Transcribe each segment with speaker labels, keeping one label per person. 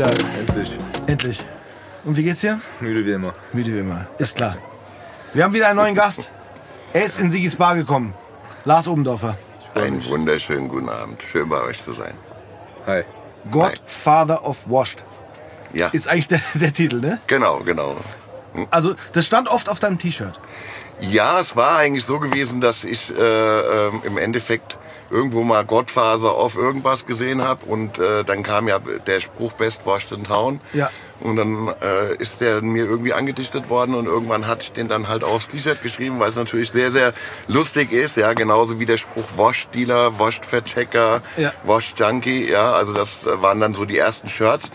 Speaker 1: Wieder.
Speaker 2: Endlich.
Speaker 1: Endlich. Und wie geht's dir?
Speaker 2: Müde wie immer.
Speaker 1: Müde wie immer. Ist klar. Wir haben wieder einen neuen Gast. Er ist in Sigis Bar gekommen. Lars Obendorfer.
Speaker 3: Einen wunderschönen guten Abend. Schön bei euch zu sein.
Speaker 2: Hi.
Speaker 1: Godfather of Washed.
Speaker 3: Ja,
Speaker 1: Ist eigentlich der, der Titel, ne?
Speaker 3: genau, genau.
Speaker 1: Also, das stand oft auf deinem T-Shirt.
Speaker 3: Ja, es war eigentlich so gewesen, dass ich äh, ähm, im Endeffekt irgendwo mal Godfather of irgendwas gesehen habe und äh, dann kam ja der Spruch Best Washed in Town.
Speaker 1: Ja.
Speaker 3: Und dann äh, ist der mir irgendwie angedichtet worden und irgendwann hatte ich den dann halt aufs T-Shirt geschrieben, weil es natürlich sehr, sehr lustig ist. Ja, genauso wie der Spruch Wash Dealer, Washed Verchecker,
Speaker 1: Ja.
Speaker 3: Wash Junkie. Ja, also das waren dann so die ersten Shirts.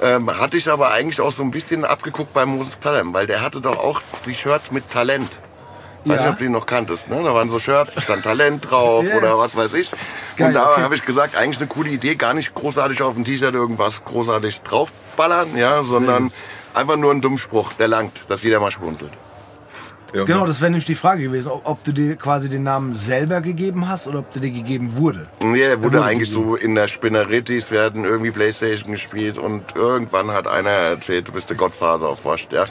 Speaker 3: Ähm, hatte ich aber eigentlich auch so ein bisschen abgeguckt bei Moses Pelham, weil der hatte doch auch die Shirts mit Talent. Weiß
Speaker 1: Ja.
Speaker 3: nicht, ob du die noch kanntest. Ne? Da waren so Shirts, da stand Talent drauf
Speaker 1: Ja.
Speaker 3: oder was weiß ich.
Speaker 1: Geil,
Speaker 3: und da
Speaker 1: okay.
Speaker 3: habe ich gesagt, eigentlich eine coole Idee, gar nicht großartig auf dem T-Shirt irgendwas großartig draufballern, ja, sondern einfach nur ein Dummspruch, der langt, dass jeder mal schmunzelt.
Speaker 2: Ja,
Speaker 1: Genau, das wäre nämlich die Frage gewesen, ob, ob du dir quasi den Namen selber gegeben hast oder ob der dir gegeben wurde.
Speaker 3: Nee, der wurde
Speaker 1: wurde
Speaker 3: eigentlich
Speaker 1: gegeben.
Speaker 3: so in der Spinnerittis, wir hatten irgendwie Playstation gespielt und irgendwann hat einer erzählt, du bist der Gottvater auf Wascht, ja.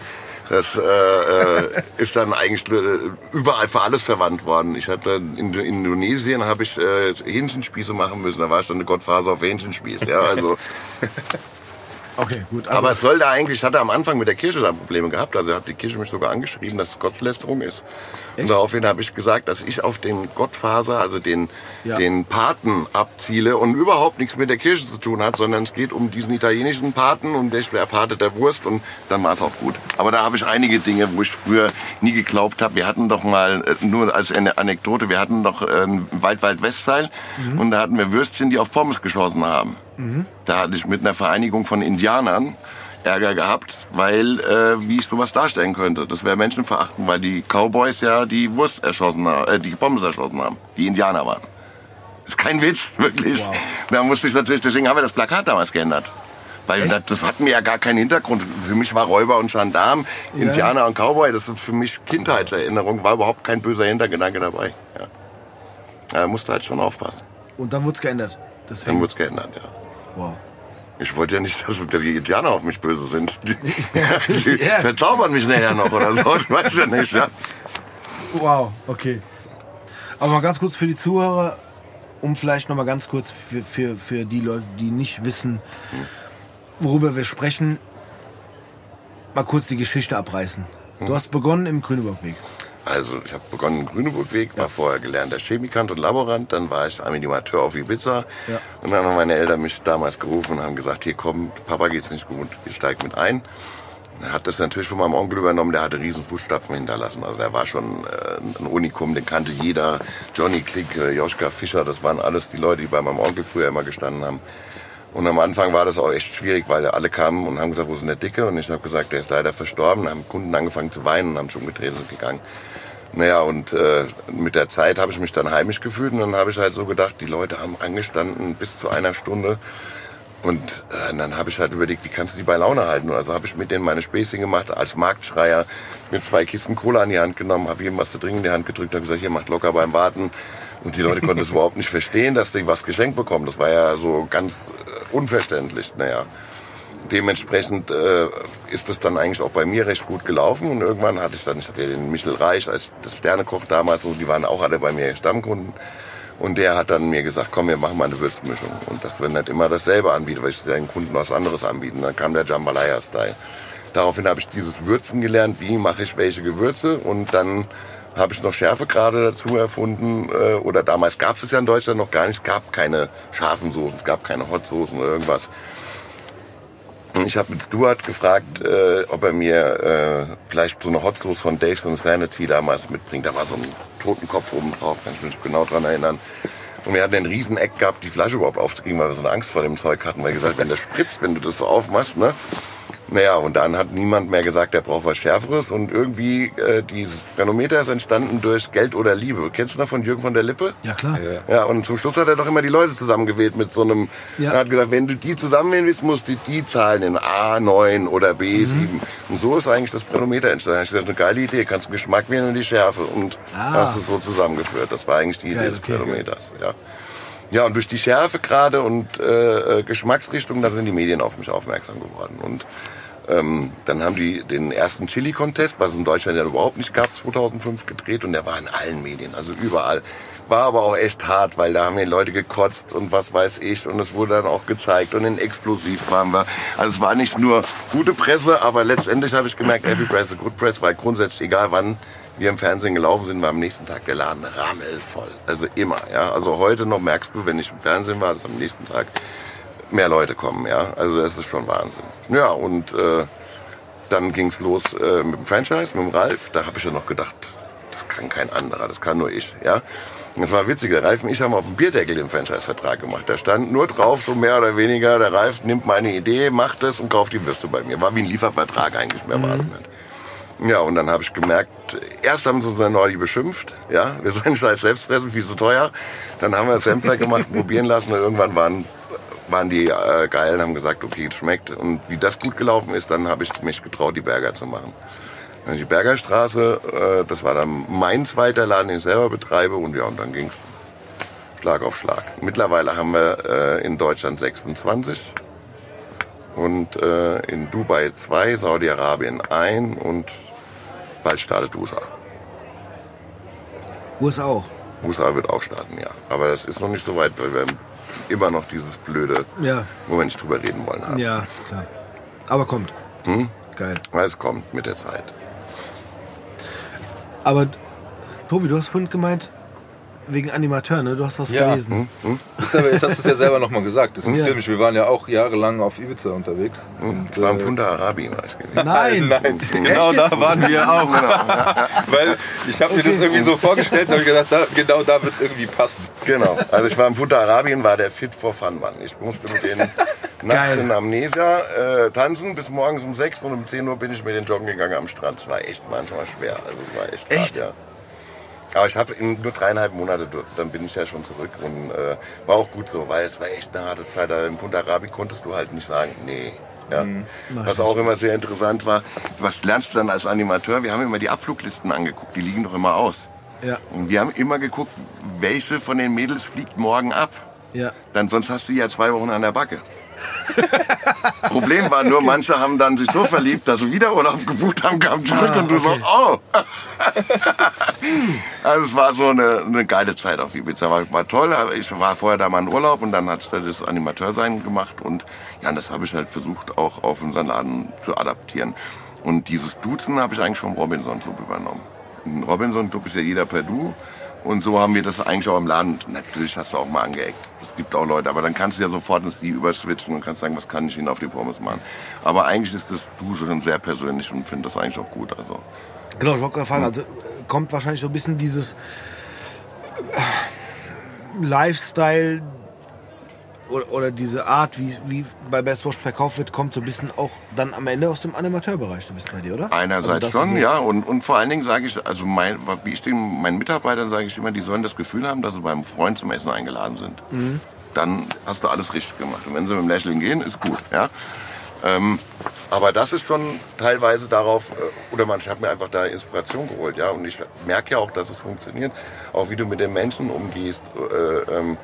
Speaker 3: Das äh, äh, ist dann eigentlich äh, überall für alles verwandt worden. Ich hatte in Indonesien habe ich äh, Hähnchenspieße machen müssen, da war ich dann der Gottvater auf Hähnchenspieß, ja, also
Speaker 1: Okay, gut. Also,
Speaker 3: Aber es soll da eigentlich, ich hatte am Anfang mit der Kirche da Probleme gehabt. Also hat die Kirche mich sogar angeschrieben, dass es Gotteslästerung ist. Und daraufhin habe ich gesagt, dass ich auf den Gottfaser, also den,
Speaker 1: Ja.
Speaker 3: den Paten abziele und überhaupt nichts mit der Kirche zu tun hat, sondern es geht um diesen italienischen Paten und der, der Pate der Wurst und dann war es auch gut. Aber da habe ich einige Dinge, wo ich früher nie geglaubt habe. Wir hatten doch mal, äh, nur als eine Anekdote, wir hatten doch äh, einen Wald-Wald-West-Teil und da hatten wir Würstchen, die auf Pommes geschossen haben. Da hatte ich mit einer Vereinigung von Indianern Ärger gehabt, weil äh, wie ich sowas darstellen könnte. Das wäre Menschenverachten, weil die Cowboys ja die Wurst erschossen haben, äh, die Pommes erschossen haben, die Indianer waren. Das ist kein Witz, wirklich.
Speaker 1: Wow.
Speaker 3: Da musste ich natürlich, deswegen haben wir das Plakat damals geändert. Weil das, das hatten wir ja gar keinen Hintergrund. Für mich war Räuber und Gendarm,
Speaker 1: Ja.
Speaker 3: Indianer und Cowboy, das ist für mich Kindheitserinnerung, war überhaupt kein böser Hintergedanke dabei. Ja. Da musste halt schon aufpassen.
Speaker 1: und dann wurde es geändert.
Speaker 3: Dann
Speaker 1: Deswegen.
Speaker 3: wurde es geändert, ja.
Speaker 1: Wow.
Speaker 3: Ich wollte ja nicht, dass die Indianer auf mich böse sind. Die, die
Speaker 1: Ja.
Speaker 3: verzaubern mich nachher noch oder so. Ich weiß ja nicht. Ja.
Speaker 1: Wow, okay. Aber mal ganz kurz für die Zuhörer, um vielleicht noch mal ganz kurz für, für, für die Leute, die nicht wissen, worüber wir sprechen, mal kurz die Geschichte abreißen. Du hast begonnen im Grüneburgweg.
Speaker 3: Also ich habe begonnen im Grüneburgweg, war vorher gelernter Chemikant und Laborant, dann war ich Animateur auf Ibiza.
Speaker 1: Ja.
Speaker 3: Und dann haben meine Eltern mich damals gerufen und haben gesagt, hier komm, Papa geht's nicht gut, ich steig mit ein. Er hat das natürlich von meinem Onkel übernommen, der hatte riesen Fußstapfen hinterlassen. Also der war schon äh, ein Unikum, den kannte jeder. Johnny Klick, äh, Joschka Fischer, das waren alles die Leute, die bei meinem Onkel früher immer gestanden haben. Und am Anfang war das auch echt schwierig, weil alle kamen und haben gesagt, wo ist denn der Dicke? Und ich habe gesagt, der ist leider verstorben. Dann haben Kunden angefangen zu weinen und haben schon gedreht und gegangen. Naja, und äh, mit der Zeit habe ich mich dann heimisch gefühlt und dann habe ich halt so gedacht, die Leute haben angestanden bis zu einer Stunde. Und äh, dann habe ich halt überlegt, wie kannst du die bei Laune halten? Und also habe ich mit denen meine Späßchen gemacht, als Marktschreier, mir zwei Kisten Cola in die Hand genommen, habe jedem was zu trinken in die Hand gedrückt, habe gesagt, hier macht locker beim Warten. Und die Leute konnten es überhaupt nicht verstehen, dass die was geschenkt bekommen. Das war ja so ganz äh, unverständlich. Naja, dementsprechend äh, ist es dann eigentlich auch bei mir recht gut gelaufen. Und irgendwann hatte ich dann, ich hatte den Michel Reich als das Sternekoch damals, und die waren auch alle bei mir Stammkunden. Und der hat dann mir gesagt, komm, wir machen mal eine Würzmischung. Und dass wir nicht immer dasselbe anbieten, weil ich den Kunden was anderes anbieten. Dann kam der Jambalaya-Style. Daraufhin habe ich dieses Würzen gelernt, wie mache ich welche Gewürze. Und dann habe ich noch Schärfegrade dazu erfunden. äh, Oder damals gab es es ja in Deutschland noch gar nicht. Es gab keine scharfen Soßen, es gab keine Hotsoßen oder irgendwas. Ich habe mit Stuart gefragt, äh, ob er mir äh, vielleicht so eine Hot Sauce von Dave's Insanity damals mitbringt. Da war so ein Totenkopf oben drauf, kann ich mich genau dran erinnern. Und wir hatten einen riesen Eck gehabt, die Flasche überhaupt aufzukriegen, weil wir so eine Angst vor dem Zeug hatten. Weil gesagt, wenn das spritzt, wenn du das so aufmachst, ne? Naja, und dann hat niemand mehr gesagt, er braucht was Schärferes. Und irgendwie, äh, dieses Phänometer ist entstanden durch Geld oder Liebe. Kennst du noch von Jürgen von der Lippe?
Speaker 1: Ja, klar.
Speaker 3: Ja, und zum Schluss hat er doch immer die Leute zusammengewählt mit so einem.
Speaker 1: Ja.
Speaker 3: Er hat gesagt, wenn du die zusammenwählen willst, musst du die Zahlen in A9 oder B7.
Speaker 1: Mhm.
Speaker 3: Und so ist eigentlich das Pedometer entstanden. Da Ich das ist eine geile Idee, kannst du Geschmack wählen und die Schärfe. Und
Speaker 1: Ah.
Speaker 3: hast es so zusammengeführt. Das war eigentlich die
Speaker 1: Geil,
Speaker 3: Idee des
Speaker 1: okay.
Speaker 3: Ja. Ja, und durch die Schärfe gerade und äh, äh, Geschmacksrichtung, dann sind die Medien auf mich aufmerksam geworden. Und ähm, dann haben die den ersten Chili-Contest, was es in Deutschland ja überhaupt nicht gab, 2005 gedreht und der war in allen Medien, also überall. War aber auch echt hart, weil da haben die Leute gekotzt und was weiß ich und es wurde dann auch gezeigt und in Explosiv waren wir. Also es war nicht nur gute Presse, aber letztendlich habe ich gemerkt, every press is good press, weil grundsätzlich egal wann wir im Fernsehen gelaufen sind, war am nächsten Tag der Laden rammelvoll. Also immer, ja. Also heute noch merkst du, wenn ich im Fernsehen war, dass am nächsten Tag mehr Leute kommen, ja. Also das ist schon Wahnsinn. Ja, und äh, dann ging's los äh, mit dem Franchise, mit dem Ralf. Da habe ich ja noch gedacht, das kann kein anderer, das kann nur ich, ja. Das war witzig, der Ralf und ich haben auf dem Bierdeckel den Franchise-Vertrag gemacht. Da stand nur drauf, so mehr oder weniger, der Ralf nimmt meine Idee, macht es und kauft die Würste bei mir. War wie ein Liefervertrag eigentlich, mehr war es nicht. Ja, und dann habe ich gemerkt, erst haben sie uns in Nordi beschimpft, ja, wir sollen Scheiß selbst fressen, viel zu teuer. Dann haben wir Sampler gemacht, probieren lassen und irgendwann waren, waren die äh, geil und haben gesagt, okay, es schmeckt. Und wie das gut gelaufen ist, dann habe ich mich getraut, die Burger zu machen. Dann die Bergerstraße, äh, das war dann mein zweiter Laden, den ich selber betreibe und ja, und dann ging's Schlag auf Schlag. Mittlerweile haben wir äh, in Deutschland 26 und äh, in Dubai 2, Saudi-Arabien 1 und bald startet USA.
Speaker 1: USA auch.
Speaker 3: USA wird auch starten, ja. Aber das ist noch nicht so weit, weil wir immer noch dieses blöde,
Speaker 1: Ja,
Speaker 3: wo wir nicht drüber reden wollen, haben.
Speaker 1: ja, klar. Aber kommt.
Speaker 3: Hm?
Speaker 1: Geil.
Speaker 3: Es kommt mit der Zeit.
Speaker 1: Aber Tobi, du hast vorhin gemeint, wegen Animateur, ne? Du hast was
Speaker 2: Ja.
Speaker 1: gelesen.
Speaker 2: Ist aber, jetzt hast du es ja selber nochmal gesagt. Das interessiert
Speaker 1: Ja.
Speaker 2: mich. Wir waren ja auch jahrelang auf Ibiza unterwegs. Und,
Speaker 3: Ich war im
Speaker 2: äh,
Speaker 3: Punta Arabi, war ich gewesen.
Speaker 1: Nein.
Speaker 2: Nein, genau da waren wir auch. Weil ich habe mir das irgendwie so vorgestellt und habe gedacht, da, genau da wird es irgendwie passen.
Speaker 3: Genau. Also ich war im Punta Arabien, war der Fit for Fun Mann. Ich musste mit denen nachts
Speaker 1: Geil.
Speaker 3: in Amnesia äh, tanzen bis morgens um 6 und um 10 Uhr bin ich mit den joggen gegangen am Strand. Es war echt manchmal schwer. Also es war echt,
Speaker 1: Echt?
Speaker 3: hart, ja. Aber ich habe nur dreieinhalb Monate, dort, dann bin ich ja schon zurück und äh, war auch gut so, weil es war echt eine harte Zeit. Im Punta Arabi konntest du halt nicht sagen, nee. Ja. Was auch immer sehr interessant war, was lernst du dann als Animateur? Wir haben immer die Abfluglisten angeguckt, die liegen doch immer aus.
Speaker 1: Ja,
Speaker 3: Und wir haben immer geguckt, welche von den Mädels fliegt morgen ab.
Speaker 1: ja.
Speaker 3: Dann sonst hast du die ja zwei Wochen an der Backe. Problem war nur, manche haben dann sich so verliebt, dass sie wieder Urlaub gebucht haben, kamen zurück und du so, oh. also es war so eine, eine geile Zeit auf Ibiza. War, war toll, ich war vorher da mal in Urlaub und dann hat ich das Animateursein gemacht und ja, das habe ich halt versucht auch auf unseren Laden zu adaptieren. Und dieses Duzen habe ich eigentlich vom Robinson Club übernommen. Im Robinson Club ist ja jeder per Du. Und so haben wir das eigentlich auch im Laden. Natürlich hast du auch mal angeeckt. Es gibt auch Leute, aber dann kannst du ja sofort ins Die überswitchen und kannst sagen, was kann ich Ihnen auf die Pommes machen. Aber eigentlich ist das Du schon sehr persönlich und finde das eigentlich auch gut. Also
Speaker 1: Genau, ich wollte gerade fragen, also äh, kommt wahrscheinlich so ein bisschen dieses äh, Lifestyle oder, oder diese Art, wie, wie bei Best Watch verkauft wird, kommt so ein bisschen auch dann am Ende aus dem Animateurbereich, du bist bei dir, oder?
Speaker 3: einerseits
Speaker 1: Also,
Speaker 3: schon,
Speaker 1: so-
Speaker 3: ja. Und, und vor allen Dingen sage ich, also mein, wie ich den, meinen Mitarbeitern sage ich immer, die sollen das Gefühl haben, dass sie beim Freund zum Essen eingeladen sind.
Speaker 1: Mhm.
Speaker 3: Dann hast du alles richtig gemacht. Und wenn sie mit dem Lächeln gehen, ist gut, ja. Ähm, aber das ist schon teilweise darauf, äh, oder man, ich habe mir einfach da Inspiration geholt, ja. Und ich merke ja auch, dass es funktioniert. Auch wie du mit den Menschen umgehst, äh, ähm,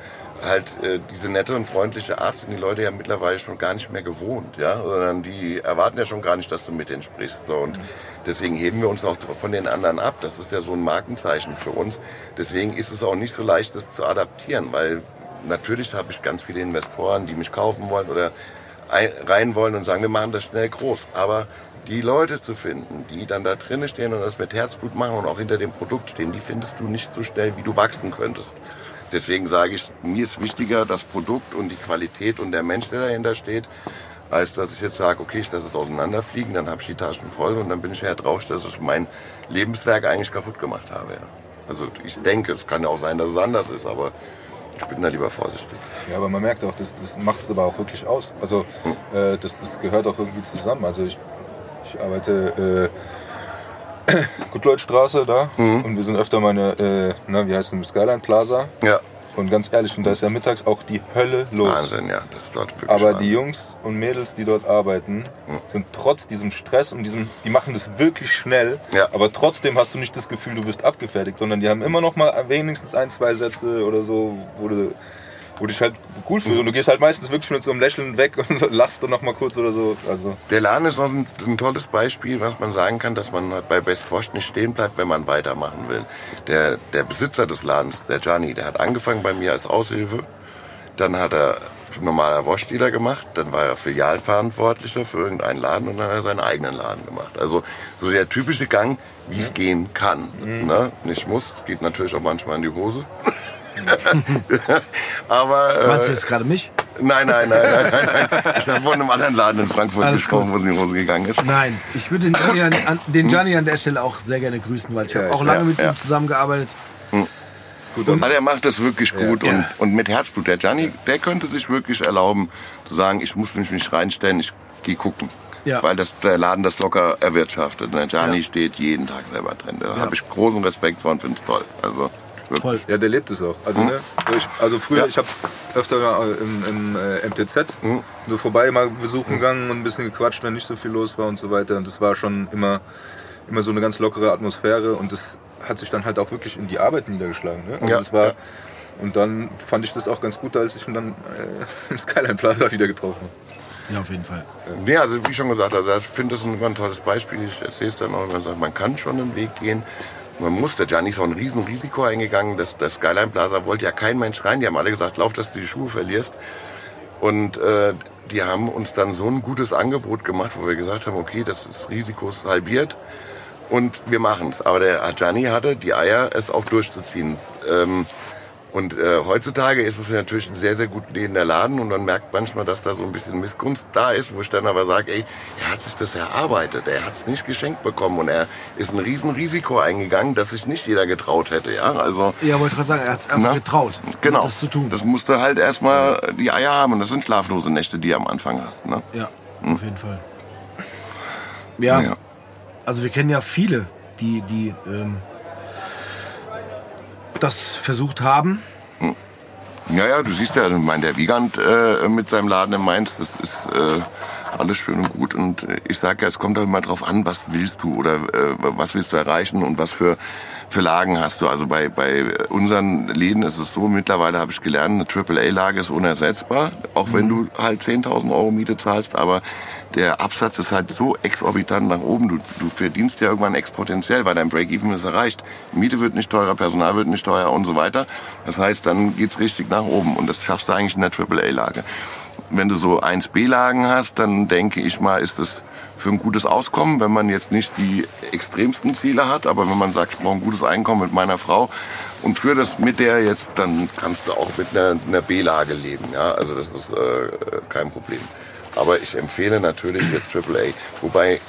Speaker 3: halt äh, diese nette und freundliche Art sind die Leute ja mittlerweile schon gar nicht mehr gewohnt, ja. Sondern die erwarten ja schon gar nicht, dass du mit denen sprichst. So. Und deswegen heben wir uns auch von den anderen ab. Das ist ja so ein Markenzeichen für uns. Deswegen ist es auch nicht so leicht, das zu adaptieren, weil natürlich habe ich ganz viele Investoren, die mich kaufen wollen oder ein, rein wollen und sagen, wir machen das schnell groß. Aber die Leute zu finden, die dann da drinnen stehen und das mit Herzblut machen und auch hinter dem Produkt stehen, die findest du nicht so schnell, wie du wachsen könntest. Deswegen sage ich, mir ist wichtiger das Produkt und die Qualität und der Mensch, der dahinter steht, als dass ich jetzt sage, okay, ich lasse es auseinanderfliegen, dann habe ich die Taschen voll und dann bin ich ja traurig, dass ich mein Lebenswerk eigentlich kaputt gemacht habe. Ja. Also ich denke, es kann ja auch sein, dass es anders ist, aber ich bin da lieber vorsichtig.
Speaker 2: Ja, aber man merkt auch, das, das macht es aber auch wirklich aus. Also äh, das, das gehört auch irgendwie zusammen. Also ich, ich arbeite äh, Gutleutstraße da und wir sind öfter meine, äh, na, wie heißt es, Skyline Plaza.
Speaker 3: Ja,
Speaker 2: Und ganz ehrlich, und da ist ja mittags auch die Hölle los.
Speaker 3: Wahnsinn, ja. Das ist dort wirklich
Speaker 2: Aber
Speaker 3: Wahnsinn.
Speaker 2: die Jungs und Mädels, die dort arbeiten, sind trotz diesem Stress und diesem, die machen das wirklich schnell,
Speaker 3: Ja.
Speaker 2: aber trotzdem hast du nicht das Gefühl, du wirst abgefertigt, sondern die haben immer noch mal wenigstens ein, zwei Sätze oder so, wo du wo du dich halt gut fühlst. Und du gehst halt meistens wirklich mit so einem Lächeln weg und lachst dann noch mal kurz oder so. Also
Speaker 3: Der Laden ist auch ein, ein tolles Beispiel, was man sagen kann, dass man bei Best Wash nicht stehen bleibt, wenn man weitermachen will. Der, der Besitzer des Ladens, der Gianni, der hat angefangen bei mir als Aushilfe. Dann hat er normaler Waschdealer gemacht, dann war er Filialverantwortlicher für irgendeinen Laden und dann hat er seinen eigenen Laden gemacht. Also so der typische Gang, wie es gehen kann. Ne? Nicht muss, es geht natürlich auch manchmal in die Hose. Aber äh,
Speaker 1: Meinst du jetzt gerade mich?
Speaker 3: nein, nein, nein, nein, nein, nein. Ich habe von einem anderen Laden in Frankfurt
Speaker 1: Alles
Speaker 3: gesprochen,
Speaker 1: gut.
Speaker 3: wo es in die Hose gegangen ist.
Speaker 1: Nein, ich würde den Gianni an, an, den Gianni an der Stelle auch sehr gerne grüßen, weil ich habe
Speaker 2: Ja,
Speaker 1: auch
Speaker 2: ich-
Speaker 1: lange
Speaker 3: ja,
Speaker 1: mit
Speaker 3: ja.
Speaker 1: ihm zusammengearbeitet.
Speaker 2: gut, dann,
Speaker 3: Aber der macht das wirklich gut
Speaker 1: Ja.
Speaker 3: Und, und mit Herzblut. Der Gianni, der könnte sich wirklich erlauben, zu sagen, ich muss mich nicht reinstellen, ich gehe gucken.
Speaker 1: Ja.
Speaker 3: Weil das, der Laden das locker erwirtschaftet. Und der Gianni
Speaker 1: Ja.
Speaker 3: steht jeden Tag selber drin. Da habe ich großen Respekt vor und finde es toll. Also.
Speaker 1: Voll.
Speaker 2: ja, der lebt es auch. Also, ne, so ich, also früher,
Speaker 3: Ja.
Speaker 2: ich habe öfter mal im, im äh, MTZ so vorbei mal besuchen gegangen und ein bisschen gequatscht, wenn nicht so viel los war und so weiter. Und das war schon immer, immer so eine ganz lockere Atmosphäre und das hat sich dann halt auch wirklich in die Arbeit niedergeschlagen. Ne? Also
Speaker 3: Ja,
Speaker 2: das war. Und dann fand ich das auch ganz gut, als ich ihn dann äh, im Skyline Plaza wieder getroffen habe.
Speaker 1: Ja, auf jeden Fall.
Speaker 3: Ja, also wie schon gesagt, also ich finde das ein, ein tolles Beispiel. Ich erzähle es dann auch, wenn man sagt, man kann schon einen Weg gehen. Man muss, der Gianni ist auch ein riesen Risiko eingegangen. Das, das Skyline Plaza wollte ja kein Mensch rein. Die haben alle gesagt, lauf, dass du die Schuhe verlierst. Und äh, die haben uns dann so ein gutes Angebot gemacht, wo wir gesagt haben, okay, das ist Risiko ist halbiert und wir machen es. Aber der Gianni hatte die Eier, es auch durchzuziehen. Ähm, und äh, heutzutage ist es natürlich ein sehr, sehr gut lebender Laden und man merkt manchmal, dass da so ein bisschen Missgunst da ist, wo ich dann aber sage, ey, er hat sich das erarbeitet, er hat es nicht geschenkt bekommen und er ist ein Riesenrisiko eingegangen, das sich nicht jeder getraut hätte. Ja, also
Speaker 1: Ja, wollte ich gerade sagen, er hat es einfach
Speaker 3: Na?
Speaker 1: getraut,
Speaker 3: genau,
Speaker 1: das zu tun.
Speaker 3: das musste halt erstmal die Eier haben und das sind schlaflose Nächte, die du am Anfang hast. Ne?
Speaker 1: ja, auf jeden Fall. Ja,
Speaker 3: Ja.
Speaker 1: also wir kennen ja viele, die, die ähm, das versucht haben.
Speaker 3: Ja, ja, du siehst ja, ich meine, der Wiegand äh, mit seinem Laden in Mainz, das ist äh, alles schön und gut. Und ich sage ja, es kommt auch immer drauf an, was willst du oder äh, was willst du erreichen und was für, für Lagen hast du. Also bei, bei unseren Läden ist es so, mittlerweile habe ich gelernt, eine AAA-Lage ist unersetzbar, auch wenn du halt 10.000 Euro Miete zahlst, aber der Absatz ist halt so exorbitant nach oben. Du, du verdienst ja irgendwann exponentiell, weil dein Break-Even ist erreicht. Miete wird nicht teurer, Personal wird nicht teurer und so weiter. Das heißt, dann geht's richtig nach oben und das schaffst du eigentlich in der AAA-Lage. Wenn du so 1B-Lagen hast, dann denke ich mal, ist das für ein gutes Auskommen, wenn man jetzt nicht die extremsten Ziele hat, aber wenn man sagt, ich brauche ein gutes Einkommen mit meiner Frau und für das mit der jetzt, dann kannst du auch mit einer, einer B-Lage leben. Ja, also das ist äh, kein Problem. Aber ich empfehle natürlich jetzt AAA, wobei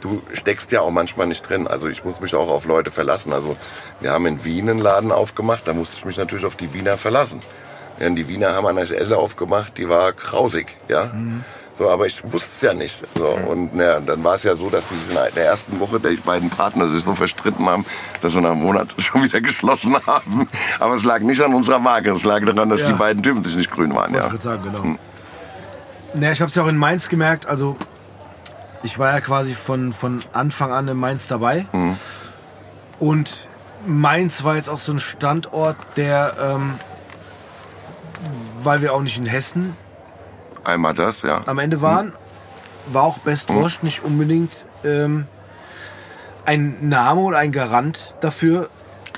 Speaker 3: du steckst ja auch manchmal nicht drin. Also ich muss mich auch auf Leute verlassen. Also wir haben in Wien einen Laden aufgemacht, da musste ich mich natürlich auf die Wiener verlassen. Ja, die Wiener haben eine Elle aufgemacht, die war grausig, ja. So, aber ich wusste es ja nicht. So, und na, dann war es ja so, dass die in der ersten Woche die beiden Partner sich so verstritten haben, dass wir nach einem Monat schon wieder geschlossen haben. Aber es lag nicht an unserer Marke, es lag daran, dass
Speaker 1: Ja.
Speaker 3: die beiden Typen sich nicht grün waren.
Speaker 1: Wollte
Speaker 3: Ja.
Speaker 1: ich sagen, genau. Naja, ich habe es ja auch in Mainz gemerkt. Also ich war ja quasi von, von Anfang an in Mainz dabei. Und Mainz war jetzt auch so ein Standort, der, ähm, weil wir auch nicht in Hessen
Speaker 3: Einmal das, ja.
Speaker 1: am Ende waren, war auch Best Wash nicht unbedingt ähm, ein Name oder ein Garant dafür.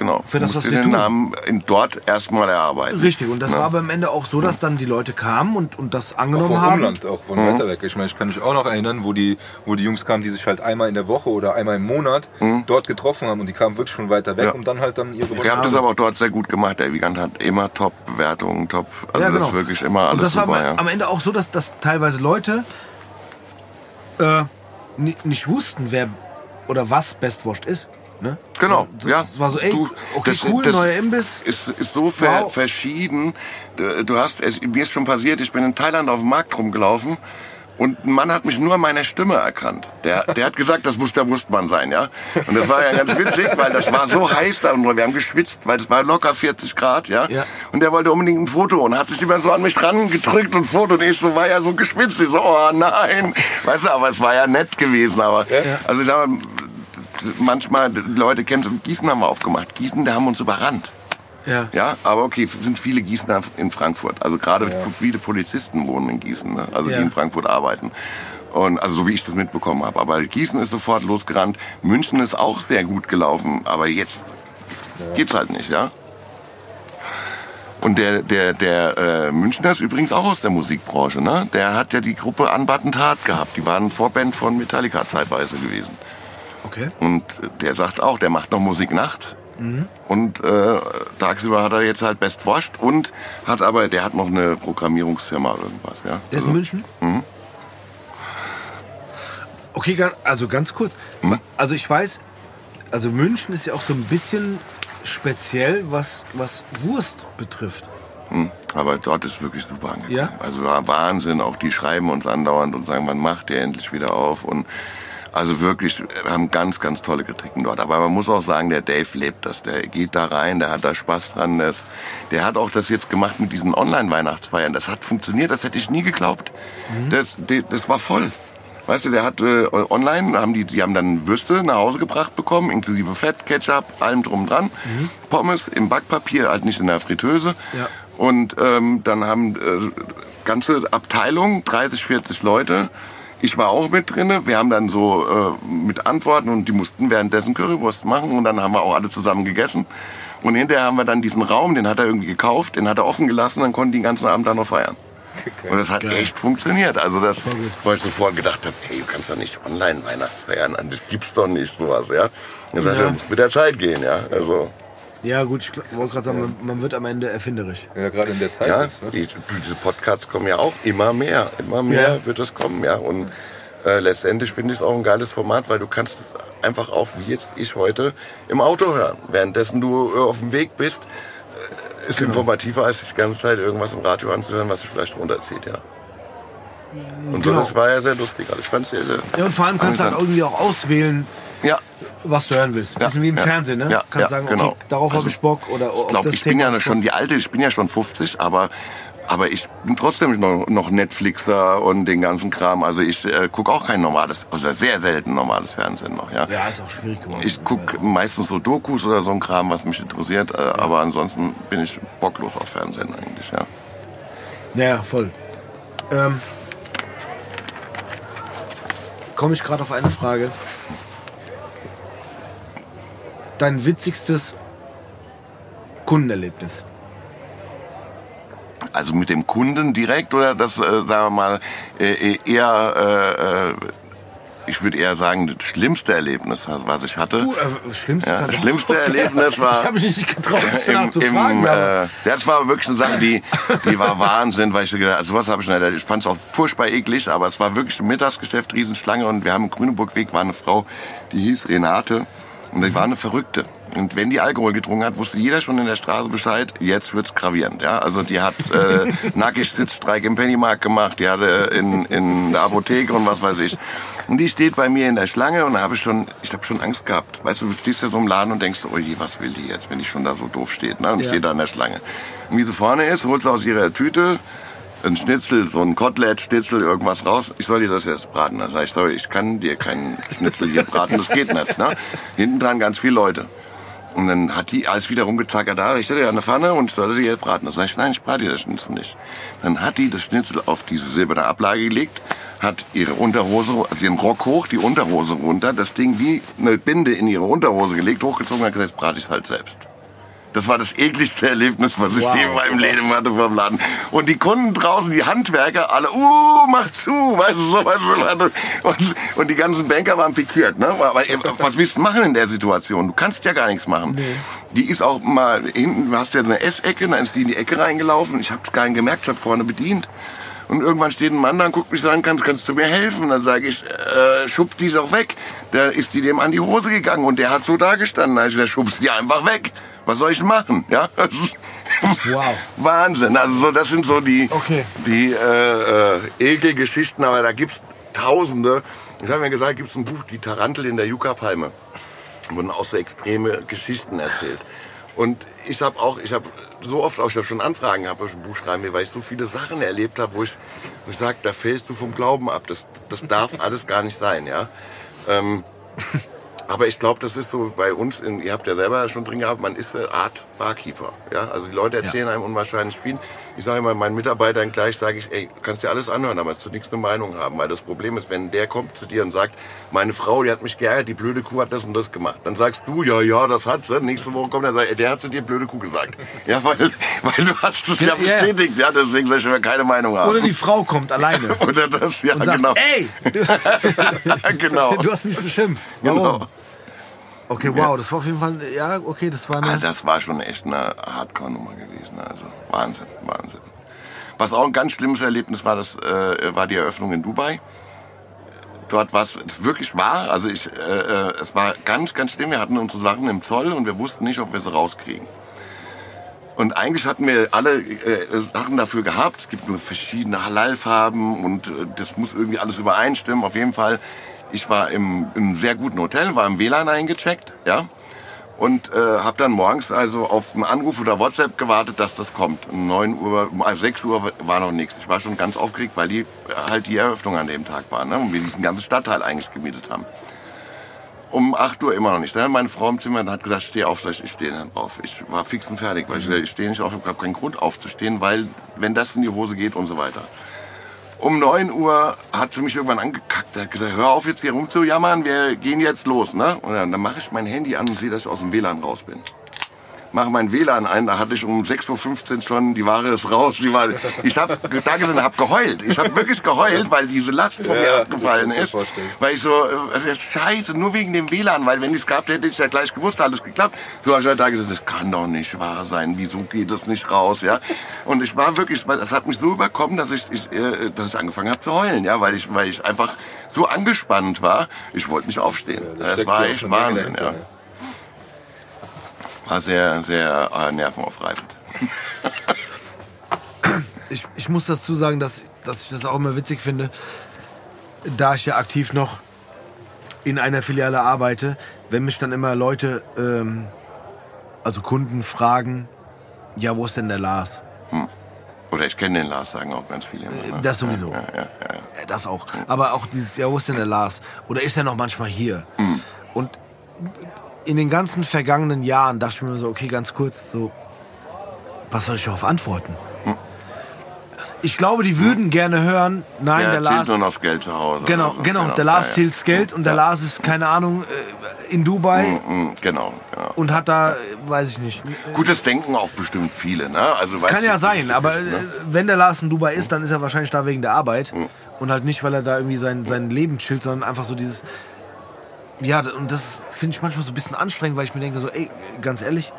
Speaker 3: Genau.
Speaker 1: Für das,
Speaker 3: Du musst
Speaker 1: was
Speaker 3: dir
Speaker 1: wir
Speaker 3: den
Speaker 1: tun.
Speaker 3: Namen in dort erstmal erarbeiten.
Speaker 1: Richtig, und das
Speaker 3: Ja.
Speaker 1: war aber am Ende auch so, dass dann die Leute kamen und, und das
Speaker 2: Auch
Speaker 1: angenommen
Speaker 2: vom
Speaker 1: haben.
Speaker 2: Umland, auch von weiter weg. Ich meine, ich kann mich auch noch erinnern, wo die, wo die Jungs kamen, die sich halt einmal in der Woche oder einmal im Monat dort getroffen haben und die kamen wirklich von weiter weg,
Speaker 3: Ja.
Speaker 2: um dann halt dann ihre
Speaker 3: Ihr habt das aber auch dort sehr gut gemacht. Der Wiegand hat immer Top-Bewertungen, Top. Also das ist wirklich immer alles
Speaker 1: genau. Und das
Speaker 3: super.
Speaker 1: war
Speaker 3: ja.
Speaker 1: am Ende auch so, dass, dass teilweise Leute äh, ni- nicht wussten, wer oder was Best Washed ist. Ne?
Speaker 3: Genau,
Speaker 1: So-
Speaker 3: ja.
Speaker 1: Es war so, ey,
Speaker 3: Du,
Speaker 1: okay,
Speaker 3: das-
Speaker 1: cool,
Speaker 3: das
Speaker 1: neuer Imbiss.
Speaker 3: Ist, ist so ver
Speaker 1: Wow.
Speaker 3: verschieden. Du hast, es, mir ist schon passiert, ich bin in Thailand auf dem Markt rumgelaufen und ein Mann hat mich nur an meiner Stimme erkannt. Der, der hat gesagt, das muss der Wurstmann sein, ja. Und das war ja ganz witzig, weil das war so heiß da und wir haben geschwitzt, weil es war locker 40 Grad, ja.
Speaker 1: Ja.
Speaker 3: Und der wollte unbedingt ein Foto und hat sich immer so an mich dran gedrückt und Foto und ich so war ja so geschwitzt. Ich so, oh nein. Weißt du, aber es war ja nett gewesen, aber, also ich sag mal, manchmal, die Leute kennen Gießen haben wir aufgemacht. Gießen, da haben uns überrannt.
Speaker 1: Ja.
Speaker 3: Ja, aber okay, sind viele Gießener in Frankfurt. Also gerade viele Polizisten wohnen in Gießen, ne? also
Speaker 1: Ja.
Speaker 3: die in Frankfurt arbeiten. Und also so wie ich das mitbekommen habe. Aber Gießen ist sofort losgerannt. München ist auch sehr gut gelaufen, aber jetzt geht's halt nicht, ja. Und der, der, der äh, Münchner ist übrigens auch aus der Musikbranche, ne? Der hat ja die Gruppe Unbuttoned gehabt. Die waren Vorband von Metallica zeitweise gewesen.
Speaker 1: Okay.
Speaker 3: Und der sagt auch, der macht noch Musik Nacht. Und äh, tagsüber hat er jetzt halt Best Washed und hat aber, der hat noch eine Programmierungsfirma oder irgendwas, ja.
Speaker 1: Der ist in München? Okay, ga- also ganz kurz. Also ich weiß, also München ist ja auch so ein bisschen speziell, was, was Wurst betrifft.
Speaker 3: Hm, Aber dort ist wirklich super angekommen.
Speaker 1: Ja?
Speaker 3: Also Wahnsinn, auch die schreiben uns andauernd und sagen, wann macht ihr endlich wieder auf? Und also wirklich, wir haben ganz, ganz tolle Kritiken dort. Aber man muss auch sagen, der Dave lebt das. Der geht da rein, der hat da Spaß dran. Das, der hat auch das jetzt gemacht mit diesen Online-Weihnachtsfeiern. Das hat funktioniert, das hätte ich nie geglaubt. Das, die- das war voll. Weißt du, der hat äh, online, haben die, die haben dann Würste nach Hause gebracht bekommen, inklusive Fett, Ketchup, allem drum dran. Pommes im Backpapier, halt nicht in der Fritteuse.
Speaker 1: Ja.
Speaker 3: Und ähm, dann haben äh, ganze Abteilung, 30, 40 Leute. Ich war auch mit drinne. Wir haben dann so äh, mit Antworten und die mussten währenddessen Currywurst machen und dann haben wir auch alle zusammen gegessen. Und hinterher haben wir dann diesen Raum, den hat er irgendwie gekauft, den hat er offen gelassen, dann konnten die den ganzen Abend da noch feiern. Und das hat echt funktioniert. Also das, wo ich sofort gedacht habe, hey, du kannst doch nicht online Weihnachtsfeiern an, das gibt's doch nicht sowas, ja. Sagt
Speaker 1: Ja.
Speaker 3: er, muss mit der Zeit gehen, ja. Also
Speaker 1: Ja gut, ich wollte gerade sagen, man, man wird am Ende erfinderisch.
Speaker 2: Ja, gerade in der Zeit
Speaker 3: Ja,
Speaker 2: jetzt. Ne?
Speaker 3: die, diese Podcasts kommen ja auch immer mehr. Immer mehr
Speaker 1: Ja.
Speaker 3: wird es kommen, ja. Und äh, letztendlich finde ich es auch ein geiles Format, weil du kannst es einfach auch, wie jetzt ich heute, im Auto hören. Währenddessen du äh, auf dem Weg bist, äh, ist
Speaker 1: Genau.
Speaker 3: informativer, als die ganze Zeit irgendwas im Radio anzuhören, was sich vielleicht runterzieht, ja. Und so,
Speaker 1: Genau.
Speaker 3: das war ja sehr lustig. Also ich fand's sehr, sehr
Speaker 1: Ja, und vor allem kannst du halt irgendwie auch auswählen,
Speaker 3: Ja,
Speaker 1: was du hören willst. Ein bisschen wie im
Speaker 3: ja,
Speaker 1: Fernsehen, ne?
Speaker 3: ja,
Speaker 1: kannst sagen,
Speaker 3: genau.
Speaker 1: okay, darauf
Speaker 3: Also,
Speaker 1: habe ich Bock oder
Speaker 3: Ich glaube,
Speaker 1: das
Speaker 3: ich bin
Speaker 1: Thema
Speaker 3: ja schon die alte, ich bin ja schon 50, aber aber ich bin trotzdem noch, noch Netflixer und den ganzen Kram. Also ich äh, gucke auch kein normales, oder sehr selten normales Fernsehen noch. Ja,
Speaker 1: Ja, ist auch schwierig geworden.
Speaker 3: ich gucke meistens so Dokus oder so ein Kram, was mich interessiert. Äh, Aber ansonsten bin ich bocklos auf Fernsehen eigentlich. Ja.
Speaker 1: Ja, ja, voll. Ähm, Komme ich gerade auf eine Frage. Dein witzigstes Kundenerlebnis.
Speaker 3: Also mit dem Kunden direkt oder das, äh, sagen wir mal, äh, eher, äh, äh, ich würde eher sagen, das schlimmste Erlebnis, was ich hatte.
Speaker 1: Du, äh, schlimmste,
Speaker 3: Ja, das schlimmste Erlebnis war.
Speaker 1: Ich habe mich nicht getraut, danach
Speaker 3: im,
Speaker 1: zu fragen.
Speaker 3: äh, das war wirklich eine Sache, die, die war Wahnsinn, weil ich so gedacht, also was habe ich nicht, ich fand es auch furchtbar eklig, aber es war wirklich ein Mittagsgeschäft, Riesenschlange und wir haben im Grüneburgweg war eine Frau, die hieß Renate und die war eine Verrückte. Und wenn die Alkohol getrunken hat, wusste jeder schon in der Straße Bescheid, jetzt wird's gravierend. Ja? Also die hat äh, nackig Sitzstreik im Pennymarkt gemacht, die hatte in, in der Apotheke und was weiß ich. Und die steht bei mir in der Schlange und da habe ich schon, ich habe schon Angst gehabt. Weißt du, du stehst ja so im Laden und denkst, oh je, was will die jetzt, wenn die schon da so doof steht. Ne? Und ich
Speaker 1: Ja.
Speaker 3: stehe da in der Schlange. Und wie sie vorne ist, holt sie aus ihrer Tüte ein Schnitzel, so ein Kotelett, Schnitzel, irgendwas raus. Ich soll dir das jetzt braten. Da sag ich, sorry, ich kann dir keinen Schnitzel hier braten, das geht nicht. Ne? Hinten dran ganz viele Leute. Und dann hat die alles wieder rumgezackert, da, ich hatte ja eine Pfanne und ich sollte sie jetzt braten. Da sag ich, nein, ich brate dir das Schnitzel nicht. Dann hat die das Schnitzel auf diese silberne Ablage gelegt, hat ihre Unterhose, also ihren Rock hoch, die Unterhose runter, das Ding wie eine Binde in ihre Unterhose gelegt, hochgezogen und hat gesagt, brate ich es halt selbst. Das war das ekligste Erlebnis, was ich
Speaker 1: Wow.
Speaker 3: je in meinem Leben hatte vom Laden. Und die Kunden draußen, die Handwerker, alle, uh, mach zu, weißt du, so, weißt du, und, und die ganzen Banker waren pikiert, ne? Aber was willst du machen in der Situation? Du kannst ja gar nichts machen. Die ist auch mal hinten, du hast ja eine Essecke, dann ist die in die Ecke reingelaufen. Ich hab's gar nicht gemerkt, ich hab vorne bedient. Und irgendwann steht ein Mann da und guckt mich so an, kannst, kannst du mir helfen? Dann sage ich, äh, schub die doch weg. Da ist die dem an die Hose gegangen und der hat so da gestanden. Ich gesagt, schubst die einfach weg. Was soll ich machen? Ja,
Speaker 1: Wow.
Speaker 3: Wahnsinn. Also so, das sind so die,
Speaker 1: Okay.
Speaker 3: die äh, äh, Ekelgeschichten, aber da gibt's Tausende. Ich habe mir gesagt, gibt's ein Buch, die Tarantel in der Yucca-Palme. wurden auch so extreme Geschichten erzählt. Und ich habe auch, ich habe so oft auch ich schon Anfragen gehabt, ob ich ein Buch schreiben will, weil ich so viele Sachen erlebt habe, wo ich, wo ich sage, da fällst du vom Glauben ab. Das, das darf alles gar nicht sein, ja. Ähm, Aber ich glaube, das ist so bei uns, in, ihr habt ja selber schon drin gehabt, man ist eine Art Barkeeper. Ja? Also die Leute erzählen einem unwahrscheinlich viel. Ich sage immer meinen Mitarbeitern gleich, sage ich, ey, du kannst dir alles anhören, aber zu nichts eine Meinung haben. Weil das Problem ist, wenn der kommt zu dir und sagt, meine Frau, die hat mich geärgert, die blöde Kuh hat das und das gemacht. Dann sagst du, ja, ja, das hat sie. Nächste Woche kommt er und sagt, ey, der hat zu dir blöde Kuh gesagt. Ja, weil, weil du hast es ja,
Speaker 1: Ja, ja.
Speaker 3: bestätigt. Ja, deswegen soll ich mir keine Meinung haben.
Speaker 1: Oder die Frau kommt alleine
Speaker 3: Oder das, ja,
Speaker 1: und sagt,
Speaker 3: genau.
Speaker 1: ey, du,
Speaker 3: genau.
Speaker 1: du hast mich beschimpft. Warum?
Speaker 3: Genau.
Speaker 1: Okay, wow, das war auf jeden Fall, ja, okay, das war
Speaker 3: Ah,
Speaker 1: eine...
Speaker 3: das war schon echt eine Hardcore-Nummer gewesen. Also Wahnsinn, Wahnsinn. Was auch ein ganz schlimmes Erlebnis war, das äh, war die Eröffnung in Dubai. Dort war es wirklich wahr. Also ich, äh, äh, es war ganz, ganz schlimm. Wir hatten unsere Sachen im Zoll und wir wussten nicht, ob wir sie rauskriegen. Und eigentlich hatten wir alle äh, Sachen dafür gehabt. Es gibt nur verschiedene Halal-Farben und äh, das muss irgendwie alles übereinstimmen. Auf jeden Fall, ich war im, im sehr guten Hotel, war im WLAN eingecheckt, ja. Und äh, habe dann morgens also auf einen Anruf oder WhatsApp gewartet, dass das kommt. Um 9 Uhr, um 6 Uhr war noch nichts. Ich war schon ganz aufgeregt, weil die äh, halt die Eröffnung an dem Tag war. Ne? Und wir diesen ganzen Stadtteil eigentlich gemietet haben. Um 8 Uhr immer noch nicht. Dann hat meine Frau im Zimmer und hat gesagt, steh auf, ich, ich stehe dann auf. Ich war fix und fertig, weil ich, ich stehe nicht auf, ich habe keinen Grund aufzustehen, weil wenn das in die Hose geht und so weiter. Um 9 Uhr hat sie mich irgendwann angekackt. Er hat gesagt, hör auf jetzt hier rumzujammern, wir gehen jetzt los. Ne? Und dann, dann mache ich mein Handy an und sehe, dass ich aus dem WLAN raus bin. Mache mein WLAN ein, da hatte ich um 6.15 Uhr schon, die Ware ist raus. Die war, ich habe da gesessen, habe geheult. Ich habe wirklich geheult, weil diese Last von mir
Speaker 2: Ja,
Speaker 3: abgefallen
Speaker 2: mir
Speaker 3: ist.
Speaker 2: vorstellen.
Speaker 3: Weil ich so, also das ist scheiße, nur wegen dem WLAN, weil wenn ich es gehabt hätte, hätte ich ja gleich gewusst, alles geklappt. So habe ich halt da gesagt, das kann doch nicht wahr sein, wieso geht das nicht raus, ja? Und ich war wirklich, das hat mich so überkommen, dass ich, ich, äh, dass ich angefangen habe zu heulen, ja, weil ich, weil ich einfach so angespannt war, ich wollte nicht aufstehen.
Speaker 2: da
Speaker 3: das
Speaker 2: steckt
Speaker 3: war
Speaker 2: ja
Speaker 3: echt Wahnsinn, ja. War sehr, sehr äh, nervenaufreibend.
Speaker 1: Ich, ich muss dazu sagen, dass, dass ich das auch immer witzig finde, da ich ja aktiv noch in einer Filiale arbeite, wenn mich dann immer Leute, ähm, also Kunden fragen, ja, wo ist denn der Lars?
Speaker 3: Oder ich kenne den Lars, sagen auch ganz viele. immer, ne?
Speaker 1: Das sowieso.
Speaker 3: Ja, ja, ja. Ja,
Speaker 1: Das auch. Aber auch dieses, ja, wo ist denn der Lars? Oder ist er noch manchmal hier? Und in den ganzen vergangenen Jahren dachte ich mir so, okay, ganz kurz, so, was soll ich darauf antworten? Ich glaube, die würden gerne hören, nein,
Speaker 3: Der
Speaker 1: der Lars.
Speaker 3: nur noch das Geld zu Hause.
Speaker 1: Genau,
Speaker 3: so.
Speaker 1: genau, der Lars
Speaker 3: ja, ja.
Speaker 1: zählt das Geld und der
Speaker 3: Ja.
Speaker 1: Lars ist, keine Ahnung, äh, in Dubai
Speaker 3: Mhm, Genau, genau.
Speaker 1: und hat da, äh, weiß ich nicht.
Speaker 3: Gut, das denken auch bestimmt viele, ne? Also,
Speaker 1: Kann ja sein, aber äh,
Speaker 3: ne?
Speaker 1: wenn der Lars in Dubai ist, dann ist er wahrscheinlich da wegen der Arbeit und halt nicht, weil er da irgendwie sein, sein Leben chillt, sondern einfach so dieses. Ja, und das finde ich manchmal so ein bisschen anstrengend, weil ich mir denke so, ey, ganz ehrlich,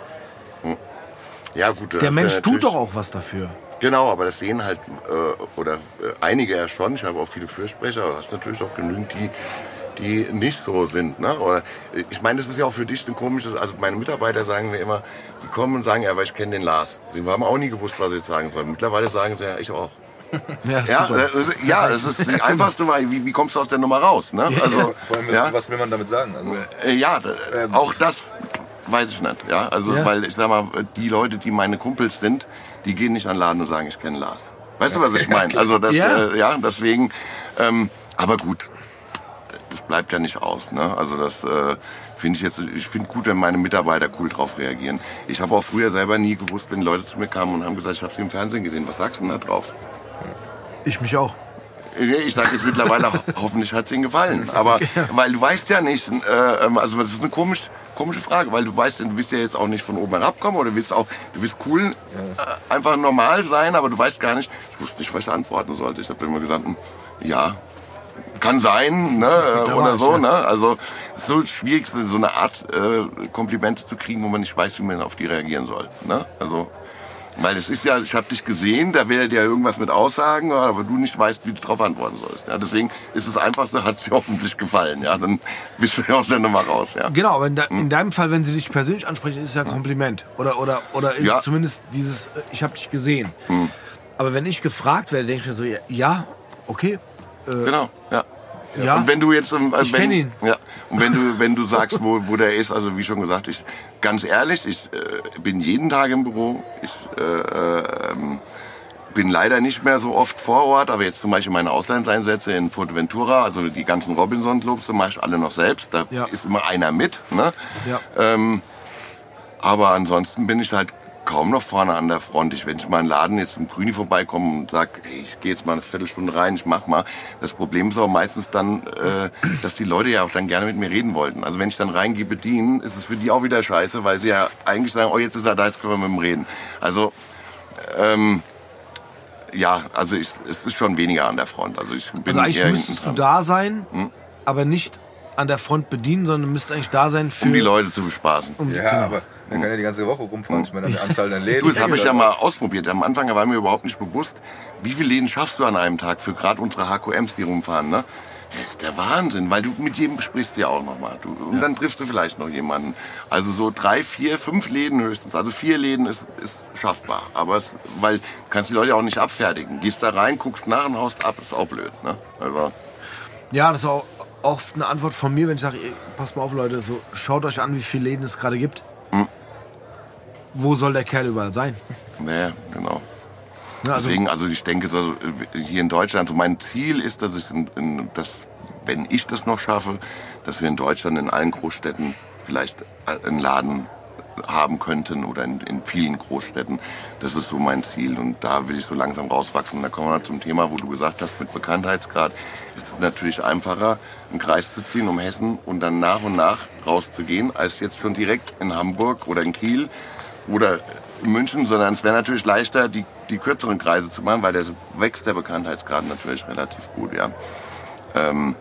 Speaker 3: Ja, gut.
Speaker 1: der Mensch tut doch auch was dafür.
Speaker 3: Genau, aber das sehen halt, äh, oder äh, einige ja schon. Ich habe auch viele Fürsprecher, aber das ist natürlich auch genügend, die die nicht so sind. Ne? Oder, äh, ich meine, das ist ja auch für dich ein komisches, also meine Mitarbeiter sagen mir immer, die kommen und sagen, ja, aber ich kenne den Lars. Sie haben auch nie gewusst, was sie jetzt sagen sollen. Mittlerweile sagen sie, ja, ich auch.
Speaker 1: Ja,
Speaker 3: Ja,
Speaker 1: super.
Speaker 3: das ist, ja, das ist die einfachste Wahl. Wie, wie kommst du aus der Nummer raus? Ne? Also,
Speaker 2: Vor allem,
Speaker 3: ja,
Speaker 2: was will man damit sagen? Also,
Speaker 3: äh, ja, d- auch das weiß ich nicht. Ja, also,
Speaker 1: Ja.
Speaker 3: weil ich sag mal, die Leute, die meine Kumpels sind, die gehen nicht an den Laden und sagen, ich kenne Lars. Weißt du, was ich meine? Also, das,
Speaker 1: Ja.
Speaker 3: ja, äh, ja deswegen, ähm, aber gut, das bleibt ja nicht aus. Ne? Also, das äh, finde ich jetzt, ich finde gut, wenn meine Mitarbeiter cool drauf reagieren. Ich habe auch früher selber nie gewusst, wenn Leute zu mir kamen und haben gesagt, ich habe sie im Fernsehen gesehen, was sagst du denn da drauf?
Speaker 1: Ich mich auch.
Speaker 3: Ich sage jetzt mittlerweile, ho- hoffentlich hat es Ihnen gefallen. Aber weil du weißt ja nicht, äh, ähm, also das ist eine komisch, komische Frage, weil du weißt, du willst ja jetzt auch nicht von oben herabkommen oder du willst auch, du willst cool, äh, einfach normal sein, aber du weißt gar nicht, ich wusste nicht, was ich antworten sollte. Ich habe immer gesagt, hm, ja, kann sein, ne, äh, oder so, ne. Also es ist so schwierig, so eine Art äh, Komplimente zu kriegen, wo man nicht weiß, wie man auf die reagieren soll, ne. Also weil es ist ja, ich habe dich gesehen, da werdet ja irgendwas mit aussagen, aber du nicht weißt, wie du darauf antworten sollst. Ja, deswegen ist es einfachste, hat es dir hoffentlich gefallen. Ja, dann bist du ja aus der Nummer raus. Ja.
Speaker 1: Genau, aber in, de
Speaker 3: Hm.
Speaker 1: in deinem Fall, wenn sie dich persönlich ansprechen, ist es ja ein Kompliment. Oder, oder, oder ist
Speaker 3: Ja. Hm.
Speaker 1: es zumindest dieses, äh, ich habe dich gesehen. Aber wenn ich gefragt werde, denke ich mir so, ja, ja okay,
Speaker 3: Genau, ja.
Speaker 1: Ja.
Speaker 3: Und wenn du jetzt, ähm,
Speaker 1: Ich
Speaker 3: wenn,
Speaker 1: ihn.
Speaker 3: Ja. Und wenn du, wenn du sagst, wo, wo der ist, also wie schon gesagt, ich, ganz ehrlich, ich äh, bin jeden Tag im Büro. Ich, äh, ähm, bin leider nicht mehr so oft vor Ort, aber jetzt zum Beispiel meine Auslandseinsätze in Fuerteventura, also die ganzen Robinson-Clubs, mache ich alle noch selbst. Da
Speaker 1: Ja.
Speaker 3: ist immer einer mit. Ne?
Speaker 1: Ja.
Speaker 3: Ähm, aber ansonsten bin ich halt kaum noch vorne an der Front. Ich, wenn ich mal in den Laden jetzt im Grüni vorbeikomme und sag, hey, ich gehe jetzt mal eine Viertelstunde rein, ich mach mal. Das Problem ist auch meistens dann, äh, dass die Leute ja auch dann gerne mit mir reden wollten. Also wenn ich dann reingehe bedienen, ist es für die auch wieder scheiße, weil sie ja eigentlich sagen, oh jetzt ist er da, jetzt können wir mit ihm reden. Also ähm, ja, also ich, es ist schon weniger an der Front. Also ich bin
Speaker 1: Also eigentlich
Speaker 3: eher
Speaker 1: müsstest
Speaker 3: hinten
Speaker 1: du da sein, aber nicht an der Front bedienen, sondern du müsstest eigentlich da sein für...
Speaker 3: um die Leute zu bespaßen.
Speaker 1: um die-
Speaker 2: Ja,
Speaker 1: genau.
Speaker 2: aber dann kann er die ganze Woche rumfahren. Ich meine, an der Anzahl der Läden.
Speaker 3: Du, das habe ich ja mal ausprobiert. Am Anfang war mir überhaupt nicht bewusst, wie viele Läden schaffst du an einem Tag für gerade unsere HQMs, die rumfahren. Ne? Das ist der Wahnsinn, weil du mit jedem sprichst ja auch nochmal. Und dann triffst du vielleicht noch jemanden. Also so drei, vier, fünf Läden höchstens. Also vier Läden ist, ist schaffbar. Aber es, weil du kannst die Leute auch nicht abfertigen. Gehst da rein, guckst nach und haust ab, ist auch blöd. Ne? Also,
Speaker 1: Ja, das ist auch, auch eine Antwort von mir, wenn ich sage, ey, passt mal auf Leute, so, schaut euch an, wie viele Läden es gerade gibt. Wo soll der Kerl überall sein?
Speaker 3: ne, genau.
Speaker 1: Also,
Speaker 3: Deswegen, also ich denke, so, äh, hier in Deutschland, so mein Ziel ist, dass ich, in, in, dass, wenn ich das noch schaffe, dass wir in Deutschland in allen Großstädten vielleicht einen Laden haben könnten oder in, in vielen Großstädten. Das ist so mein Ziel und da will ich so langsam rauswachsen. Und da kommen wir zum Thema, wo du gesagt hast, mit Bekanntheitsgrad ist es natürlich einfacher, einen Kreis zu ziehen um Hessen und dann nach und nach rauszugehen, als jetzt schon direkt in Hamburg oder in Kiel oder in München, sondern es wäre natürlich leichter, die, die kürzeren Kreise zu machen, weil der wächst der Bekanntheitsgrad natürlich relativ gut, ja. Ähm,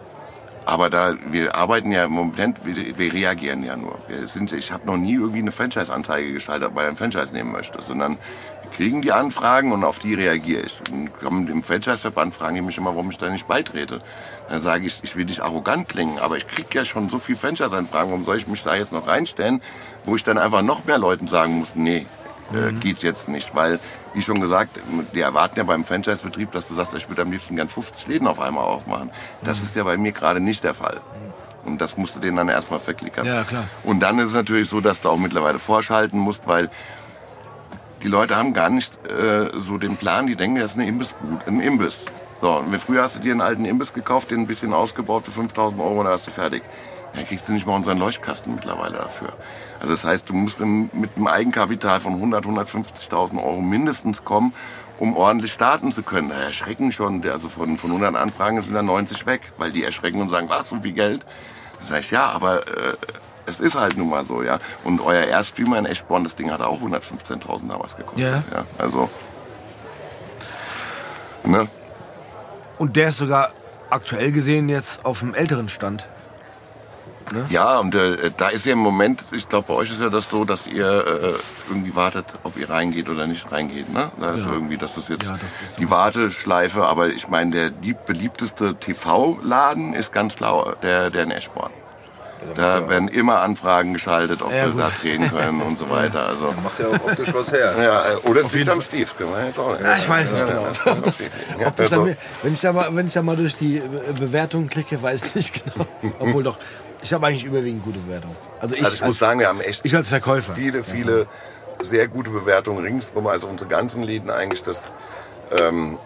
Speaker 3: aber da wir arbeiten ja im Moment, wir, wir reagieren ja nur. Wir sind, ich habe noch nie irgendwie eine Franchise-Anzeige geschaltet, weil er ein Franchise nehmen möchte, sondern wir kriegen die Anfragen und auf die reagiere ich. Und kommen im Franchise-Verband fragen die mich immer, warum ich da nicht beitrete. Dann sage ich, ich will nicht arrogant klingen, aber ich kriege ja schon so viel Franchise-Anfragen, warum soll ich mich da jetzt noch reinstellen, wo ich dann einfach noch mehr Leuten sagen muss, nee, äh, geht jetzt nicht, weil, wie schon gesagt, die erwarten ja beim Franchise-Betrieb, dass du sagst, ich würde am liebsten gern 50 Läden auf einmal aufmachen. Das ist ja bei mir gerade nicht der Fall. Und das musst du denen dann erstmal verklickern.
Speaker 1: Ja, klar.
Speaker 3: Und dann ist es natürlich so, dass du auch mittlerweile vorschalten musst, weil die Leute haben gar nicht äh, so den Plan, die denken, das ist eine Imbissbude, ein Imbiss. So, und früher hast du dir einen alten Imbiss gekauft, den ein bisschen ausgebaut für 5000 Euro und da hast du fertig. Dann kriegst du nicht mal unseren Leuchtkasten mittlerweile dafür. Also das heißt, du musst mit einem Eigenkapital von 100, 150.000 Euro mindestens kommen, um ordentlich starten zu können. Da erschrecken schon, also von, von 100 Anfragen sind da 90 weg, weil die erschrecken und sagen, was, so viel Geld? Da sag ich, ja, aber äh, es ist halt nun mal so, ja. Und euer Airstreamer in Eschborn, das Ding hat auch 115.000 damals gekostet.
Speaker 1: Ja.
Speaker 3: ja also, ne?
Speaker 1: und der ist sogar aktuell gesehen jetzt auf dem älteren Stand.
Speaker 3: Ja, und äh, da ist ja im Moment, ich glaube, bei euch ist ja das so, dass ihr äh, irgendwie wartet, ob ihr reingeht oder nicht reingeht. Ne? Da ist
Speaker 1: Genau.
Speaker 3: irgendwie, das ist jetzt
Speaker 1: Ja, das
Speaker 3: die Warteschleife. Aber ich meine, der die beliebteste TV-Laden ist ganz klar der, der in Eschborn. Da werden immer Anfragen geschaltet, ob
Speaker 1: Ja,
Speaker 3: wir
Speaker 1: gut.
Speaker 3: da drehen können und so weiter. Also,
Speaker 2: Macht ja auch optisch was her.
Speaker 3: ja, äh, oder es liegt am
Speaker 1: Fall.
Speaker 3: Steve, können wir jetzt auch nicht.
Speaker 1: Ja, ich weiß nicht
Speaker 3: Ja,
Speaker 1: genau.
Speaker 3: ja,
Speaker 1: Ob das, ob das
Speaker 3: Also,
Speaker 1: dann, wenn, ich da mal, wenn ich da mal durch die Be- Bewertungen klicke, weiß ich nicht genau. Obwohl doch, ich habe eigentlich überwiegend gute Bewertungen. Also ich,
Speaker 3: Also ich muss sagen, wir haben echt
Speaker 1: ich als Verkäufer.
Speaker 3: viele, viele sehr gute Bewertungen ringsrum. Also unsere ganzen Läden eigentlich, das, ähm,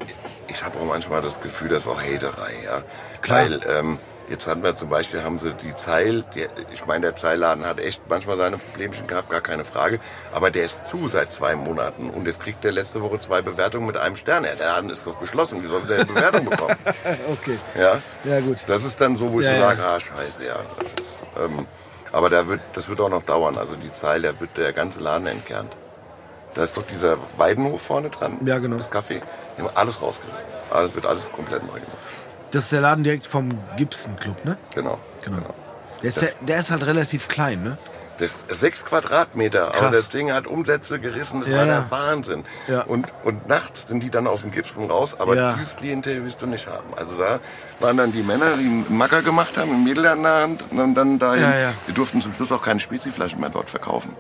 Speaker 3: ich habe auch manchmal das Gefühl, das ist auch Haterei, ja.
Speaker 1: Klar.
Speaker 3: Weil, ähm, jetzt hatten wir zum Beispiel, haben sie die Zeil, die, ich meine, der Zeilladen hat echt manchmal seine Problemchen gehabt, gar keine Frage. Aber der ist zu seit zwei Monaten und jetzt kriegt der letzte Woche zwei Bewertungen mit einem Stern. Der Laden ist doch geschlossen, wie soll der eine Bewertung bekommen?
Speaker 1: Okay.
Speaker 3: Ja,
Speaker 1: Ja, gut.
Speaker 3: Das ist dann so, wo ich
Speaker 1: Ja,
Speaker 3: so
Speaker 1: ja.
Speaker 3: sage, ah, scheiße, ja. Das ist, ähm, aber da wird, das wird auch noch dauern. Also die Zeile, da wird der ganze Laden entkernt. Da ist doch dieser Weidenhof vorne dran.
Speaker 1: Ja, genau.
Speaker 3: Das Café. Die haben alles rausgerissen. Alles wird alles komplett neu gemacht.
Speaker 1: Das ist der Laden direkt vom Gibson Club, ne?
Speaker 3: Genau.
Speaker 1: Genau. Der ist, der, der ist halt relativ klein, ne?
Speaker 3: Das ist sechs Quadratmeter,
Speaker 1: Krass.
Speaker 3: aber das Ding hat Umsätze gerissen, das
Speaker 1: Ja,
Speaker 3: war
Speaker 1: ja.
Speaker 3: der Wahnsinn.
Speaker 1: Ja.
Speaker 3: Und, und nachts sind die dann aus dem Gipsen raus, aber
Speaker 1: Ja.
Speaker 3: dieses Klientel willst du nicht haben. Also da waren dann die Männer, die einen Macker gemacht haben, ein Mädel an der Hand und dann dahin. Wir durften zum Schluss auch keine Speziflaschen mehr dort verkaufen,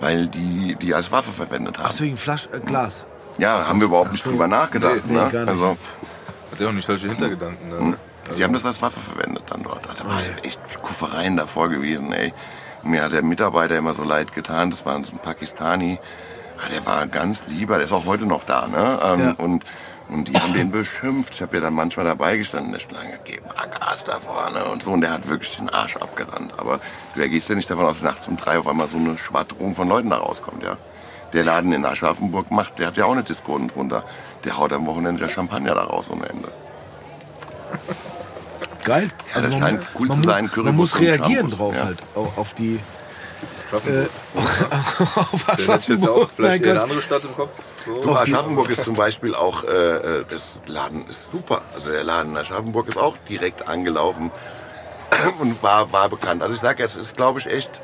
Speaker 3: weil die die als Waffe verwendet haben.
Speaker 1: Ach, wegen Flasch, äh, Glas.
Speaker 3: Ja, haben wir überhaupt nicht drüber nachgedacht.
Speaker 1: Nee,
Speaker 3: ne?
Speaker 1: nee, gar nicht.
Speaker 3: Also,
Speaker 2: Hat ja auch nicht solche Hintergedanken. Ne?
Speaker 3: Sie haben das als Waffe verwendet dann dort. Da war echt Kuffereien davor gewesen, ey. Mir hat der Mitarbeiter immer so leid getan. Das war so ein Pakistani. ah, der war ganz lieber, der ist auch heute noch da, ne? Ähm,
Speaker 1: Ja.
Speaker 3: Und und die haben den beschimpft. Ich habe ja dann manchmal dabei gestanden, der Schlange gegeben, ah, Gas da vorne und so. Und der hat wirklich den Arsch abgerannt. Aber du gehst ja nicht davon aus, nachts um drei auf einmal so eine Schwadron von Leuten da rauskommt, ja. Der Laden in Aschaffenburg macht, der hat ja auch eine Disco unten drunter. Der haut am Wochenende der Champagner da raus ohne Ende.
Speaker 1: Geil. Also
Speaker 3: das scheint cool
Speaker 1: man
Speaker 3: zu sein,
Speaker 1: Man
Speaker 3: Currywurst
Speaker 1: muss
Speaker 3: und
Speaker 1: reagieren drauf
Speaker 3: ja.
Speaker 1: halt, au- auf die
Speaker 2: Aschaffenburg.
Speaker 1: auf
Speaker 2: jetzt auch
Speaker 1: Aschaffenburg.
Speaker 2: vielleicht eher eine andere Stadt im Kopf. So.
Speaker 3: Du, Aschaffenburg ist zum Beispiel auch, äh, äh, das Laden ist super. Also der Laden in Aschaffenburg ist auch direkt angelaufen und war, war bekannt. Also ich sage, es ist, glaube ich, echt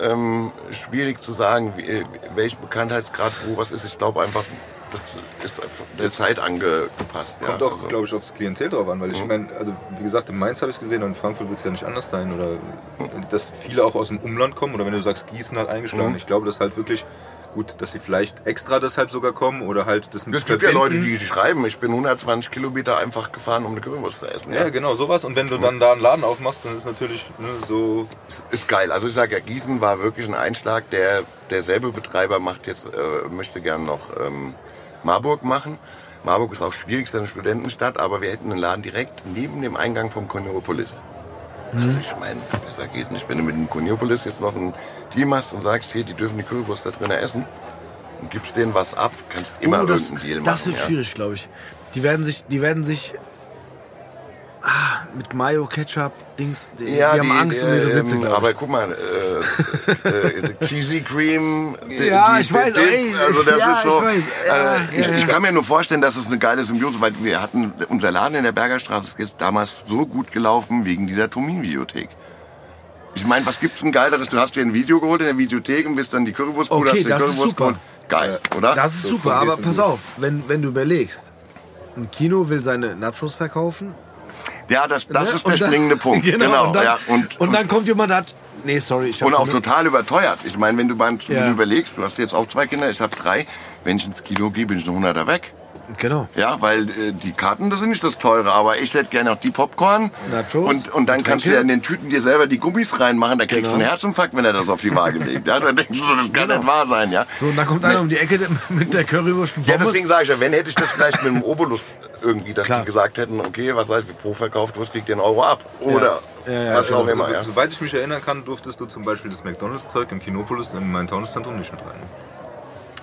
Speaker 3: ähm, schwierig zu sagen, wie, äh, welchen Bekanntheitsgrad wo was ist. Ich glaube einfach, das ist der Zeit angepasst. Ja.
Speaker 2: Kommt auch,
Speaker 3: Also,
Speaker 2: glaube ich, aufs Klientel drauf an, weil ich meine, also wie gesagt, in Mainz habe ich es gesehen und in Frankfurt wird es ja nicht anders sein oder dass viele auch aus dem Umland kommen oder wenn du sagst, Gießen hat eingeschlagen.
Speaker 3: Mhm.
Speaker 2: Ich glaube, das halt wirklich gut, dass sie vielleicht extra deshalb sogar kommen oder halt das mit
Speaker 3: es gibt ja. Leute, die, schreiben, ich bin 120 Kilometer einfach gefahren, um eine Currywurst zu essen.
Speaker 2: Ja, genau, sowas. Und wenn du dann da einen Laden aufmachst, dann ist natürlich ne, so.
Speaker 3: ist geil. Also ich sage ja, Gießen war wirklich ein Einschlag. Der derselbe Betreiber macht jetzt, äh, möchte gern noch ähm, Marburg machen. Marburg ist auch schwierig, ist eine Studentenstadt, aber wir hätten einen Laden direkt neben dem Eingang vom Koniopolis. Also ich meine, besser geht nicht. Wenn du mit dem Koniopolis jetzt noch ein Team hast und sagst, hier, die dürfen die Currywurst da drin essen und gibst denen was ab, kannst immer
Speaker 1: Oh, das,
Speaker 3: irgendeinen Deal
Speaker 1: das
Speaker 3: machen.
Speaker 1: wird
Speaker 3: ja.
Speaker 1: schwierig, glaube ich. Die werden sich, die werden sich ah, mit Mayo, Ketchup, Dings, die, die haben Angst um ihre Sitze,
Speaker 3: ähm, Aber guck mal, äh, äh, Cheesy Cream. die-
Speaker 1: Ja,
Speaker 3: die-
Speaker 1: ich weiß,
Speaker 3: die-
Speaker 1: ey,
Speaker 3: also das
Speaker 1: ja,
Speaker 3: ist so.
Speaker 1: ich weiß, ja,
Speaker 3: äh, ich,
Speaker 1: ja,
Speaker 3: ich
Speaker 1: ja.
Speaker 3: kann mir nur vorstellen, dass es eine geile Symbiose, weil wir hatten unser Laden in der Bergerstraße ist damals so gut gelaufen wegen dieser Tomin-Videothek. Ich meine, was gibt's denn geileres? Du hast dir ein Video geholt in der Videothek und bist dann die Currywurstbude,
Speaker 1: Okay,
Speaker 3: hast
Speaker 1: das ist
Speaker 3: Currywurst
Speaker 1: super.
Speaker 3: geholt. Geil, oder?
Speaker 1: Das ist
Speaker 2: So
Speaker 1: super, aber pass
Speaker 2: gut.
Speaker 1: auf, wenn, wenn du überlegst, ein Kino will seine Nachos verkaufen.
Speaker 3: Ja, das, das
Speaker 1: ne?
Speaker 3: ist der
Speaker 1: dann-
Speaker 3: springende Punkt.
Speaker 1: genau, und dann,
Speaker 3: ja. Und,
Speaker 1: und dann kommt jemand, hat. Nee, sorry, ich
Speaker 3: Und auch total überteuert. Ich meine, wenn du mal
Speaker 1: Ja.
Speaker 3: überlegst, du hast jetzt auch zwei Kinder, ich habe drei. Wenn ich ins Kino gehe, bin ich ein Hunderter weg.
Speaker 1: Genau.
Speaker 3: Ja, weil äh, die Karten, das sind nicht das teure, aber ich hätte gerne auch die Popcorn.
Speaker 1: Nachos,
Speaker 3: Und, und dann kannst du ja in den Tüten dir selber die Gummis reinmachen, da kriegst du
Speaker 1: Genau.
Speaker 3: einen Herzinfarkt, wenn er das auf die Waage legt. Ja, dann denkst du, das kann nicht wahr sein, ja.
Speaker 1: So, und dann kommt einer um die Ecke mit der Currywurst und
Speaker 3: Ja, deswegen sage ich ja, wenn hätte ich das vielleicht mit dem Obolus irgendwie, dass
Speaker 1: Klar.
Speaker 3: die gesagt hätten, okay, was heißt, pro verkauft Wurst kriegt ihr einen Euro ab. Oder
Speaker 1: Ja, ja,
Speaker 3: was auch
Speaker 2: Also,
Speaker 3: immer, ja.
Speaker 2: Soweit ich mich erinnern kann, durftest du zum Beispiel das McDonalds-Zeug im Kinopolis in mein Taunuszentrum nicht mit rein.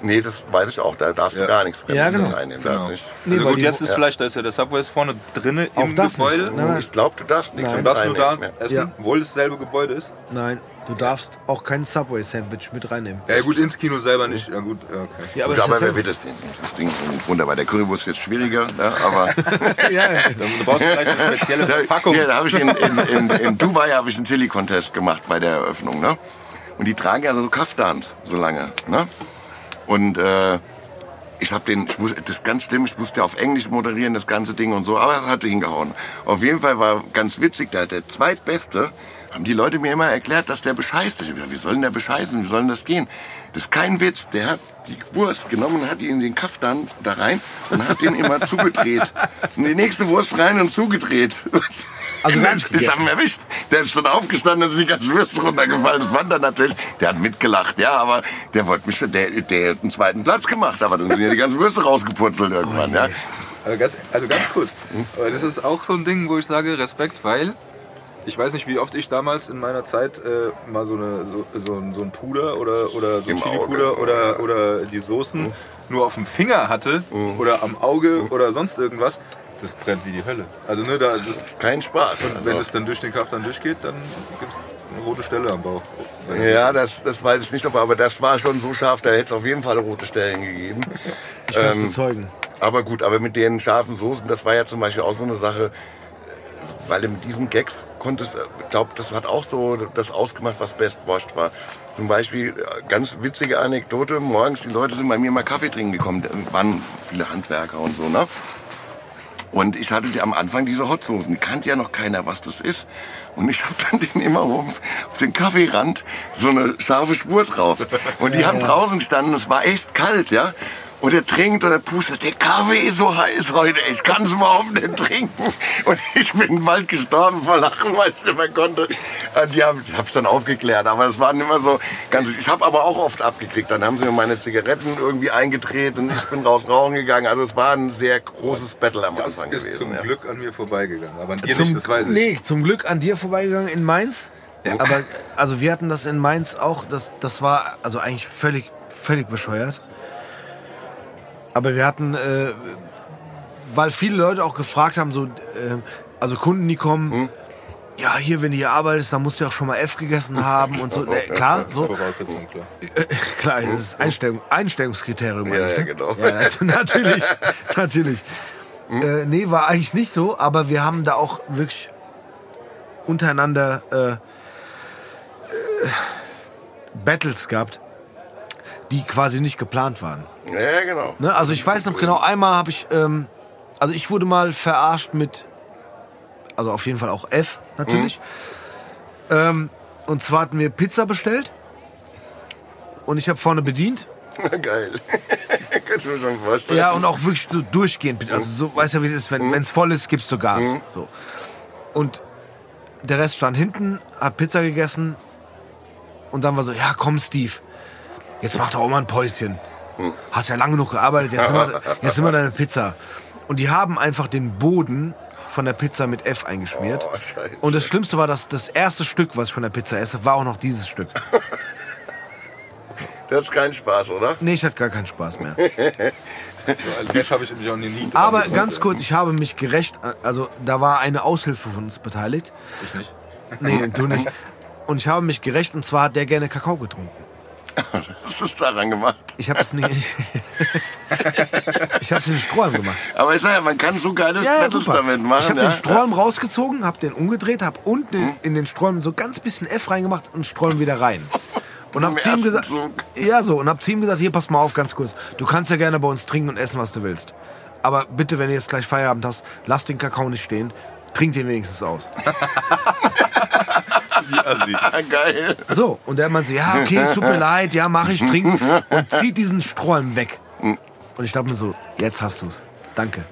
Speaker 3: Nee, das weiß ich auch, da darfst du
Speaker 2: Ja.
Speaker 3: gar nichts
Speaker 1: Ja, genau.
Speaker 3: mit reinnehmen. Da ist nicht.
Speaker 1: Nee,
Speaker 2: also gut, jetzt ist
Speaker 3: ja.
Speaker 2: vielleicht, da ist ja der Subway ist vorne drinne
Speaker 1: Auch
Speaker 2: im
Speaker 1: das
Speaker 2: Gebäude.
Speaker 1: Nein, nein.
Speaker 3: Ich glaube, du darfst nichts
Speaker 1: Nein.
Speaker 3: mit
Speaker 2: Darfst du da
Speaker 3: reinnehmen. Ja.
Speaker 2: essen,
Speaker 1: Ja.
Speaker 2: obwohl es dasselbe Gebäude ist?
Speaker 1: Nein, du darfst auch kein Subway-Sandwich mit reinnehmen.
Speaker 2: Ja gut, ins Kino selber nicht. Ja gut, ja, okay.
Speaker 1: Ja,
Speaker 3: Gut,
Speaker 1: das
Speaker 3: aber wer
Speaker 1: ja-
Speaker 3: wird das denn? Das Ding ist wunderbar. Der Currywurst wird schwieriger, ne? aber
Speaker 1: ja, ja.
Speaker 2: Du brauchst vielleicht eine spezielle Verpackung.
Speaker 3: Hier, da habe ich in, in, in, in Dubai habe ich einen Chili-Contest gemacht bei der Eröffnung, ne? Und die tragen ja so Kaftans so lange, ne? Und äh, ich habe den, ich muss, das ist ganz schlimm, ich musste auf Englisch moderieren, das ganze Ding und so, aber es hatte hingehauen. Auf jeden Fall war ganz witzig, da der zweitbeste, haben die Leute mir immer erklärt, dass der bescheißt. Ich gesagt, wie soll denn der bescheißen, wie soll denn das gehen? Das ist kein Witz, der hat die Wurst genommen und hat die in den Kaftan da rein und hat den immer zugedreht. In die nächste Wurst rein und zugedreht.
Speaker 1: Also nicht
Speaker 3: Ich habe ihn erwischt. Der ist schon aufgestanden und ist die ganze Würste runtergefallen. Das fand er natürlich. Der hat mitgelacht, ja, aber der wollte mich, der, der hat einen zweiten Platz gemacht, aber dann sind ja die ganzen Würste rausgepurzelt irgendwann, ja.
Speaker 2: Also ganz, also ganz kurz. Aber das ist auch so ein Ding, wo ich sage Respekt, weil ich weiß nicht, wie oft ich damals in meiner Zeit äh, mal so, eine, so, so, ein, so ein Puder oder, oder so ein Chili-Puder oder, oder die Soßen nur auf dem Finger hatte oder am Auge oder sonst irgendwas. Das brennt wie die Hölle. Also ne, da, das,
Speaker 3: Kein Spaß.
Speaker 2: wenn
Speaker 3: Also,
Speaker 2: es dann durch den Kaff dann durchgeht, dann gibt es eine rote Stelle am Bauch.
Speaker 3: ja, das, das weiß ich nicht, aber, aber das war schon so scharf, da hätte es auf jeden Fall rote Stellen gegeben.
Speaker 1: Ich kann es
Speaker 3: Ähm,
Speaker 1: bezeugen.
Speaker 3: Aber gut, aber mit den scharfen Soßen, das war ja zum Beispiel auch so eine Sache, äh, weil du mit diesen Gags konntest, ich glaube, das hat auch so das ausgemacht, was Best Washed war. Zum Beispiel, äh, ganz witzige Anekdote, morgens, die Leute sind bei mir mal Kaffee trinken gekommen, waren viele Handwerker und so, ne? Und ich hatte am Anfang diese Hotsoßen, die kannte ja noch keiner, was das ist. Und ich habe dann den immer oben auf den Kaffeerand so eine scharfe Spur drauf. Und die haben draußen gestanden, es war echt kalt, ja. Und er trinkt und er pustet, der Kaffee ist so heiß heute, ich kann es überhaupt nicht trinken. Und ich bin bald gestorben vor Lachen, weil ich es nicht mehr konnte. Und die haben, ich habe es dann aufgeklärt, aber es waren immer so ganz, ich habe aber auch oft abgekriegt. Dann haben sie mir meine Zigaretten irgendwie eingedreht und ich bin raus rauchen gegangen. Also es war ein sehr großes Battle am
Speaker 2: Das
Speaker 3: Anfang
Speaker 2: ist
Speaker 3: gewesen.
Speaker 2: zum
Speaker 3: ja.
Speaker 2: Glück an mir vorbeigegangen. Aber an dir
Speaker 1: Zum,
Speaker 2: nicht, das weiß ich.
Speaker 1: Nee, zum Glück an dir vorbeigegangen in Mainz. Aber also wir hatten das in Mainz auch. Das, das war also eigentlich völlig, völlig bescheuert. Aber wir hatten, äh, weil viele Leute auch gefragt haben, so, äh, also Kunden, die kommen,
Speaker 3: Hm?
Speaker 1: ja, hier, wenn du hier arbeitest, dann musst du ja auch schon mal F gegessen haben und so. Äh, klar, so.
Speaker 2: Voraussetzung, klar.
Speaker 1: Äh, klar, das ist Einstellung, Einstellungskriterium.
Speaker 3: Ja, ja,
Speaker 1: ne?
Speaker 3: genau.
Speaker 1: Ja, das- natürlich, natürlich.
Speaker 3: Hm?
Speaker 1: Äh, nee, war eigentlich nicht so, aber wir haben da auch wirklich untereinander äh, äh, Battles gehabt, die quasi nicht geplant waren.
Speaker 3: Ja, genau.
Speaker 1: Ne? Also ich weiß noch genau, einmal habe ich, ähm, also ich wurde mal verarscht mit, also auf jeden Fall auch F natürlich. Ähm, und zwar hatten wir Pizza bestellt und ich habe vorne bedient
Speaker 3: Geil. Ich mir schon vorstellen.
Speaker 1: Ja, und auch wirklich so durchgehend. Also so, weißt ja, wie es ist, wenn es voll ist, gibst du Gas. So. Und der Rest stand hinten, hat Pizza gegessen und dann war so, ja komm Steve, jetzt mach doch auch mal ein Päuschen. Hast ja lange genug gearbeitet, jetzt nimm, mal, jetzt nimm mal deine Pizza. Und die haben einfach den Boden von der Pizza mit F eingeschmiert.
Speaker 3: Oh,
Speaker 1: und das Schlimmste war, dass das erste Stück, was ich von der Pizza esse, war auch noch dieses Stück.
Speaker 3: Das ist kein Spaß, oder?
Speaker 1: Nee, ich hatte gar keinen Spaß mehr.
Speaker 2: F habe ich mich auch nie
Speaker 1: Aber ganz kurz, ich habe mich gerecht, also da war eine Aushilfe von uns beteiligt.
Speaker 2: Ich nicht.
Speaker 1: Nee, du nicht. Und ich habe mich gerecht und zwar hat der gerne Kakao getrunken.
Speaker 3: Hast du es daran gemacht?
Speaker 1: Ich habe es nicht. ich habe es in den Strohhalm gemacht.
Speaker 3: Aber ich sag ja, man kann so geile
Speaker 1: Ja,
Speaker 3: Battles
Speaker 1: super.
Speaker 3: damit machen.
Speaker 1: ich habe
Speaker 3: ja.
Speaker 1: den Strohhalm rausgezogen, habe den umgedreht, habe unten in den Strohhalm so ganz bisschen F reingemacht und Strohhalm wieder rein. Und hab zu ihm gesagt,
Speaker 3: Zug.
Speaker 1: ja so, und hab zu ihm gesagt, hier pass mal auf, ganz kurz. Du kannst ja gerne bei uns trinken und essen, was du willst. Aber bitte, wenn du jetzt gleich Feierabend hast, lass den Kakao nicht stehen. Trink den wenigstens aus.
Speaker 2: Wie.
Speaker 3: Ja, geil.
Speaker 1: So, und der meint so, ja, okay, es tut mir leid, ja, mach ich, trinken. Und zieht diesen Strohhalm weg. Und ich dachte mir so, jetzt hast du's. Danke.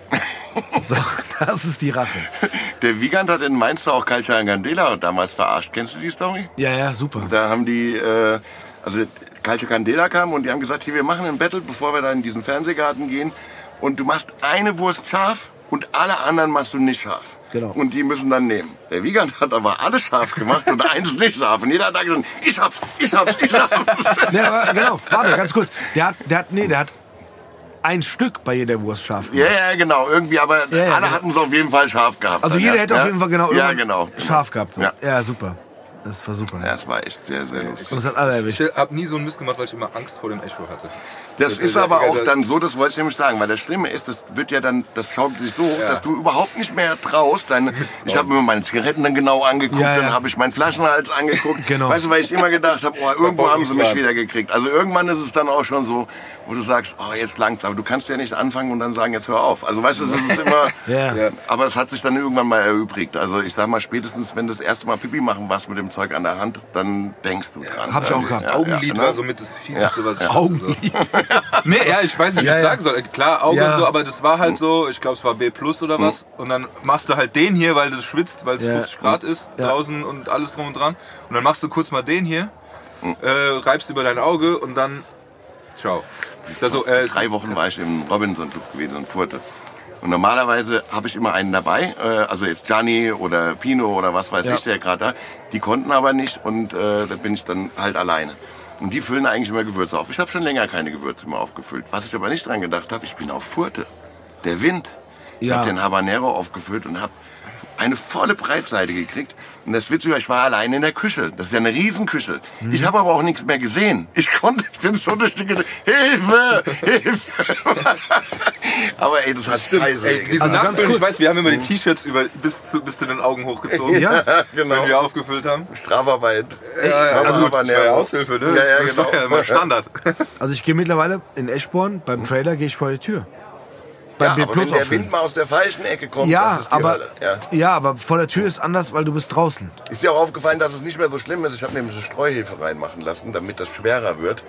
Speaker 1: So, das ist die Rache.
Speaker 3: Der Wiegand hat in Mainz auch Calcia Candela damals verarscht. Kennst du die Story?
Speaker 1: Ja, ja, super.
Speaker 3: Da haben die, äh, also Calcio Candela kam und die haben gesagt, hier, wir machen ein Battle, bevor wir da in diesen Fernsehgarten gehen. Und du machst eine Wurst scharf und alle anderen machst du nicht scharf.
Speaker 1: Genau.
Speaker 3: Und die müssen dann nehmen. Der Wiegand hat aber alles scharf gemacht und eins nicht scharf. Und jeder hat da gesagt, ich hab's, ich hab's, ich hab's.
Speaker 1: Nee, aber genau, warte, ganz kurz. Der hat, der hat, nee, der hat ein Stück bei jeder Wurst scharf gemacht.
Speaker 3: ja, ja, genau, irgendwie, aber
Speaker 1: Ja, ja,
Speaker 3: alle
Speaker 1: genau.
Speaker 3: hatten es auf jeden Fall scharf gehabt.
Speaker 1: Also jeder
Speaker 3: ja.
Speaker 1: hätte auf jeden Fall genau,
Speaker 3: Ja, genau.
Speaker 1: scharf gehabt. So.
Speaker 3: Ja.
Speaker 1: Ja. super. Das war super.
Speaker 3: Ja, das war echt sehr, sehr lustig.
Speaker 1: Und das hat alle
Speaker 2: Ich habe nie so einen Mist gemacht, weil ich immer Angst vor dem Echo hatte.
Speaker 3: Das
Speaker 2: Das
Speaker 3: ist aber auch dann so, das wollte ich nämlich sagen, weil das Schlimme ist, das wird ja dann, das schaukelt sich so hoch,
Speaker 2: Ja.
Speaker 3: dass du überhaupt nicht mehr traust. Deine, ich habe mir meine Zigaretten dann genau angeguckt,
Speaker 1: Ja, ja.
Speaker 3: dann habe ich meinen Flaschenhals angeguckt.
Speaker 1: Genau.
Speaker 3: Weißt du, weil ich immer gedacht habe, oh, irgendwo haben sie mich
Speaker 2: Verfolgungswahn.
Speaker 3: wieder gekriegt. Also irgendwann ist es dann auch schon so, wo du sagst, oh, jetzt langt's, aber du kannst ja nicht anfangen und dann sagen, jetzt hör auf. Also weißt du, es ist immer,
Speaker 1: Ja.
Speaker 3: Aber es hat sich dann irgendwann mal erübrigt. Also ich sag mal, spätestens wenn du das erste Mal Pipi machen warst mit dem Zeug an der Hand, dann denkst du dran.
Speaker 1: Hab ich auch gehabt.
Speaker 2: Augenlid
Speaker 3: ne?
Speaker 2: war somit das Fieseste, was ich.
Speaker 1: Augenlid.
Speaker 2: Nee, ja, ich weiß nicht, wie
Speaker 1: Ja,
Speaker 2: ich
Speaker 1: ja.
Speaker 2: sagen soll. Klar, Auge
Speaker 1: Ja.
Speaker 2: und so, aber das war halt so, ich glaube, es war B plus oder was. Und dann machst du halt den hier, weil du schwitzt, weil es
Speaker 1: Ja.
Speaker 2: 50 Grad ist
Speaker 1: Ja.
Speaker 2: draußen und alles drum und dran. Und dann machst du kurz mal den hier, äh, reibst über dein Auge und dann, ciao. Also, äh,
Speaker 3: drei Wochen war ich im Robinson Club gewesen in Furte. Und normalerweise habe ich immer einen dabei, äh, also jetzt Gianni oder Pino oder was weiß
Speaker 1: Ja.
Speaker 3: ich, der gerade da. Die konnten aber nicht und äh, da bin ich dann halt alleine. Und die füllen eigentlich immer Gewürze auf. Ich habe schon länger keine Gewürze mehr aufgefüllt. Was ich aber nicht dran gedacht habe, ich bin auf Furte. Der Wind. Ich
Speaker 1: Ja.
Speaker 3: habe den Habanero aufgefüllt und habe eine volle Breitseite gekriegt. Und das Witzige war, ich war alleine in der Küche. Das ist ja eine Riesenküche.
Speaker 1: Mhm.
Speaker 3: Ich habe aber auch nichts mehr gesehen. Ich konnte, ich bin so durch die Küche. Hilfe! Hilfe! aber ey, das hat scheiße.
Speaker 2: Ey, diese
Speaker 1: Also
Speaker 2: Nachfüllen, ich weiß, wir haben immer die T-Shirts über bis zu, bis zu den Augen hochgezogen,
Speaker 1: Ja,
Speaker 3: genau.
Speaker 2: wenn wir aufgefüllt haben.
Speaker 3: Strafarbeit.
Speaker 2: Ja, ja,
Speaker 3: Aber
Speaker 2: also gut, das war ja. Aushilfe, ne?
Speaker 3: Ja, ja,
Speaker 2: das
Speaker 3: genau.
Speaker 2: war ja immer Standard.
Speaker 1: Also ich gehe mittlerweile in Eschborn, beim Trailer gehe ich vor die Tür. Beim
Speaker 3: Ja,
Speaker 1: B
Speaker 3: aber
Speaker 1: Plus
Speaker 3: wenn der. Wind mal aus der falschen Ecke kommt,
Speaker 1: Ja, aber.
Speaker 3: Ja.
Speaker 1: ja, aber vor der Tür ist anders, weil du bist draußen.
Speaker 3: Ist dir auch aufgefallen, dass es nicht mehr so schlimm ist? Ich habe nämlich eine Streuhefe reinmachen lassen, damit das schwerer wird.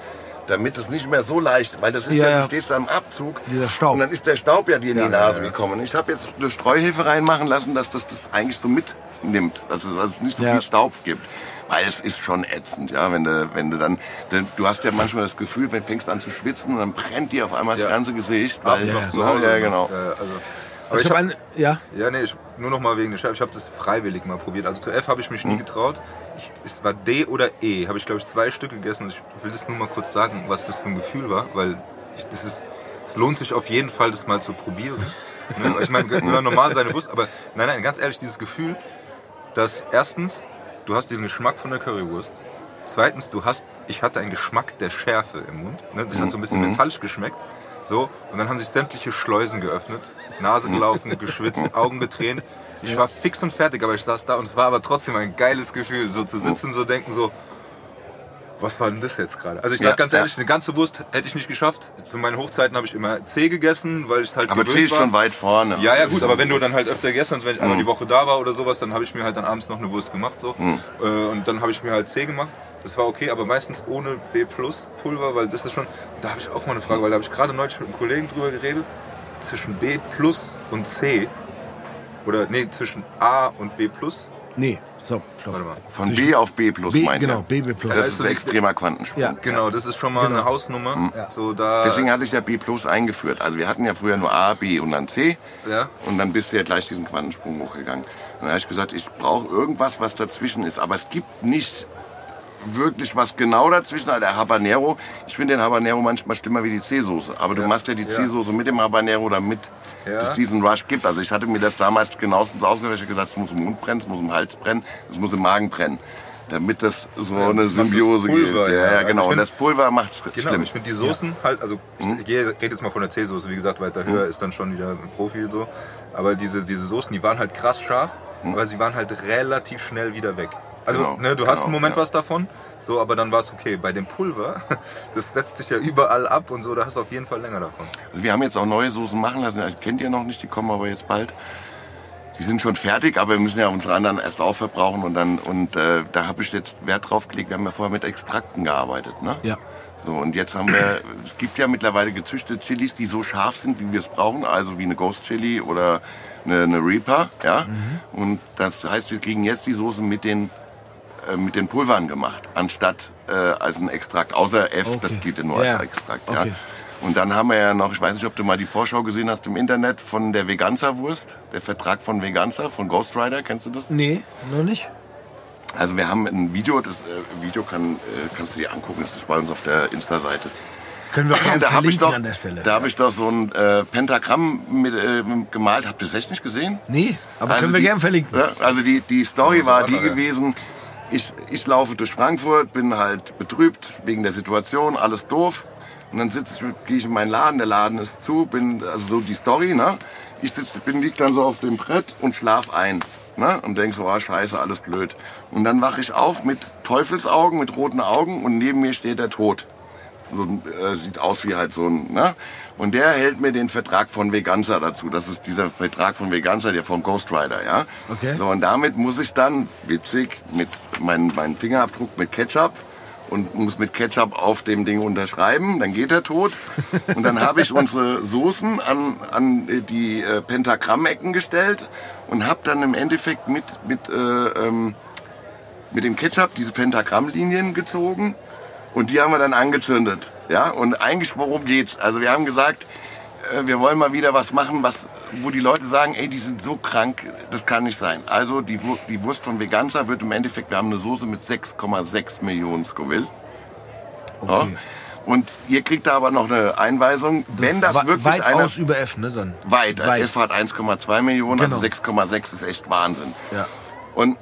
Speaker 3: damit es nicht mehr so leicht, weil das ist
Speaker 1: Ja,
Speaker 3: ja, du stehst da im Abzug
Speaker 1: Dieser Staub.
Speaker 3: und dann ist der Staub ja dir in die Nase gekommen. Ich habe jetzt eine Streuhefe reinmachen lassen, dass das das eigentlich so mitnimmt, also dass es nicht so viel Staub gibt. Weil es ist schon ätzend, ja, wenn du, wenn du dann, denn du hast ja manchmal das Gefühl, wenn du fängst an zu schwitzen und dann brennt dir auf einmal
Speaker 2: Ja.
Speaker 3: das ganze Gesicht, weil,
Speaker 1: Ja.
Speaker 2: zu Hause.
Speaker 3: ja, genau.
Speaker 2: Äh, also, aber
Speaker 1: Also ich
Speaker 2: ich
Speaker 1: habe
Speaker 2: hab,
Speaker 1: eine, ja,
Speaker 2: ja, nee, ich, nur noch mal wegen der Chef. Ich habe das freiwillig mal probiert. Also zu F habe ich mich
Speaker 3: Hm.
Speaker 2: nie getraut. Ich, es war D oder E. Habe ich glaube ich zwei Stück gegessen. Ich will das nur mal kurz sagen, was das für ein Gefühl war, weil ich, das ist, es lohnt sich auf jeden Fall, das mal zu probieren. Ne? Ich meine, wenn man normal seine Wurst, aber nein, nein, ganz ehrlich, dieses Gefühl, dass erstens du hast den Geschmack von der Currywurst. Zweitens, du hast, ich hatte einen Geschmack der Schärfe im Mund. Ne? Das hat so ein bisschen metallisch geschmeckt. So, und dann haben sich sämtliche Schleusen geöffnet, Nase gelaufen, geschwitzt, Augen getränt. Ich war fix und fertig, aber ich saß da und es war aber trotzdem ein geiles Gefühl, so zu sitzen, so denken, so, was war denn das jetzt gerade? Also ich sag
Speaker 3: Ja,
Speaker 2: ganz
Speaker 3: ja.
Speaker 2: ehrlich, eine ganze Wurst hätte ich nicht geschafft. Zu meinen Hochzeiten habe ich immer C gegessen, weil ich es halt
Speaker 3: Aber C ist
Speaker 2: war.
Speaker 3: schon weit vorne.
Speaker 2: Ja, ja, gut, aber wenn du dann halt öfter gegessen hast, wenn ich
Speaker 3: Mhm.
Speaker 2: einmal die Woche da war oder sowas, dann habe ich mir halt dann abends noch eine Wurst gemacht. So.
Speaker 3: Mhm.
Speaker 2: Und dann habe ich mir halt C gemacht. Das war okay, aber meistens ohne B Plus Pulver, weil das ist schon. Da habe ich auch mal eine Frage, weil da habe ich gerade neulich mit einem Kollegen drüber geredet. Zwischen B Plus und C. Oder nee, zwischen A und B Plus.
Speaker 1: Nee, stopp, stopp.
Speaker 2: Warte mal.
Speaker 3: Von B auf B plus
Speaker 1: B,
Speaker 3: meint
Speaker 1: genau,
Speaker 3: er.
Speaker 1: B, B plus.
Speaker 3: Das ist ein extremer Quantensprung.
Speaker 1: Ja.
Speaker 2: Genau, das ist schon mal
Speaker 1: Genau.
Speaker 2: eine Hausnummer.
Speaker 1: Ja.
Speaker 2: So da.
Speaker 3: Deswegen hatte ich ja B plus eingeführt. Also wir hatten ja früher nur A, B und dann C.
Speaker 2: Ja.
Speaker 3: Und dann bist du ja gleich diesen Quantensprung hochgegangen. Dann habe ich gesagt, ich brauche irgendwas, was dazwischen ist. Aber es gibt nicht wirklich was genau dazwischen. Also der Habanero, ich finde den Habanero manchmal schlimmer wie die C-Soße. Aber du machst ja die C-Soße mit dem Habanero, damit
Speaker 2: Ja.
Speaker 3: es diesen Rush gibt. Also ich hatte mir das damals genauestens ausgewählt. Ich habe gesagt, es muss im Mund brennen, es muss im Hals brennen, es muss im Magen brennen. Damit das so eine
Speaker 2: macht das
Speaker 3: Symbiose
Speaker 2: Pulver,
Speaker 3: gibt. Ja,
Speaker 2: ja.
Speaker 3: ja,
Speaker 2: Also
Speaker 3: genau.
Speaker 2: ich
Speaker 3: Und
Speaker 2: find-
Speaker 3: das Pulver macht
Speaker 2: Genau,
Speaker 3: schlimm.
Speaker 2: ich finde die Soßen halt, also ich
Speaker 3: Mhm.
Speaker 2: gehe- rede jetzt mal von der C-Soße, wie gesagt, weiter höher ist dann schon wieder ein Profi und so. Aber diese, diese Soßen, die waren halt krass scharf, aber sie waren halt relativ schnell wieder weg. Also
Speaker 3: Mhm. Genau,
Speaker 2: ne, du hast
Speaker 3: genau,
Speaker 2: einen Moment
Speaker 3: ja.
Speaker 2: was davon, so, aber dann war es okay. Bei dem Pulver, das setzt dich ja überall ab und so, da hast du auf jeden Fall länger davon.
Speaker 3: Also wir haben jetzt auch neue Soßen machen lassen. Die kennt ihr noch nicht, die kommen aber jetzt bald. Die sind schon fertig, aber wir müssen ja unsere anderen erst aufverbrauchen und dann und äh, da habe ich jetzt Wert drauf gelegt. Wir haben ja vorher mit Extrakten gearbeitet, ne?
Speaker 1: Ja.
Speaker 3: So und jetzt haben wir, es gibt ja mittlerweile gezüchtete Chilis, die so scharf sind, wie wir es brauchen, also wie eine Ghost Chili oder eine, eine Reaper, ja. Und das heißt, wir kriegen jetzt die Soße mit den äh, mit den Pulvern gemacht, anstatt äh, als ein Extrakt. Außer F, das
Speaker 1: Okay.
Speaker 3: geht ja nur
Speaker 1: Ja,
Speaker 3: als Extrakt.
Speaker 1: okay.
Speaker 3: Ja. Und dann haben wir ja noch, ich weiß nicht, ob du mal die Vorschau gesehen hast im Internet von der Veganza-Wurst, der Vertrag von Veganza, von Ghost Rider, kennst du das?
Speaker 1: Nee, noch nicht.
Speaker 3: Also wir haben ein Video, das äh, Video kann, äh, kannst du dir angucken, das ist bei uns auf der Insta-Seite.
Speaker 1: Können wir auch
Speaker 3: Da habe ich doch,
Speaker 1: an der Stelle.
Speaker 3: da habe ich doch so ein äh, Pentagramm mit, äh, gemalt. Habt ihr das echt nicht gesehen?
Speaker 1: nee, aber
Speaker 3: Also
Speaker 1: können wir
Speaker 3: die-
Speaker 1: gerne verlinken.
Speaker 3: Ja, also die, die Story war die
Speaker 2: das,
Speaker 3: gewesen, ich, ich laufe durch Frankfurt, bin halt betrübt wegen der Situation, alles doof. Und dann sitze ich, gehe ich in meinen Laden, der Laden ist zu, bin, also so die Story, ne? Ich sitz, bin, lieg dann so auf dem Brett und schlaf ein. Ne? Und denk so, ah, scheiße, alles blöd. Und dann wache ich auf mit Teufelsaugen, mit roten Augen und neben mir steht der Tod so äh, sieht aus wie halt so ein, ne? Und der hält mir den Vertrag von Veganza dazu. Das ist dieser Vertrag von Veganza, der vom Ghost Rider, ja?
Speaker 1: Okay.
Speaker 3: So, und damit muss ich dann, witzig, mit meinem meinen Fingerabdruck mit Ketchup und muss mit Ketchup auf dem Ding unterschreiben, dann geht er tot. Und dann habe ich unsere Soßen an, an äh, die äh, Pentagrammecken gestellt und habe dann im Endeffekt mit, mit, äh, ähm, mit dem Ketchup diese Pentagrammlinien gezogen und die haben wir dann angezündet. Ja, und eigentlich worum geht's? Also wir haben gesagt, äh, wir wollen mal wieder was machen, was, wo die Leute sagen, ey, die sind so krank, das kann nicht sein. Also die, die Wurst von Veganza wird im Endeffekt, wir haben eine Soße mit 6,6 Millionen Scoville. Ja.
Speaker 1: Okay.
Speaker 3: Und ihr kriegt da aber noch eine Einweisung, wenn das wirklich
Speaker 1: weit
Speaker 3: einer
Speaker 1: aus über F, ne, dann.
Speaker 3: weit,
Speaker 1: Weit.
Speaker 3: F hat 1,2 Millionen,
Speaker 1: Genau.
Speaker 3: also 6,6 ist echt Wahnsinn.
Speaker 1: Ja.
Speaker 3: Und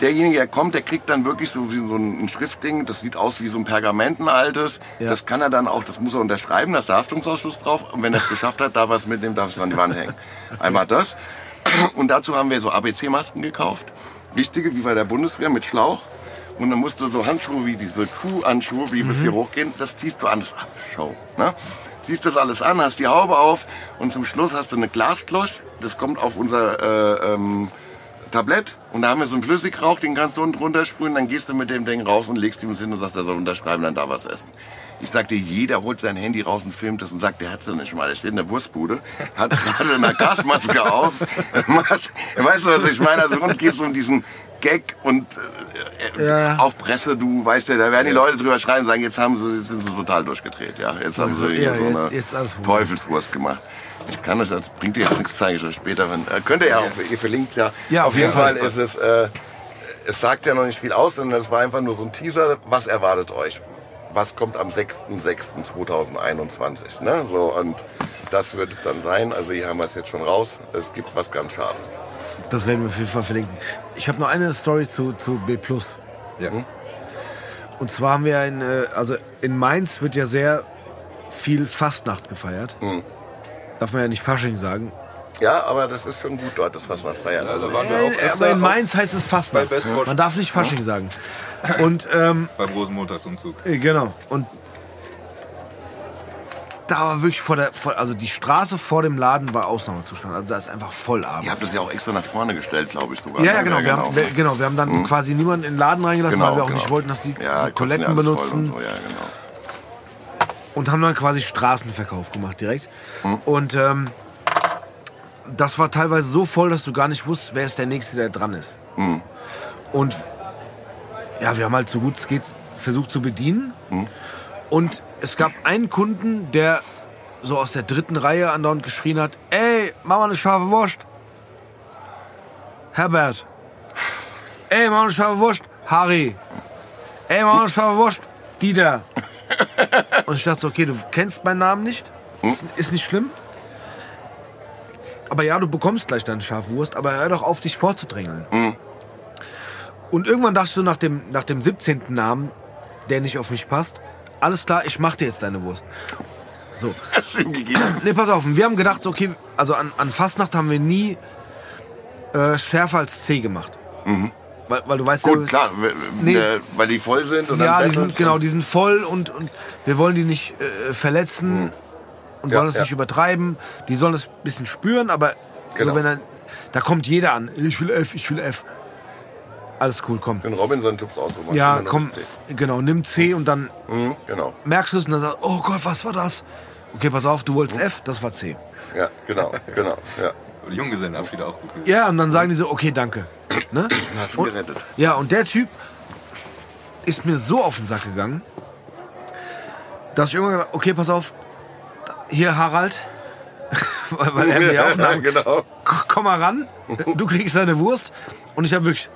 Speaker 3: derjenige, der kommt, der kriegt dann wirklich so, wie so ein Schriftding, das sieht aus wie so ein Pergament, ein altes.
Speaker 1: Ja.
Speaker 3: Das kann er dann auch, das muss er unterschreiben, da ist der Haftungsausschuss drauf. Und wenn er es geschafft hat, darf er es mitnehmen, darf es an die Wand hängen. Einmal das. Und dazu haben wir so ABC-Masken gekauft. Richtige, wie bei der Bundeswehr, mit Schlauch. Und dann musst du so Handschuhe wie diese Kuhhandschuhe, wie bis hier hochgehen, das ziehst du das ist Show. Ne? Ziehst das alles an, hast die Haube auf und zum Schluss hast du eine Glasklosch. Das kommt auf unser äh, ähm, Tablett und da haben wir so einen Flüssigrauch, den kannst du unten runtersprühen, dann gehst du mit dem Ding raus und legst ihm hin und sagst, er soll unterschreiben, dann darf er es essen. Ich sag dir, jeder holt sein Handy raus und filmt das und sagt, der hat's ja nicht mal. Der steht in der Wurstbude, hat gerade eine Gasmaske auf. Macht, weißt du, was ich meine? Also uns geht's um diesen Gag und äh,
Speaker 1: Ja.
Speaker 3: auch Presse, du weißt ja, da werden die Leute drüber schreiben und sagen, jetzt haben sie, jetzt sind sie total durchgedreht. Ja, jetzt haben sie hier
Speaker 1: Ja,
Speaker 3: so eine
Speaker 1: jetzt.
Speaker 3: Teufelswurst gemacht. Ich kann das, das bringt dir jetzt nichts, zeige ich euch später. Wenn, äh, könnt ihr ja auch, ihr verlinkt ja.
Speaker 1: Ja,
Speaker 3: auf
Speaker 1: auf
Speaker 3: jeden Fall
Speaker 1: Fall.
Speaker 3: ist es, äh, es sagt ja noch nicht viel aus, sondern es war einfach nur so ein Teaser. Was erwartet euch? Was kommt am 6.6.2021? Ne? So, und das wird es dann sein. Also hier haben wir es jetzt schon raus. Es gibt was ganz Scharfes.
Speaker 1: Das werden wir auf jeden Fall verlinken. Ich habe noch eine Story zu, zu B+.
Speaker 2: Ja.
Speaker 1: Und zwar haben wir in, äh, also in Mainz wird ja sehr viel Fastnacht gefeiert.
Speaker 3: Mhm.
Speaker 1: Darf man ja nicht Fasching sagen.
Speaker 3: Ja, aber das ist schon gut dort, das was man feiern.
Speaker 2: Also waren wir auch
Speaker 1: Äh,
Speaker 2: öfter
Speaker 1: aber in Mainz heißt es Fastnacht. Man darf nicht Fasching sagen. Und ähm,
Speaker 2: beim Rosenmontagsumzug.
Speaker 1: Äh, Genau. Und da war wirklich vor der, vor, also die Straße vor dem Laden war Ausnahmezustand. Also da ist einfach voll abends.
Speaker 3: ihr habt das ja auch extra nach vorne gestellt, glaube ich sogar.
Speaker 1: ja, ja,
Speaker 3: ne?
Speaker 1: genau. Wir haben, wir, genau. Wir haben dann quasi niemanden in den Laden reingelassen,
Speaker 3: Genau,
Speaker 1: weil wir auch
Speaker 3: genau.
Speaker 1: nicht wollten, dass die,
Speaker 3: ja,
Speaker 1: Toiletten
Speaker 3: ja
Speaker 1: benutzen.
Speaker 3: So, ja, genau.
Speaker 1: Und haben dann quasi Straßenverkauf gemacht direkt.
Speaker 3: Hm.
Speaker 1: Und ähm, das war teilweise so voll, dass du gar nicht wusstest, wer ist der Nächste, der dran ist.
Speaker 3: Hm.
Speaker 1: Und ja, wir haben halt so gut es geht versucht zu bedienen.
Speaker 3: Hm.
Speaker 1: Und es gab einen Kunden, der so aus der dritten Reihe andauernd geschrien hat, ey, mach mal eine scharfe Wurst. Herbert. Ey, mach mal eine scharfe Wurst. Harry. Ey, mach mal eine scharfe Wurst. Dieter. Und ich dachte okay, du kennst meinen Namen nicht. Ist, ist nicht schlimm. Aber ja, du bekommst gleich deine scharfe Wurst, aber hör doch auf, dich vorzudrängeln. Und irgendwann dachtest du nach dem, nach dem 17. Namen, der nicht auf mich passt, alles klar, ich mach dir jetzt deine Wurst. So.
Speaker 3: Gegeben?
Speaker 1: Nee, pass auf, wir haben gedacht, okay, also an, an Fastnacht haben wir nie äh, schärfer als C gemacht. Weil, weil du weißt
Speaker 3: Gut,
Speaker 1: ja,
Speaker 3: klar,
Speaker 1: Nee.
Speaker 3: äh, weil die voll sind und
Speaker 1: ja,
Speaker 3: dann
Speaker 1: die sind, genau, die sind voll und, und wir wollen die nicht äh, verletzen und
Speaker 3: Ja,
Speaker 1: wollen es
Speaker 3: ja.
Speaker 1: nicht übertreiben. Die sollen es ein bisschen spüren, aber
Speaker 3: Genau.
Speaker 1: so, wenn dann, da kommt jeder an. Ich will F, ich will F. Alles cool, komm.
Speaker 3: Den Robinson-Tipps aussuchen.
Speaker 1: Ja,
Speaker 3: Nur
Speaker 1: komm,
Speaker 3: das C.
Speaker 1: genau, nimm C und dann
Speaker 3: Mhm, genau,
Speaker 1: merkst du es und dann sagst oh Gott, was war das? Okay, pass auf, du wolltest F, das war C.
Speaker 3: ja, genau, genau. Ja.
Speaker 2: Junggesellenabschied auch gut gewesen.
Speaker 1: Ja, und dann sagen die so, okay, danke. Ne?
Speaker 3: Hast du
Speaker 1: Und-
Speaker 3: gerettet.
Speaker 1: Ja, und der Typ ist mir so auf den Sack gegangen, dass ich irgendwann gesagt okay, pass auf, hier Harald, weil, weil er mir ja auch Namen,
Speaker 3: genau.
Speaker 1: Komm mal ran, du kriegst deine Wurst. Und ich habe wirklich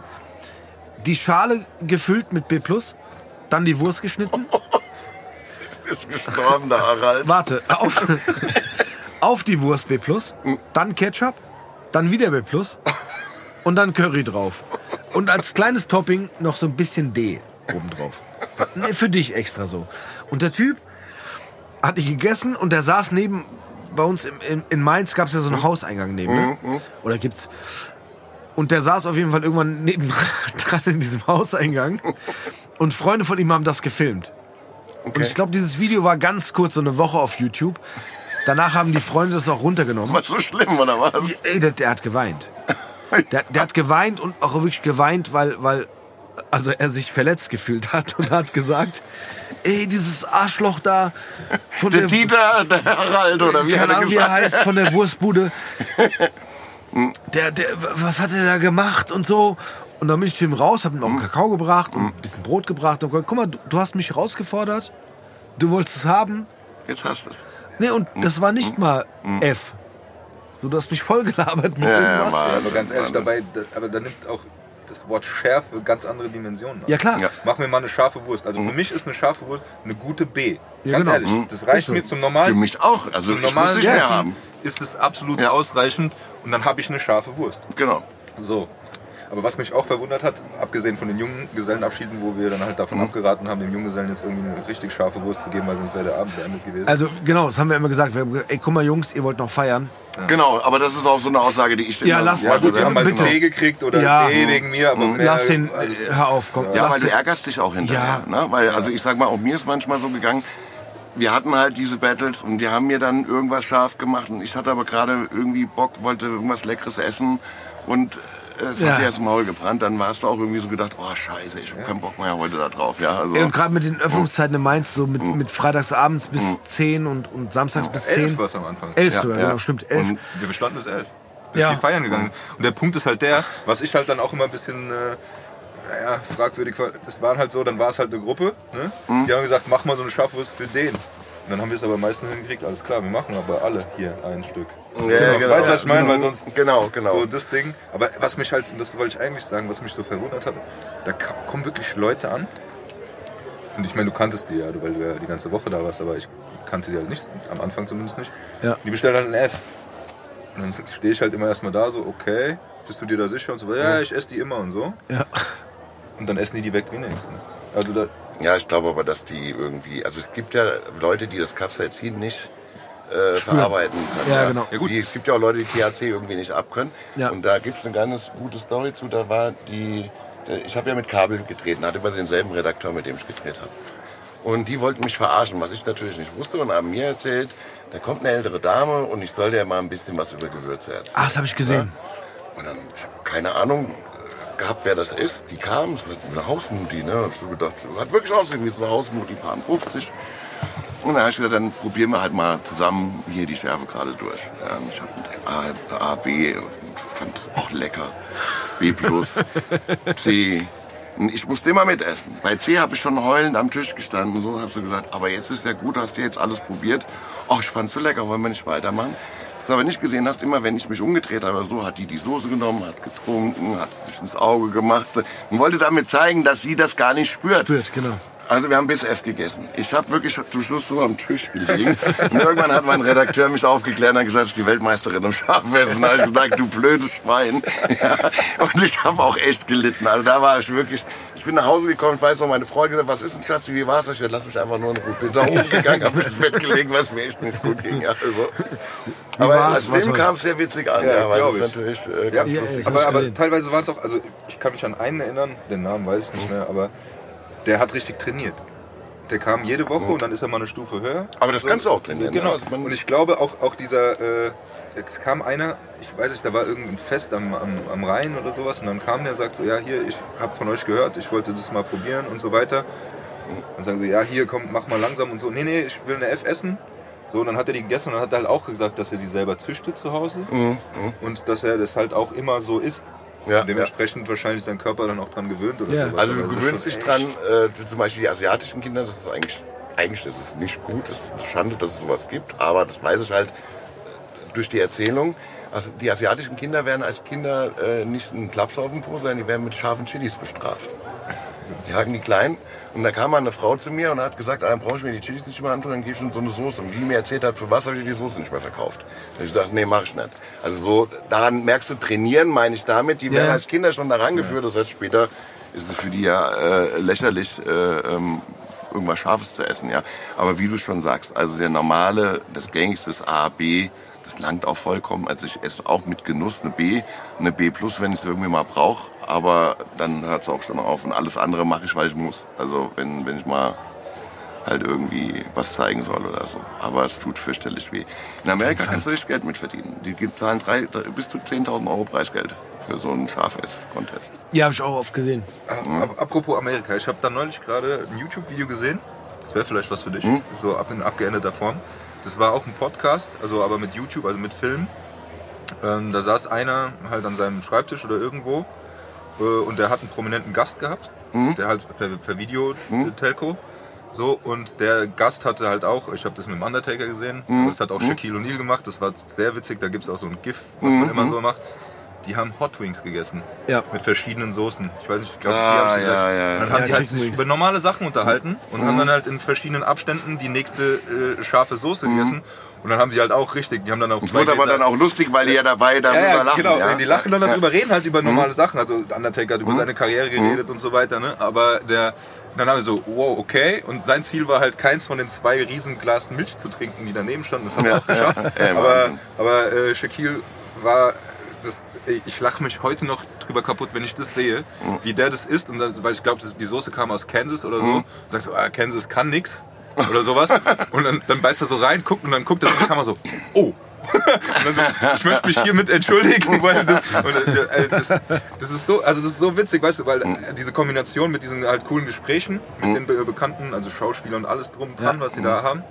Speaker 1: die Schale gefüllt mit B+, dann die Wurst geschnitten,
Speaker 3: Ist gestorben, der Harald.
Speaker 1: warte, auf, auf die Wurst B+, dann Ketchup, dann wieder B+, und dann Curry drauf. Und als kleines Topping noch so ein bisschen D obendrauf. Nee, für dich extra so. Und der Typ hat die gegessen und der saß neben, bei uns im, in, in Mainz gab es ja so einen Hauseingang neben, ne? Oder gibt's. Und der saß auf jeden Fall irgendwann neben dran in diesem Hauseingang. Und Freunde von ihm haben das gefilmt. Und ich glaube, dieses Video war ganz kurz, so eine Woche auf YouTube. Danach haben die Freunde das noch runtergenommen.
Speaker 3: Was so schlimm, oder was?
Speaker 1: Ey, der, der hat geweint. Der, der hat geweint und auch wirklich geweint, weil, weil also er sich verletzt gefühlt hat und hat gesagt, ey, dieses Arschloch da von
Speaker 3: Der Dieter, der Harald, oder wie hat er
Speaker 1: Ahnung, wie er
Speaker 3: gesagt?
Speaker 1: heißt, von der Wurstbude. Der, der, was hat er da gemacht und so. Und dann bin ich zu ihm raus, hab ihm noch einen Kakao gebracht und ein bisschen Brot gebracht. Und gesagt, guck mal, du, du hast mich rausgefordert. Du wolltest es haben.
Speaker 3: Jetzt hast du es.
Speaker 1: Nee, und das war nicht mal F. So, du hast mich voll gelabert mit
Speaker 3: Ja, ja,
Speaker 1: irgendwas.
Speaker 3: Mann.
Speaker 2: Aber ganz ehrlich, dabei, da, aber da nimmt auch das Wort Schärfe ganz andere Dimensionen an.
Speaker 1: Ja, klar.
Speaker 3: Ja.
Speaker 2: Mach mir mal eine scharfe Wurst. Also für mich ist eine scharfe Wurst eine gute B.
Speaker 1: Ja,
Speaker 2: ganz
Speaker 1: genau.
Speaker 2: ehrlich, das reicht
Speaker 1: so.
Speaker 2: mir zum
Speaker 3: Für
Speaker 2: normalen,
Speaker 3: mich auch. Also
Speaker 2: zum
Speaker 3: ich muss
Speaker 2: normalen
Speaker 3: nicht mehr haben.
Speaker 2: ist es absolut
Speaker 3: Ja.
Speaker 2: ausreichend und dann habe ich eine scharfe Wurst.
Speaker 3: Genau.
Speaker 2: So. Aber was mich auch verwundert hat, abgesehen von den jungen Gesellenabschieden, wo wir dann halt
Speaker 3: Mhm.
Speaker 2: davon abgeraten haben, dem Junggesellen jetzt irgendwie eine richtig scharfe Wurst zu geben, weil sonst wäre der Abend beendet gewesen.
Speaker 1: Also genau, das haben wir immer gesagt. Wir haben gesagt, ey, guck mal Jungs, ihr wollt noch feiern.
Speaker 3: Genau, aber das ist auch so eine Aussage, die ich
Speaker 1: Ja,
Speaker 3: immer-
Speaker 1: lass
Speaker 2: ja, gut, wir haben mal
Speaker 1: bitte.
Speaker 2: C gekriegt oder
Speaker 1: Ja.
Speaker 2: D wegen mir, aber mehr,
Speaker 1: Lass den,
Speaker 2: also,
Speaker 1: äh, hör auf, komm.
Speaker 3: Ja, weil du ärgerst dich auch hinterher. Ne? Weil, also ich sag mal, auch mir ist manchmal so gegangen, wir hatten halt diese Battles und die haben mir dann irgendwas scharf gemacht und ich hatte aber gerade irgendwie Bock, wollte irgendwas Leckeres essen und es
Speaker 1: Ja.
Speaker 3: hat dir das Maul gebrannt, dann hast du auch irgendwie so gedacht, oh scheiße, ich hab keinen Bock mehr heute da drauf. Ja, also,
Speaker 1: Ey, und gerade mit den Öffnungszeiten in Mainz, so mit, mit freitagsabends bis 10 und, und samstags bis 10.
Speaker 2: Elf war es am Anfang.
Speaker 1: 11
Speaker 3: Ja,
Speaker 1: sogar,
Speaker 3: ja.
Speaker 1: genau, stimmt, 11.
Speaker 3: Und
Speaker 2: Wir bestanden bis elf. Bis
Speaker 1: Ja.
Speaker 2: die feiern gegangen. Und der Punkt ist halt der, was ich halt dann auch immer ein bisschen, äh, naja, fragwürdig war, das waren halt so, dann war es halt eine Gruppe, ne?
Speaker 3: Mhm.
Speaker 2: Die haben gesagt, mach mal so eine Schafwurst für den. Und dann haben wir es aber meistens hingekriegt, alles klar, wir machen aber alle hier ein Stück.
Speaker 3: Ja, genau.
Speaker 2: Weißt du, was ich meine? Weil sonst
Speaker 3: Genau, genau.
Speaker 2: so das Ding. Aber was mich halt, und das wollte ich eigentlich sagen, was mich so verwundert hat, da kommen wirklich Leute an. Und ich meine, du kanntest die ja, weil du ja die ganze Woche da warst, aber ich kannte die halt nicht, am Anfang zumindest nicht.
Speaker 1: Ja.
Speaker 2: Die bestellen halt ein F. Und dann stehe ich halt immer erstmal da, so, okay, bist du dir da sicher? Und so, ja, ich esse die immer und so.
Speaker 1: Ja.
Speaker 2: Und dann essen die die weg wie nichts. Also da,
Speaker 3: Ja, ich glaube aber, dass die irgendwie, also es gibt ja Leute, die das Capsaicin nicht äh, verarbeiten können.
Speaker 1: Ja, genau.
Speaker 2: Ja, gut.
Speaker 3: Die, es gibt ja auch Leute, die THC irgendwie nicht abkönnen.
Speaker 1: Ja.
Speaker 3: Und da gibt es eine ganz gute Story zu. Da war die, ich habe ja mit Kabel gedreht und hatte immer denselben Redakteur, mit dem ich gedreht habe. Und die wollten mich verarschen, was ich natürlich nicht wusste und haben mir erzählt, da kommt eine ältere Dame und ich soll dir mal ein bisschen was über Gewürze erzählen.
Speaker 1: Ah, das habe ich gesehen.
Speaker 3: Und dann, keine Ahnung gehabt, wer das ist. Die kam, es war eine Hausmutti, ne? Hab ich so gedacht, hat wirklich ausgesehen wie so eine Hausmutti, paar 50. Und dann habe ich gesagt, dann probieren wir halt mal zusammen hier die Schärfe gerade durch. Ja, ich habe A, A, B und fand es auch lecker. B plus, C. Und Ich musste immer mitessen. Bei C habe ich schon heulend am Tisch gestanden. So habe so gesagt, aber jetzt ist ja gut, hast du jetzt alles probiert. Oh, ich fand's so lecker, wollen wir nicht weitermachen? Was du aber nicht gesehen hast, immer wenn ich mich umgedreht habe, so hat die die Soße genommen, hat getrunken, hat sich ins Auge gemacht und wollte damit zeigen, dass sie das gar nicht spürt.
Speaker 1: Spürt, genau.
Speaker 3: Also wir haben bis F gegessen. Ich habe wirklich zum Schluss so am Tisch gelegen. Und irgendwann hat mein Redakteur mich aufgeklärt und hat gesagt, das ist die Weltmeisterin im Schafessen. Da habe ich gesagt, du blödes Schwein. Ja. Und ich habe auch echt gelitten. Also da war ich wirklich, ich bin nach Hause gekommen, ich weiß noch, meine hat gesagt, was ist denn Schatz, wie war's? Ich lass mich einfach nur in Ruhe. Bin da hochgegangen, habe ins Bett gelegen, was mir echt nicht gut ging. Also. Aber als
Speaker 1: War
Speaker 3: Film kam es sehr witzig an,
Speaker 2: Ja,
Speaker 3: ja, weil das
Speaker 2: glaub
Speaker 3: ist
Speaker 2: ich.
Speaker 3: natürlich äh, ganz
Speaker 1: ja,
Speaker 3: lustig.
Speaker 1: ja.
Speaker 2: aber, aber teilweise waren es auch, also ich kann mich an einen erinnern, den Namen weiß ich nicht mehr, aber der hat richtig trainiert. Der kam jede Woche und dann ist er mal eine Stufe höher.
Speaker 3: Aber das kannst du auch trainieren,
Speaker 2: Genau.
Speaker 3: ja.
Speaker 2: Und ich glaube auch, auch dieser, äh, es kam einer, ich weiß nicht, da war irgendein Fest am, am, am Rhein oder sowas und dann kam der und sagt so, ja hier, ich habe von euch gehört, ich wollte das mal probieren und so weiter. Dann sagen sie, ja hier, komm, mach mal langsam und so. Nee, nee, ich will eine F essen. So, und dann hat er die gegessen und dann hat er halt auch gesagt, dass er die selber züchtet zu Hause und dass er das halt auch immer so isst.
Speaker 3: Ja,
Speaker 2: und dementsprechend wahrscheinlich sein Körper dann auch dran gewöhnt oder
Speaker 1: Ja.
Speaker 2: sowas.
Speaker 3: Also du
Speaker 2: ist
Speaker 3: gewöhnst dich dran, äh, zum Beispiel die asiatischen Kinder, das ist eigentlich, eigentlich ist es nicht gut, es ist Schande, dass es sowas gibt, aber das weiß ich halt äh, durch die Erzählung. Also die asiatischen Kinder werden als Kinder äh, nicht ein Klaps auf dem Po sein, die werden mit scharfen Chilis bestraft. Die haken die klein und da kam mal eine Frau zu mir und hat gesagt, ah, dann brauche ich mir die Chilis nicht mehr antun, dann gebe ich so eine Soße. Und wie die mir erzählt hat, für was habe ich die Soße nicht mehr verkauft. Habe ich gesagt, nee, mach ich nicht. Also so, daran merkst du, trainieren meine ich damit, die werden
Speaker 1: Ja.
Speaker 3: als Kinder schon daran geführt, das heißt später ist es für die ja äh, lächerlich, äh, ähm, irgendwas Scharfes zu essen, ja. Aber wie du schon sagst, also der normale, das gängigste ist A, B, das langt auch vollkommen. Also ich esse auch mit Genuss eine B, eine B plus, wenn ich es irgendwie mal brauche. Aber dann hört es auch schon auf. Und alles andere mache ich, weil ich muss. Also wenn, wenn ich mal halt irgendwie was zeigen soll oder so. Aber es tut fürchterlich weh. In Amerika kannst du richtig Geld mit verdienen. Die zahlen drei, drei, bis zu 10.000 Euro Preisgeld für so einen Schafess-Contest.
Speaker 1: Ja, habe ich auch oft gesehen.
Speaker 2: Ap- Apropos Amerika, ich habe da neulich gerade ein YouTube-Video gesehen. Das wäre vielleicht was für dich, so ab in abgeendeter Form. Das war auch ein Podcast, also aber mit YouTube, also mit Film. Ähm, da saß einer halt an seinem Schreibtisch oder irgendwo äh, und der hat einen prominenten Gast gehabt, der halt per, per Video-Telco. So, und der Gast hatte halt auch, ich habe das mit dem Undertaker gesehen, das hat auch Shaquille O'Neal gemacht, das war sehr witzig, da gibt es auch so ein GIF, was man immer so macht. Die haben Hot Wings gegessen.
Speaker 1: Ja.
Speaker 2: Mit verschiedenen Soßen. Ich weiß nicht, ich glaube,
Speaker 3: Ah,
Speaker 2: die haben sie
Speaker 3: ja,
Speaker 2: gesagt.
Speaker 3: ja,
Speaker 2: Und Dann
Speaker 3: ja.
Speaker 2: haben
Speaker 1: Ja,
Speaker 2: die halt sich
Speaker 1: Wings.
Speaker 2: über normale Sachen unterhalten und haben dann halt in verschiedenen Abständen die nächste äh, scharfe Soße gegessen. Und dann haben die halt auch richtig, die haben dann auch
Speaker 3: Es wurde aber dann auch lustig, weil die ja dabei darüber
Speaker 2: ja, ja,
Speaker 3: lachen.
Speaker 2: genau.
Speaker 3: ja?
Speaker 2: Die lachen dann darüber, reden halt über normale Sachen. Also Undertaker hat über seine Karriere geredet und so weiter. Ne? Aber der, dann haben wir so, wow, okay. Und sein Ziel war halt, keins von den zwei Riesenglas Milch zu trinken, die daneben standen. Das er
Speaker 3: Ja,
Speaker 2: auch geschafft.
Speaker 3: ja, ja,
Speaker 2: aber aber äh, Shaquille war, das, ich lache mich heute noch drüber kaputt, wenn ich das sehe, wie der das isst. Und dann, weil ich glaube, die Soße kam aus Kansas oder so. Und sagst du, ah, Kansas kann nix. Oder sowas. Und dann, dann beißt er so rein, guckt und dann guckt er in die Kamera so, oh. Und dann so, ich möchte mich hiermit entschuldigen. Weil das, und, äh, das, das ist so, also das ist so witzig, weißt du, weil äh, diese Kombination mit diesen halt coolen Gesprächen mit den Be Bekannten, also Schauspieler und alles drum dran, was sie da haben,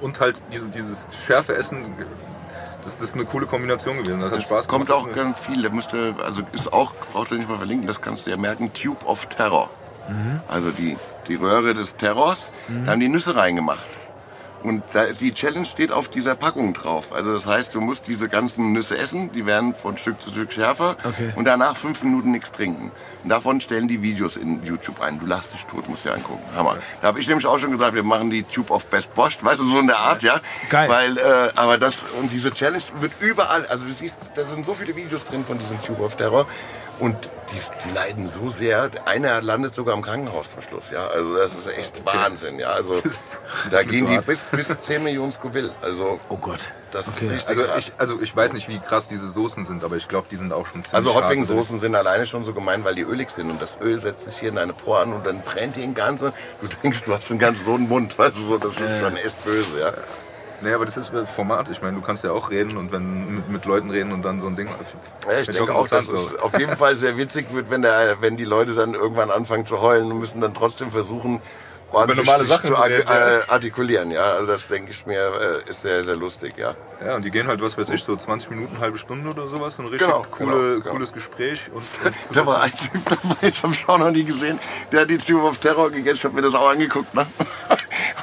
Speaker 2: und halt diese, dieses schärfe Essen. Das, das ist eine coole Kombination gewesen. Das hat Spaß
Speaker 3: Kommt
Speaker 2: gemacht.
Speaker 3: auch ganz viel. Da müsste, also ist auch, brauchst du nicht mal verlinken, das kannst du ja merken, Tube of Terror. Also die, die Röhre des Terrors, da haben die Nüsse reingemacht. Und die Challenge steht auf dieser Packung drauf. Also das heißt, du musst diese ganzen Nüsse essen, die werden von Stück zu Stück schärfer
Speaker 1: Okay.
Speaker 3: und danach fünf Minuten nichts trinken. Und davon stellen die Videos in YouTube ein. Du lachst dich tot, musst dir angucken. Hammer. Da habe ich nämlich auch schon gesagt, wir machen die Tube of Best Washed, weißt du, so in der Art, ja.
Speaker 1: Geil.
Speaker 3: Weil, äh, aber das, und diese Challenge wird überall, also du siehst, da sind so viele Videos drin von diesem Tube of Terror. Und die, die leiden so sehr. Einer landet sogar im Krankenhaus zum Schluss, ja. Also das ist echt Wahnsinn, ja. Also da gehen die bis, bis 10 Millionen Scoville. Also
Speaker 1: Oh Gott.
Speaker 3: das
Speaker 1: Okay.
Speaker 3: ist richtig.
Speaker 2: Also ich, also ich weiß nicht, wie krass diese Soßen sind, aber ich glaube, die sind auch schon ziemlich
Speaker 3: Also. Hotwing-Soßen sind alleine schon so gemein, weil die ölig sind und das Öl setzt sich hier in deine Poren und dann brennt die in ganz und du denkst, du hast einen ganz so einen Mund, weißt du, so, das ist schon echt böse, ja.
Speaker 2: Nee, aber das ist ein Format. Ich meine, du kannst ja auch reden und wenn mit, mit Leuten reden und dann so ein Ding.
Speaker 3: Ja, ich denke auch, dass es auf jeden Fall sehr witzig wird, wenn, der, wenn die Leute dann irgendwann anfangen zu heulen und müssen dann trotzdem versuchen, ordentlich
Speaker 2: normale Sachen
Speaker 3: zu
Speaker 2: reden, ja.
Speaker 3: äh, artikulieren. Ja, also das denke ich mir, äh, ist sehr, sehr lustig, ja.
Speaker 2: Ja, und die gehen halt, was weiß ich, so 20 Minuten, halbe Stunde oder sowas. So ein richtig
Speaker 3: Genau,
Speaker 2: coole,
Speaker 3: genau, genau.
Speaker 2: cooles Gespräch. Und, und
Speaker 3: Da war ein Typ dabei, ich habe schon noch nie gesehen, der hat die Tube of Terror gegessen, ich habe mir das auch angeguckt. Ne?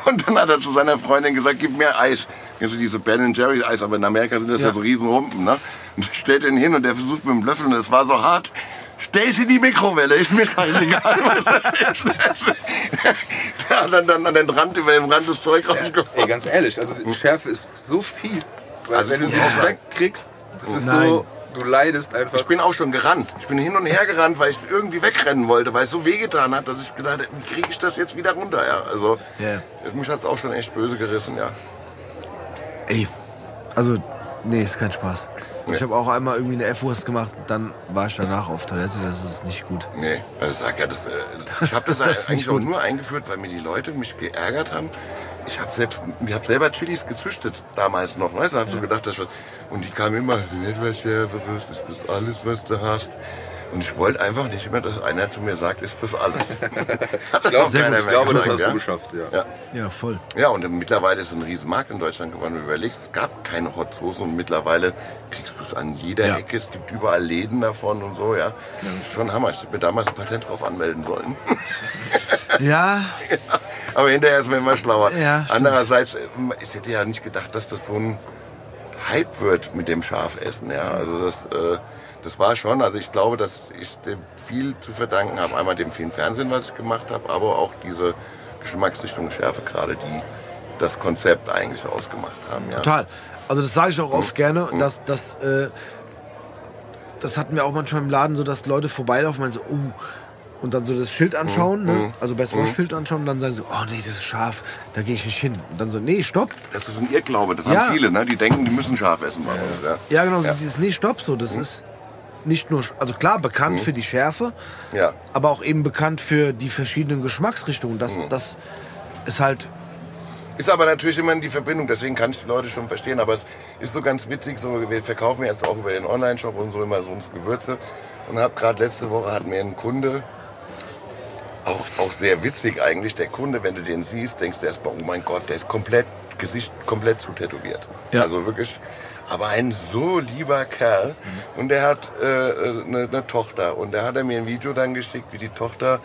Speaker 3: Und dann hat er zu seiner Freundin gesagt, gib mir Eis. Kennst du diese Ben Jerry Eis, aber in Amerika sind das ja,
Speaker 1: Ja.
Speaker 3: so riesen Rumpen. Ne? Und stellt ihn hin und der versucht mit dem Löffel und es war so hart. Stell's in die Mikrowelle, ist mir scheißegal. was das ist. der hat dann, dann an den Rand, über den Rand das Zeug rausgeholt.
Speaker 2: Ey, ganz ehrlich, also Schärfe ist so fies. Weil
Speaker 3: Also
Speaker 2: wenn du sie
Speaker 3: muss
Speaker 2: nicht wegkriegst, das ist
Speaker 1: Nein.
Speaker 2: so, du leidest einfach.
Speaker 3: Ich bin auch schon gerannt. Ich bin hin und her gerannt, weil ich irgendwie wegrennen wollte, weil es so wehgetan hat, dass ich gedacht habe, wie kriege ich das jetzt wieder runter? Ja, also
Speaker 1: Ja.
Speaker 3: mich hat es auch schon echt böse gerissen, ja.
Speaker 1: Ey, also, nee, ist kein Spaß. Ich habe auch einmal irgendwie eine F-Wurst gemacht, dann war ich danach auf Toilette, das ist nicht gut.
Speaker 3: Nee, also ich sag ja, das, äh, ich habe das,
Speaker 1: Das
Speaker 3: eigentlich auch nur eingeführt, weil mir die Leute mich geärgert haben. Ich habe selbst, ich habe selber Chilis gezüchtet damals noch, weißt du, hab so gedacht, das was, und die kamen immer, nicht was Schärferes, ist das alles, was du hast? Und ich wollte einfach nicht mehr, dass einer zu mir sagt, ist das alles.
Speaker 2: ich glaube,
Speaker 1: Sehr gut.
Speaker 2: ich glaube das hast
Speaker 3: ja.
Speaker 2: du geschafft, ja.
Speaker 3: Ja.
Speaker 1: Ja, voll.
Speaker 3: Ja, und mittlerweile ist es ein Riesenmarkt in Deutschland geworden. Wenn du überlegst, es gab keine Hot Soßen und mittlerweile kriegst du es an jeder
Speaker 1: Ja.
Speaker 3: Ecke. Es gibt überall Läden davon und so, ja. Das ist schon Hammer. Ich hätte mir damals ein Patent drauf anmelden sollen.
Speaker 1: Ja,
Speaker 3: Aber hinterher ist man immer schlauer. Andererseits, ähm, ich hätte ja nicht gedacht, dass das so ein Hype wird mit dem Schafessen, ja. Also das, äh, das war schon, also ich glaube, dass ich dem viel zu verdanken habe. Einmal dem vielen Fernsehen, was ich gemacht habe, aber auch diese Geschmacksrichtung Schärfe gerade, die das Konzept eigentlich ausgemacht haben, ja.
Speaker 1: total. Also das sage ich auch oft gerne, dass das, äh, das hatten wir auch manchmal im Laden so, dass Leute vorbeilaufen und so, oh, und dann so das Schild anschauen, ne? also Best Wash Schild anschauen und dann sagen so, oh nee, das ist scharf, da gehe ich nicht hin. Und dann so, nee, stopp.
Speaker 3: Das ist ein Irrglaube, das
Speaker 1: Ja.
Speaker 3: haben viele, ne? Die denken, die müssen scharf essen bei uns, ja.
Speaker 1: Ja, genau, so
Speaker 3: Ja.
Speaker 1: dieses, nee, stopp, so, das ist nicht nur, also klar, bekannt für die Schärfe,
Speaker 3: Ja.
Speaker 1: aber auch eben bekannt für die verschiedenen Geschmacksrichtungen. Das, das ist halt,
Speaker 3: Ist aber natürlich immer die Verbindung, deswegen kann ich die Leute schon verstehen. Aber es ist so ganz witzig, so, wir verkaufen jetzt auch über den Online-Shop und so immer so unsere Gewürze. Und hab gerade letzte Woche hat mir ein Kunde, auch, auch sehr witzig eigentlich, der Kunde, wenn du den siehst, denkst du erstmal, oh mein Gott, der ist komplett, Gesicht komplett zutätowiert.
Speaker 1: Ja.
Speaker 3: Also wirklich, aber ein so lieber Kerl. Und der hat äh, eine, eine Tochter. Und der hat er mir ein Video dann geschickt, wie die Tochter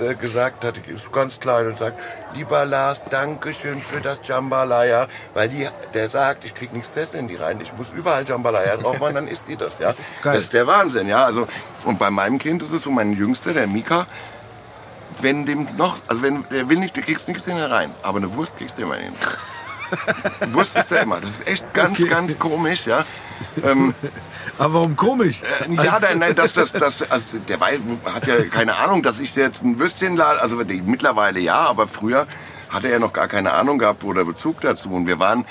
Speaker 3: äh, gesagt hat, ist ganz klein und sagt, lieber Lars, danke schön für das Jambalaya, weil die, der sagt, ich krieg nichts essen in die rein, ich muss überall Jambalaya drauf machen, dann isst die das, ja.
Speaker 1: Geil.
Speaker 3: Das ist der Wahnsinn, ja. Also, und bei meinem Kind ist es so, mein Jüngster, der Mika, wenn dem noch, also wenn, der will nicht, du kriegst nichts in den rein, aber eine Wurst kriegst du immer hin. Wurst ist der immer. Das ist echt ganz,
Speaker 1: Okay.
Speaker 3: ganz komisch, ja. Ähm,
Speaker 1: aber warum komisch?
Speaker 3: ja, nein, nein, das, das, das, also der weiß, hat ja keine Ahnung, dass ich jetzt ein Würstchen lade. Also die, mittlerweile ja, aber früher hatte er noch gar keine Ahnung gehabt oder Bezug dazu. Und wir waren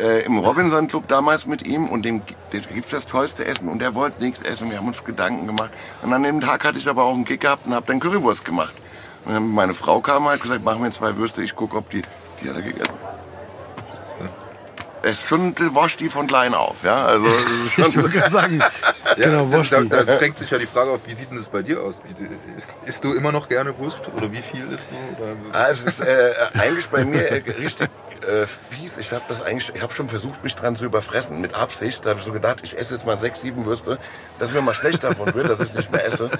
Speaker 3: äh, im Robinson Club damals mit ihm und dem, dem gibt's das tollste Essen. Und er wollte nichts essen. Wir haben uns Gedanken gemacht. Und an dem Tag hatte ich aber auch einen Kick gehabt und habe dann Currywurst gemacht. Und meine Frau kam halt gesagt, mach mir zwei Würste, ich gucke, ob die, die hat er gegessen. Er ist schon der Woschti von klein auf, ja. Also, es ist
Speaker 1: Ich würde gerade sagen, genau,
Speaker 2: da, da, da drängt sich ja die Frage auf, wie sieht denn das bei dir aus? Wie, isst, du immer noch gerne Wurst oder wie viel isst du? Oder?
Speaker 3: Ah, es ist äh, eigentlich bei mir äh, richtig äh, fies. Ich habe das eigentlich, ich habe schon versucht, mich dran zu überfressen. Mit Absicht. Da habe ich so gedacht, ich esse jetzt mal sechs, sieben Würste, dass mir mal schlecht davon wird, dass ich nicht mehr esse.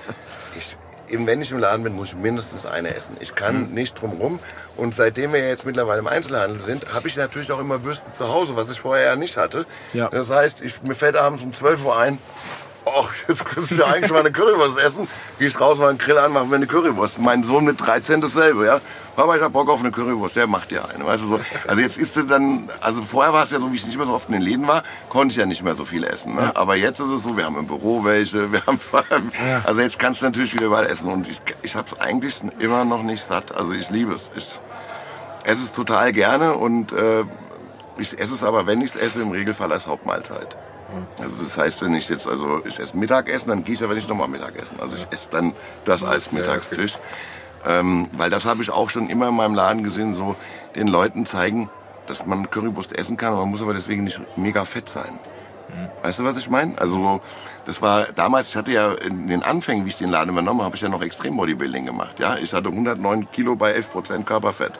Speaker 3: Ich, eben wenn ich im Laden bin, muss ich mindestens eine essen. Ich kann nicht drum rum. Und seitdem wir jetzt mittlerweile im Einzelhandel sind, habe ich natürlich auch immer Würste zu Hause, was ich vorher ja nicht hatte.
Speaker 1: Ja.
Speaker 3: Das heißt, ich, mir fällt abends um 12 Uhr ein, Och, jetzt könntest du ja eigentlich mal eine Currywurst essen. Gehst raus, mal einen Grill an, machen wir eine Currywurst. Mein Sohn mit 13 dasselbe, ja. Papa, ich hab Bock auf eine Currywurst. Der macht dir eine, weißt du so. Also jetzt ist er dann, also vorher war es ja so, wie ich nicht mehr so oft in den Läden war, konnte ich ja nicht mehr so viel essen. Ne? Aber jetzt ist es so, wir haben im Büro welche, wir haben, also jetzt kannst du natürlich wieder überall essen. Und ich, ich habe es eigentlich immer noch nicht satt. Also ich liebe es. Ich esse es total gerne und äh, ich esse es aber, wenn ich es esse, im Regelfall als Hauptmahlzeit. Also das heißt, wenn ich jetzt, also ich esse Mittagessen, dann gehe ich aber nicht nochmal Mittagessen. Also ich esse dann das als Mittagstisch. Ähm, weil das habe ich auch schon immer in meinem Laden gesehen, so den Leuten zeigen, dass man Currywurst essen kann, man muss aber deswegen nicht mega fett sein. Weißt du, was ich meine? Also das war damals, ich hatte ja in den Anfängen, wie ich den Laden übernommen habe, habe ich ja noch Extrem Bodybuilding gemacht. Ja, ich hatte 109 Kilo bei 11 Prozent Körperfett.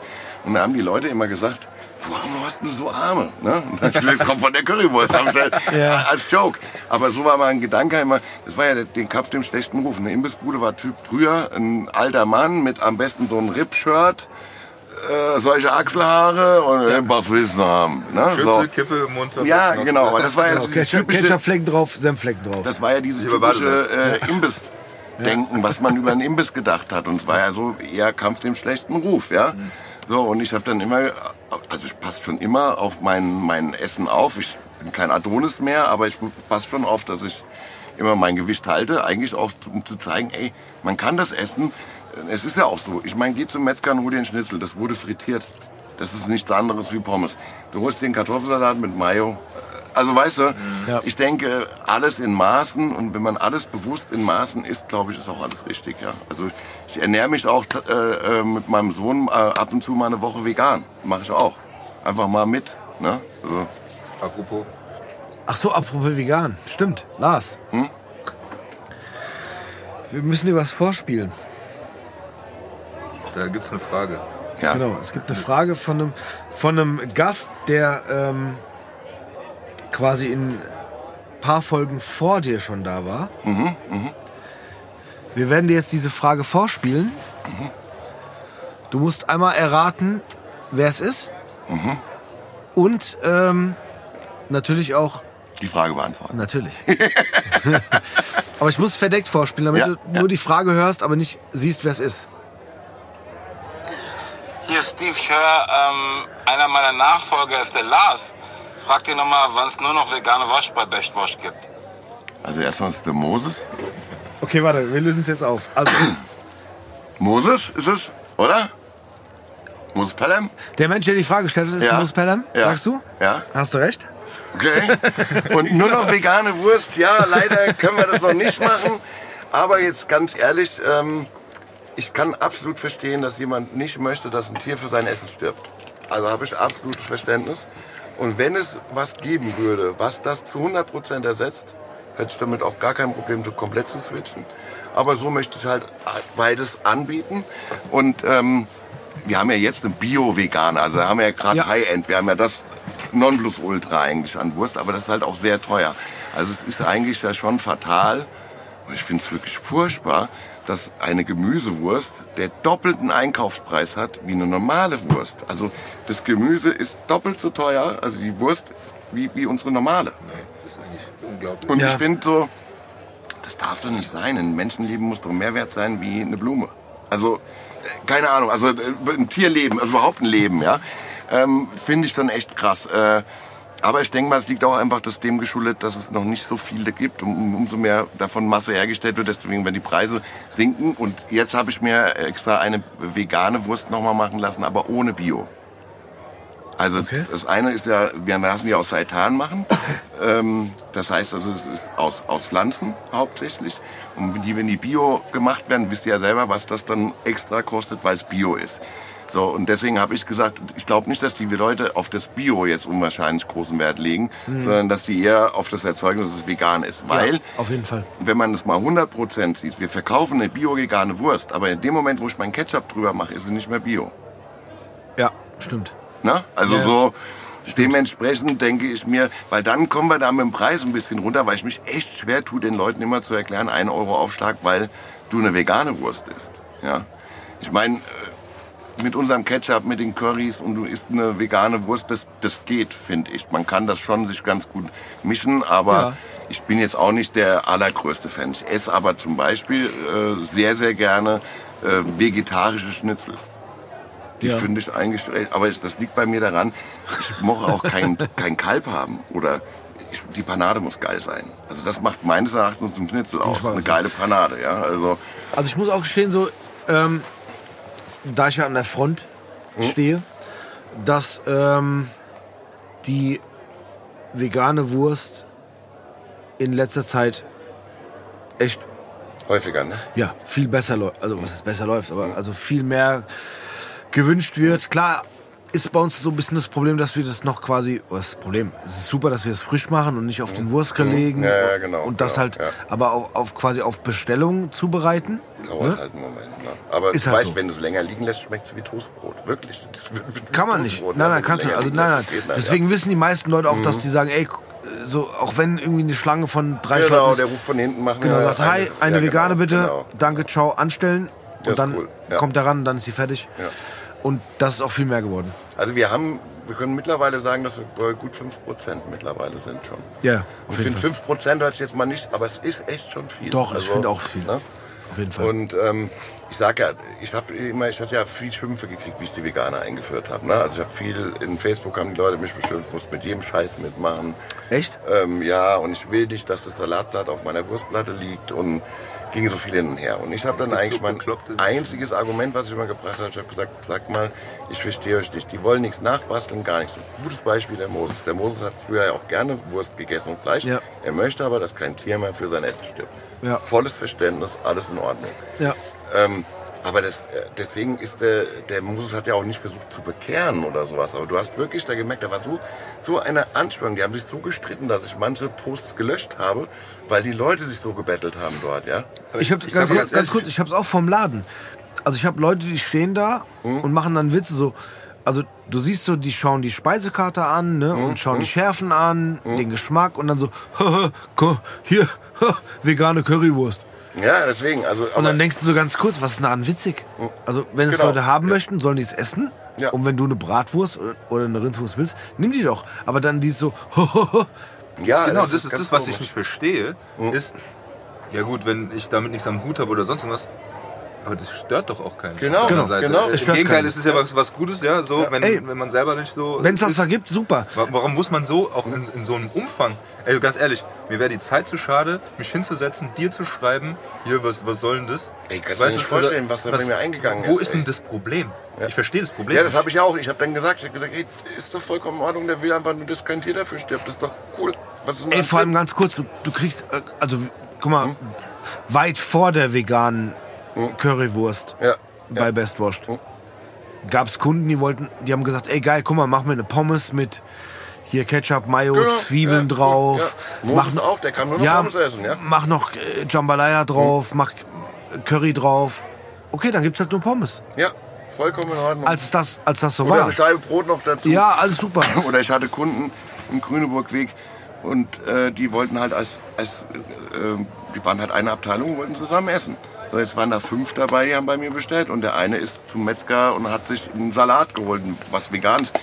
Speaker 3: Und da haben die Leute immer gesagt, warum hast du so Arme? Ne? Gesagt, kommt von der Currywurst,
Speaker 1: Ja.
Speaker 3: als Joke. Aber so war mein Gedanke immer, das war ja der- den Kampf dem schlechten Ruf. Eine Imbissbude war Typ früher ein alter Mann mit am besten so einem Rip-Shirt, äh, solche Achselhaare und ja. du haben? Ne?
Speaker 2: Schürze,
Speaker 3: So.
Speaker 2: Kippe, im Mund.
Speaker 3: Ja, genau, aber das war ja
Speaker 1: Genau,
Speaker 3: dieses
Speaker 1: Ketchup,
Speaker 3: typische,
Speaker 1: Ketchupflecken drauf, Senfflecken drauf.
Speaker 3: das war ja dieses typische äh, Imbiss-Denken, was man über einen Imbiss gedacht hat. Und es war ja so eher Kampf dem schlechten Ruf, ja. So, und ich habe dann immer, also ich passe schon immer auf mein, mein Essen auf. Ich bin kein Adonis mehr, aber ich passe schon auf, dass ich immer mein Gewicht halte. Eigentlich auch, um zu zeigen, ey, man kann das essen. Es ist ja auch so. Ich meine, geh zum Metzger und hol dir einen Schnitzel. Das wurde frittiert. Das ist nichts anderes wie Pommes. Du holst den Kartoffelsalat mit Mayo. Also weißt du,
Speaker 1: Ja.
Speaker 3: ich denke, alles in Maßen und wenn man alles bewusst in Maßen isst, glaube ich, ist auch alles richtig, ja. Also ich ernähre mich auch äh, äh, mit meinem Sohn äh, ab und zu mal eine Woche vegan. Mache ich auch. Einfach mal mit, ne? Also,
Speaker 2: Apropos,
Speaker 1: Ach so, apropos vegan. Stimmt, Lars. Wir müssen dir was vorspielen.
Speaker 2: da gibt's eine Frage.
Speaker 3: ja.
Speaker 1: Genau, es gibt eine Frage von einem, von einem Gast, der ähm, quasi in ein paar Folgen vor dir schon da war. Wir werden dir jetzt diese Frage vorspielen. Du musst einmal erraten, wer es ist. Und ähm, natürlich auch,
Speaker 3: Die Frage beantworten.
Speaker 1: natürlich. aber ich muss verdeckt vorspielen, damit
Speaker 3: Ja,
Speaker 1: du nur die Frage hörst, aber nicht siehst, wer es ist.
Speaker 4: Hier ist Steve Schör, ähm, einer meiner Nachfolger ist der Lars. Frag dir nochmal, wann es nur noch vegane Wasch bei Bechtwasch gibt.
Speaker 3: Also erstmal ist der Moses.
Speaker 1: Okay, warte, wir lösen es jetzt auf. Also,
Speaker 3: Moses ist es, oder? Moses Pelham?
Speaker 1: Der Mensch, der die Frage gestellt hat, ist
Speaker 3: Ja.
Speaker 1: Moses Pelham,
Speaker 3: Ja.
Speaker 1: sagst du?
Speaker 3: Ja.
Speaker 1: Hast du recht?
Speaker 3: Okay. Und nur noch vegane Wurst. Ja, leider können wir das noch nicht machen. Aber jetzt ganz ehrlich, ähm, ich kann absolut verstehen, dass jemand nicht möchte, dass ein Tier für sein Essen stirbt. Also habe ich absolutes Verständnis. Und wenn es was geben würde, was das zu 100% ersetzt, hätte ich damit auch gar kein Problem, so komplett zu switchen. Aber so möchte ich halt beides anbieten. Und ähm, wir haben ja jetzt eine Bio-Vegane, also haben wir ja gerade
Speaker 1: Ja.
Speaker 3: High-End. Wir haben ja das Nonplusultra eigentlich an Wurst, aber das ist halt auch sehr teuer. Also es ist eigentlich ja schon fatal, und ich finde es wirklich furchtbar, dass eine Gemüsewurst der doppelten Einkaufspreis hat wie eine normale Wurst. Also das Gemüse ist doppelt so teuer, also die Wurst, wie, wie unsere normale.
Speaker 2: Nee, das ist eigentlich unglaublich.
Speaker 3: Und
Speaker 1: Ja.
Speaker 3: ich finde so, das darf doch nicht sein. Ein Menschenleben muss doch mehr wert sein wie eine Blume. Also, äh, keine Ahnung, also äh, ein Tierleben, also überhaupt ein Leben, ja, ähm, finde ich schon echt krass. Äh, aber ich denke mal, es liegt auch einfach das dem geschuldet, dass es noch nicht so viele gibt. Um, um- umso mehr davon Masse hergestellt wird, deswegen werden die Preise sinken. Und jetzt habe ich mir extra eine vegane Wurst nochmal machen lassen, aber ohne Bio. Also
Speaker 1: Okay.
Speaker 3: das eine ist ja, wir lassen die aus Seitan machen. ähm, das heißt also, es ist aus, aus Pflanzen hauptsächlich. Und wenn die, wenn die Bio gemacht werden, wisst ihr ja selber, was das dann extra kostet, weil es Bio ist. So, und deswegen habe ich gesagt, ich glaube nicht, dass die Leute auf das Bio jetzt unwahrscheinlich großen Wert legen, sondern dass die eher auf das Erzeugnis, dass es vegan ist. Weil,
Speaker 1: Ja, auf jeden Fall.
Speaker 3: wenn man es mal 100% sieht, wir verkaufen eine bio-vegane Wurst, aber in dem Moment, wo ich meinen Ketchup drüber mache, ist sie nicht mehr bio.
Speaker 1: Ja, stimmt.
Speaker 3: Ne? Also
Speaker 1: Ja.
Speaker 3: so dementsprechend denke ich mir, weil dann kommen wir da mit dem Preis ein bisschen runter, weil ich mich echt schwer tue, den Leuten immer zu erklären, 1 Euro Aufschlag, weil du eine vegane Wurst isst. Ja? Ich meine, äh, mit unserem Ketchup, mit den Currys und du isst eine vegane Wurst, das, das geht, finde ich. Man kann das schon sich ganz gut mischen, aber
Speaker 1: Ja.
Speaker 3: ich bin jetzt auch nicht der allergrößte Fan. Ich esse aber zum Beispiel äh, sehr, sehr gerne äh, vegetarische Schnitzel. Die
Speaker 1: Ja.
Speaker 3: finde ich eigentlich, aber das liegt bei mir daran, ich mochte auch kein, kein Kalb haben oder ich, die Panade muss geil sein. Also das macht meines Erachtens zum Schnitzel aus. Eine geile Panade, ja. Also
Speaker 1: Also ich muss auch gestehen, so, ähm, da ich ja an der Front stehe, dass ähm, die vegane Wurst in letzter Zeit echt
Speaker 3: häufiger, ne?
Speaker 1: ja, viel besser läuft. Also was ist besser läuft, aber also viel mehr gewünscht wird. Klar ist bei uns so ein bisschen das Problem, dass wir das noch quasi, das Problem? Es ist super, dass wir es frisch machen und nicht auf den legen.
Speaker 3: Mhm. Ja, ja, genau,
Speaker 1: Und das
Speaker 3: genau,
Speaker 1: halt,
Speaker 3: ja.
Speaker 1: aber auf, auf quasi auf Bestellung zubereiten.
Speaker 3: Dauert
Speaker 1: Ne?
Speaker 3: halt einen Moment. Ne? Aber
Speaker 1: Ist
Speaker 3: du
Speaker 1: halt
Speaker 3: weißt,
Speaker 1: so.
Speaker 3: wenn du es länger liegen lässt, schmeckt es wie Toastbrot. Wirklich.
Speaker 1: Kann man nicht. Nein, nein, kannst du. Also nein, nein.
Speaker 3: nicht,
Speaker 1: Deswegen.
Speaker 3: Mhm.
Speaker 1: wissen die meisten Leute auch, dass die sagen, ey, so auch wenn irgendwie eine Schlange von drei
Speaker 3: Genau,
Speaker 1: Schlangen
Speaker 3: der
Speaker 1: ist,
Speaker 3: ruft von hinten, machen
Speaker 1: genau sagt, hi, eine
Speaker 3: ja,
Speaker 1: vegane
Speaker 3: genau,
Speaker 1: bitte,
Speaker 3: Genau.
Speaker 1: danke, ciao, anstellen und dann
Speaker 3: cool,
Speaker 1: kommt er ran, dann ist sie fertig.
Speaker 3: Ja.
Speaker 1: Und das ist auch viel mehr geworden.
Speaker 3: Also wir haben, wir können mittlerweile sagen, dass wir bei gut 5% mittlerweile sind schon.
Speaker 1: Ja, auf
Speaker 3: Ich
Speaker 1: jeden
Speaker 3: finde
Speaker 1: Fall.
Speaker 3: 5% hört jetzt mal nicht, aber es ist echt schon viel.
Speaker 1: Doch, ich
Speaker 3: Also,
Speaker 1: finde auch viel.
Speaker 3: Ne?
Speaker 1: Auf jeden Fall.
Speaker 3: Und ähm, ich sag ja, ich habe immer, ich hatte ja viel Schimpfe gekriegt, wie ich die Veganer eingeführt habe. Ne? Also ich habe viel in Facebook haben die Leute mich bestimmt, ich muss mit jedem Scheiß mitmachen.
Speaker 1: Echt?
Speaker 3: Ähm, ja, und ich will nicht, dass das Salatblatt auf meiner Wurstplatte liegt und ging so viel hin und her. Und ich habe dann eigentlich
Speaker 2: so
Speaker 3: mein
Speaker 2: bekloppte-
Speaker 3: einziges Argument, was ich immer gebracht habe, ich habe gesagt, sag mal, ich verstehe euch nicht. Die wollen nichts nachbasteln, gar nichts. Gutes Beispiel der Moses. Der Moses hat früher ja auch gerne Wurst gegessen und Fleisch.
Speaker 1: Ja.
Speaker 3: Er möchte aber, dass kein Tier mehr für sein Essen stirbt.
Speaker 1: Ja.
Speaker 3: Volles Verständnis, alles in Ordnung.
Speaker 1: Ja.
Speaker 3: Ähm, aber das, äh, deswegen ist der, der Moses hat ja auch nicht versucht zu bekehren oder sowas. Aber du hast wirklich da gemerkt, da war so, so eine Anspannung. Die haben sich so gestritten, dass ich manche Posts gelöscht habe, weil die Leute sich so gebettelt haben dort, ja.
Speaker 1: Ich habe ganz, ganz,
Speaker 2: ganz
Speaker 1: kurz, ich habe es auch vom Laden. Also ich habe Leute, die stehen da
Speaker 3: Hm?
Speaker 1: und machen dann Witze so. Also du siehst so, die schauen die Speisekarte an ne,
Speaker 3: Hm?
Speaker 1: und schauen die Schärfen an, den Geschmack und dann so, hier, vegane Currywurst.
Speaker 3: Ja, deswegen, also.
Speaker 1: Und dann denkst du so ganz kurz, was ist daran witzig? Also wenn es
Speaker 3: Genau.
Speaker 1: Leute haben möchten, sollen die es essen.
Speaker 3: Ja.
Speaker 1: Und wenn du eine Bratwurst oder eine Rindswurst willst, nimm die doch. Aber dann die so,
Speaker 3: ja,
Speaker 2: Genau, das ist
Speaker 3: ganz
Speaker 2: das, was ich
Speaker 3: komisch.
Speaker 2: nicht verstehe. Ist, ja gut, wenn ich damit nichts am Hut habe oder sonst was, aber das stört doch auch keinen.
Speaker 3: Genau, genau, genau.
Speaker 2: Im Gegenteil,
Speaker 1: keinen.
Speaker 2: es ist ja was, was Gutes, ja, so, wenn,
Speaker 1: Ey.
Speaker 2: wenn man selber nicht so.
Speaker 1: wenn es das da gibt, super.
Speaker 2: Wa- Warum muss man so, auch in, in so einem Umfang, ey, ganz ehrlich, mir wäre die Zeit zu schade, mich hinzusetzen, dir zu schreiben, hier, was, was soll denn das?
Speaker 3: Ey, kannst du dir nicht vorstellen, was da bei mir eingegangen
Speaker 2: Wo
Speaker 3: ist,
Speaker 2: ist denn das Problem?
Speaker 3: Ja.
Speaker 2: Ich verstehe das Problem
Speaker 3: Ja, das habe ich ja auch. Ich habe dann gesagt, ich habe gesagt, ey, ist doch vollkommen in Ordnung, der will einfach nur, dass kein Tier dafür stirbt. Das ist doch cool. Was ist
Speaker 1: Ey,
Speaker 3: das
Speaker 1: vor allem ganz kurz, du, du kriegst, äh, also guck mal, weit vor der veganen Currywurst
Speaker 3: Ja.
Speaker 1: bei Best Washed
Speaker 3: Mhm.
Speaker 1: gab es Kunden, die wollten, die haben gesagt, ey geil, guck mal, mach mir eine Pommes mit hier Ketchup, Mayo,
Speaker 3: Genau,
Speaker 1: Zwiebeln
Speaker 3: ja,
Speaker 1: drauf.
Speaker 3: ja. Moses auch, der kann nur noch Pommes essen, ja?
Speaker 1: Mach noch äh, Jambalaya drauf, mach äh, Curry drauf. Okay, dann gibt's halt nur Pommes.
Speaker 3: Ja, vollkommen in Ordnung.
Speaker 1: Als das, als das so
Speaker 3: Oder
Speaker 1: war.
Speaker 3: eine Scheibe Brot noch dazu.
Speaker 1: Ja, alles super.
Speaker 3: Oder ich hatte Kunden im Grüneburgweg und äh, die wollten halt als, als äh, die waren halt eine Abteilung und wollten zusammen essen. So, jetzt waren da fünf dabei, die haben bei mir bestellt und der eine ist zum Metzger und hat sich einen Salat geholt, was veganes.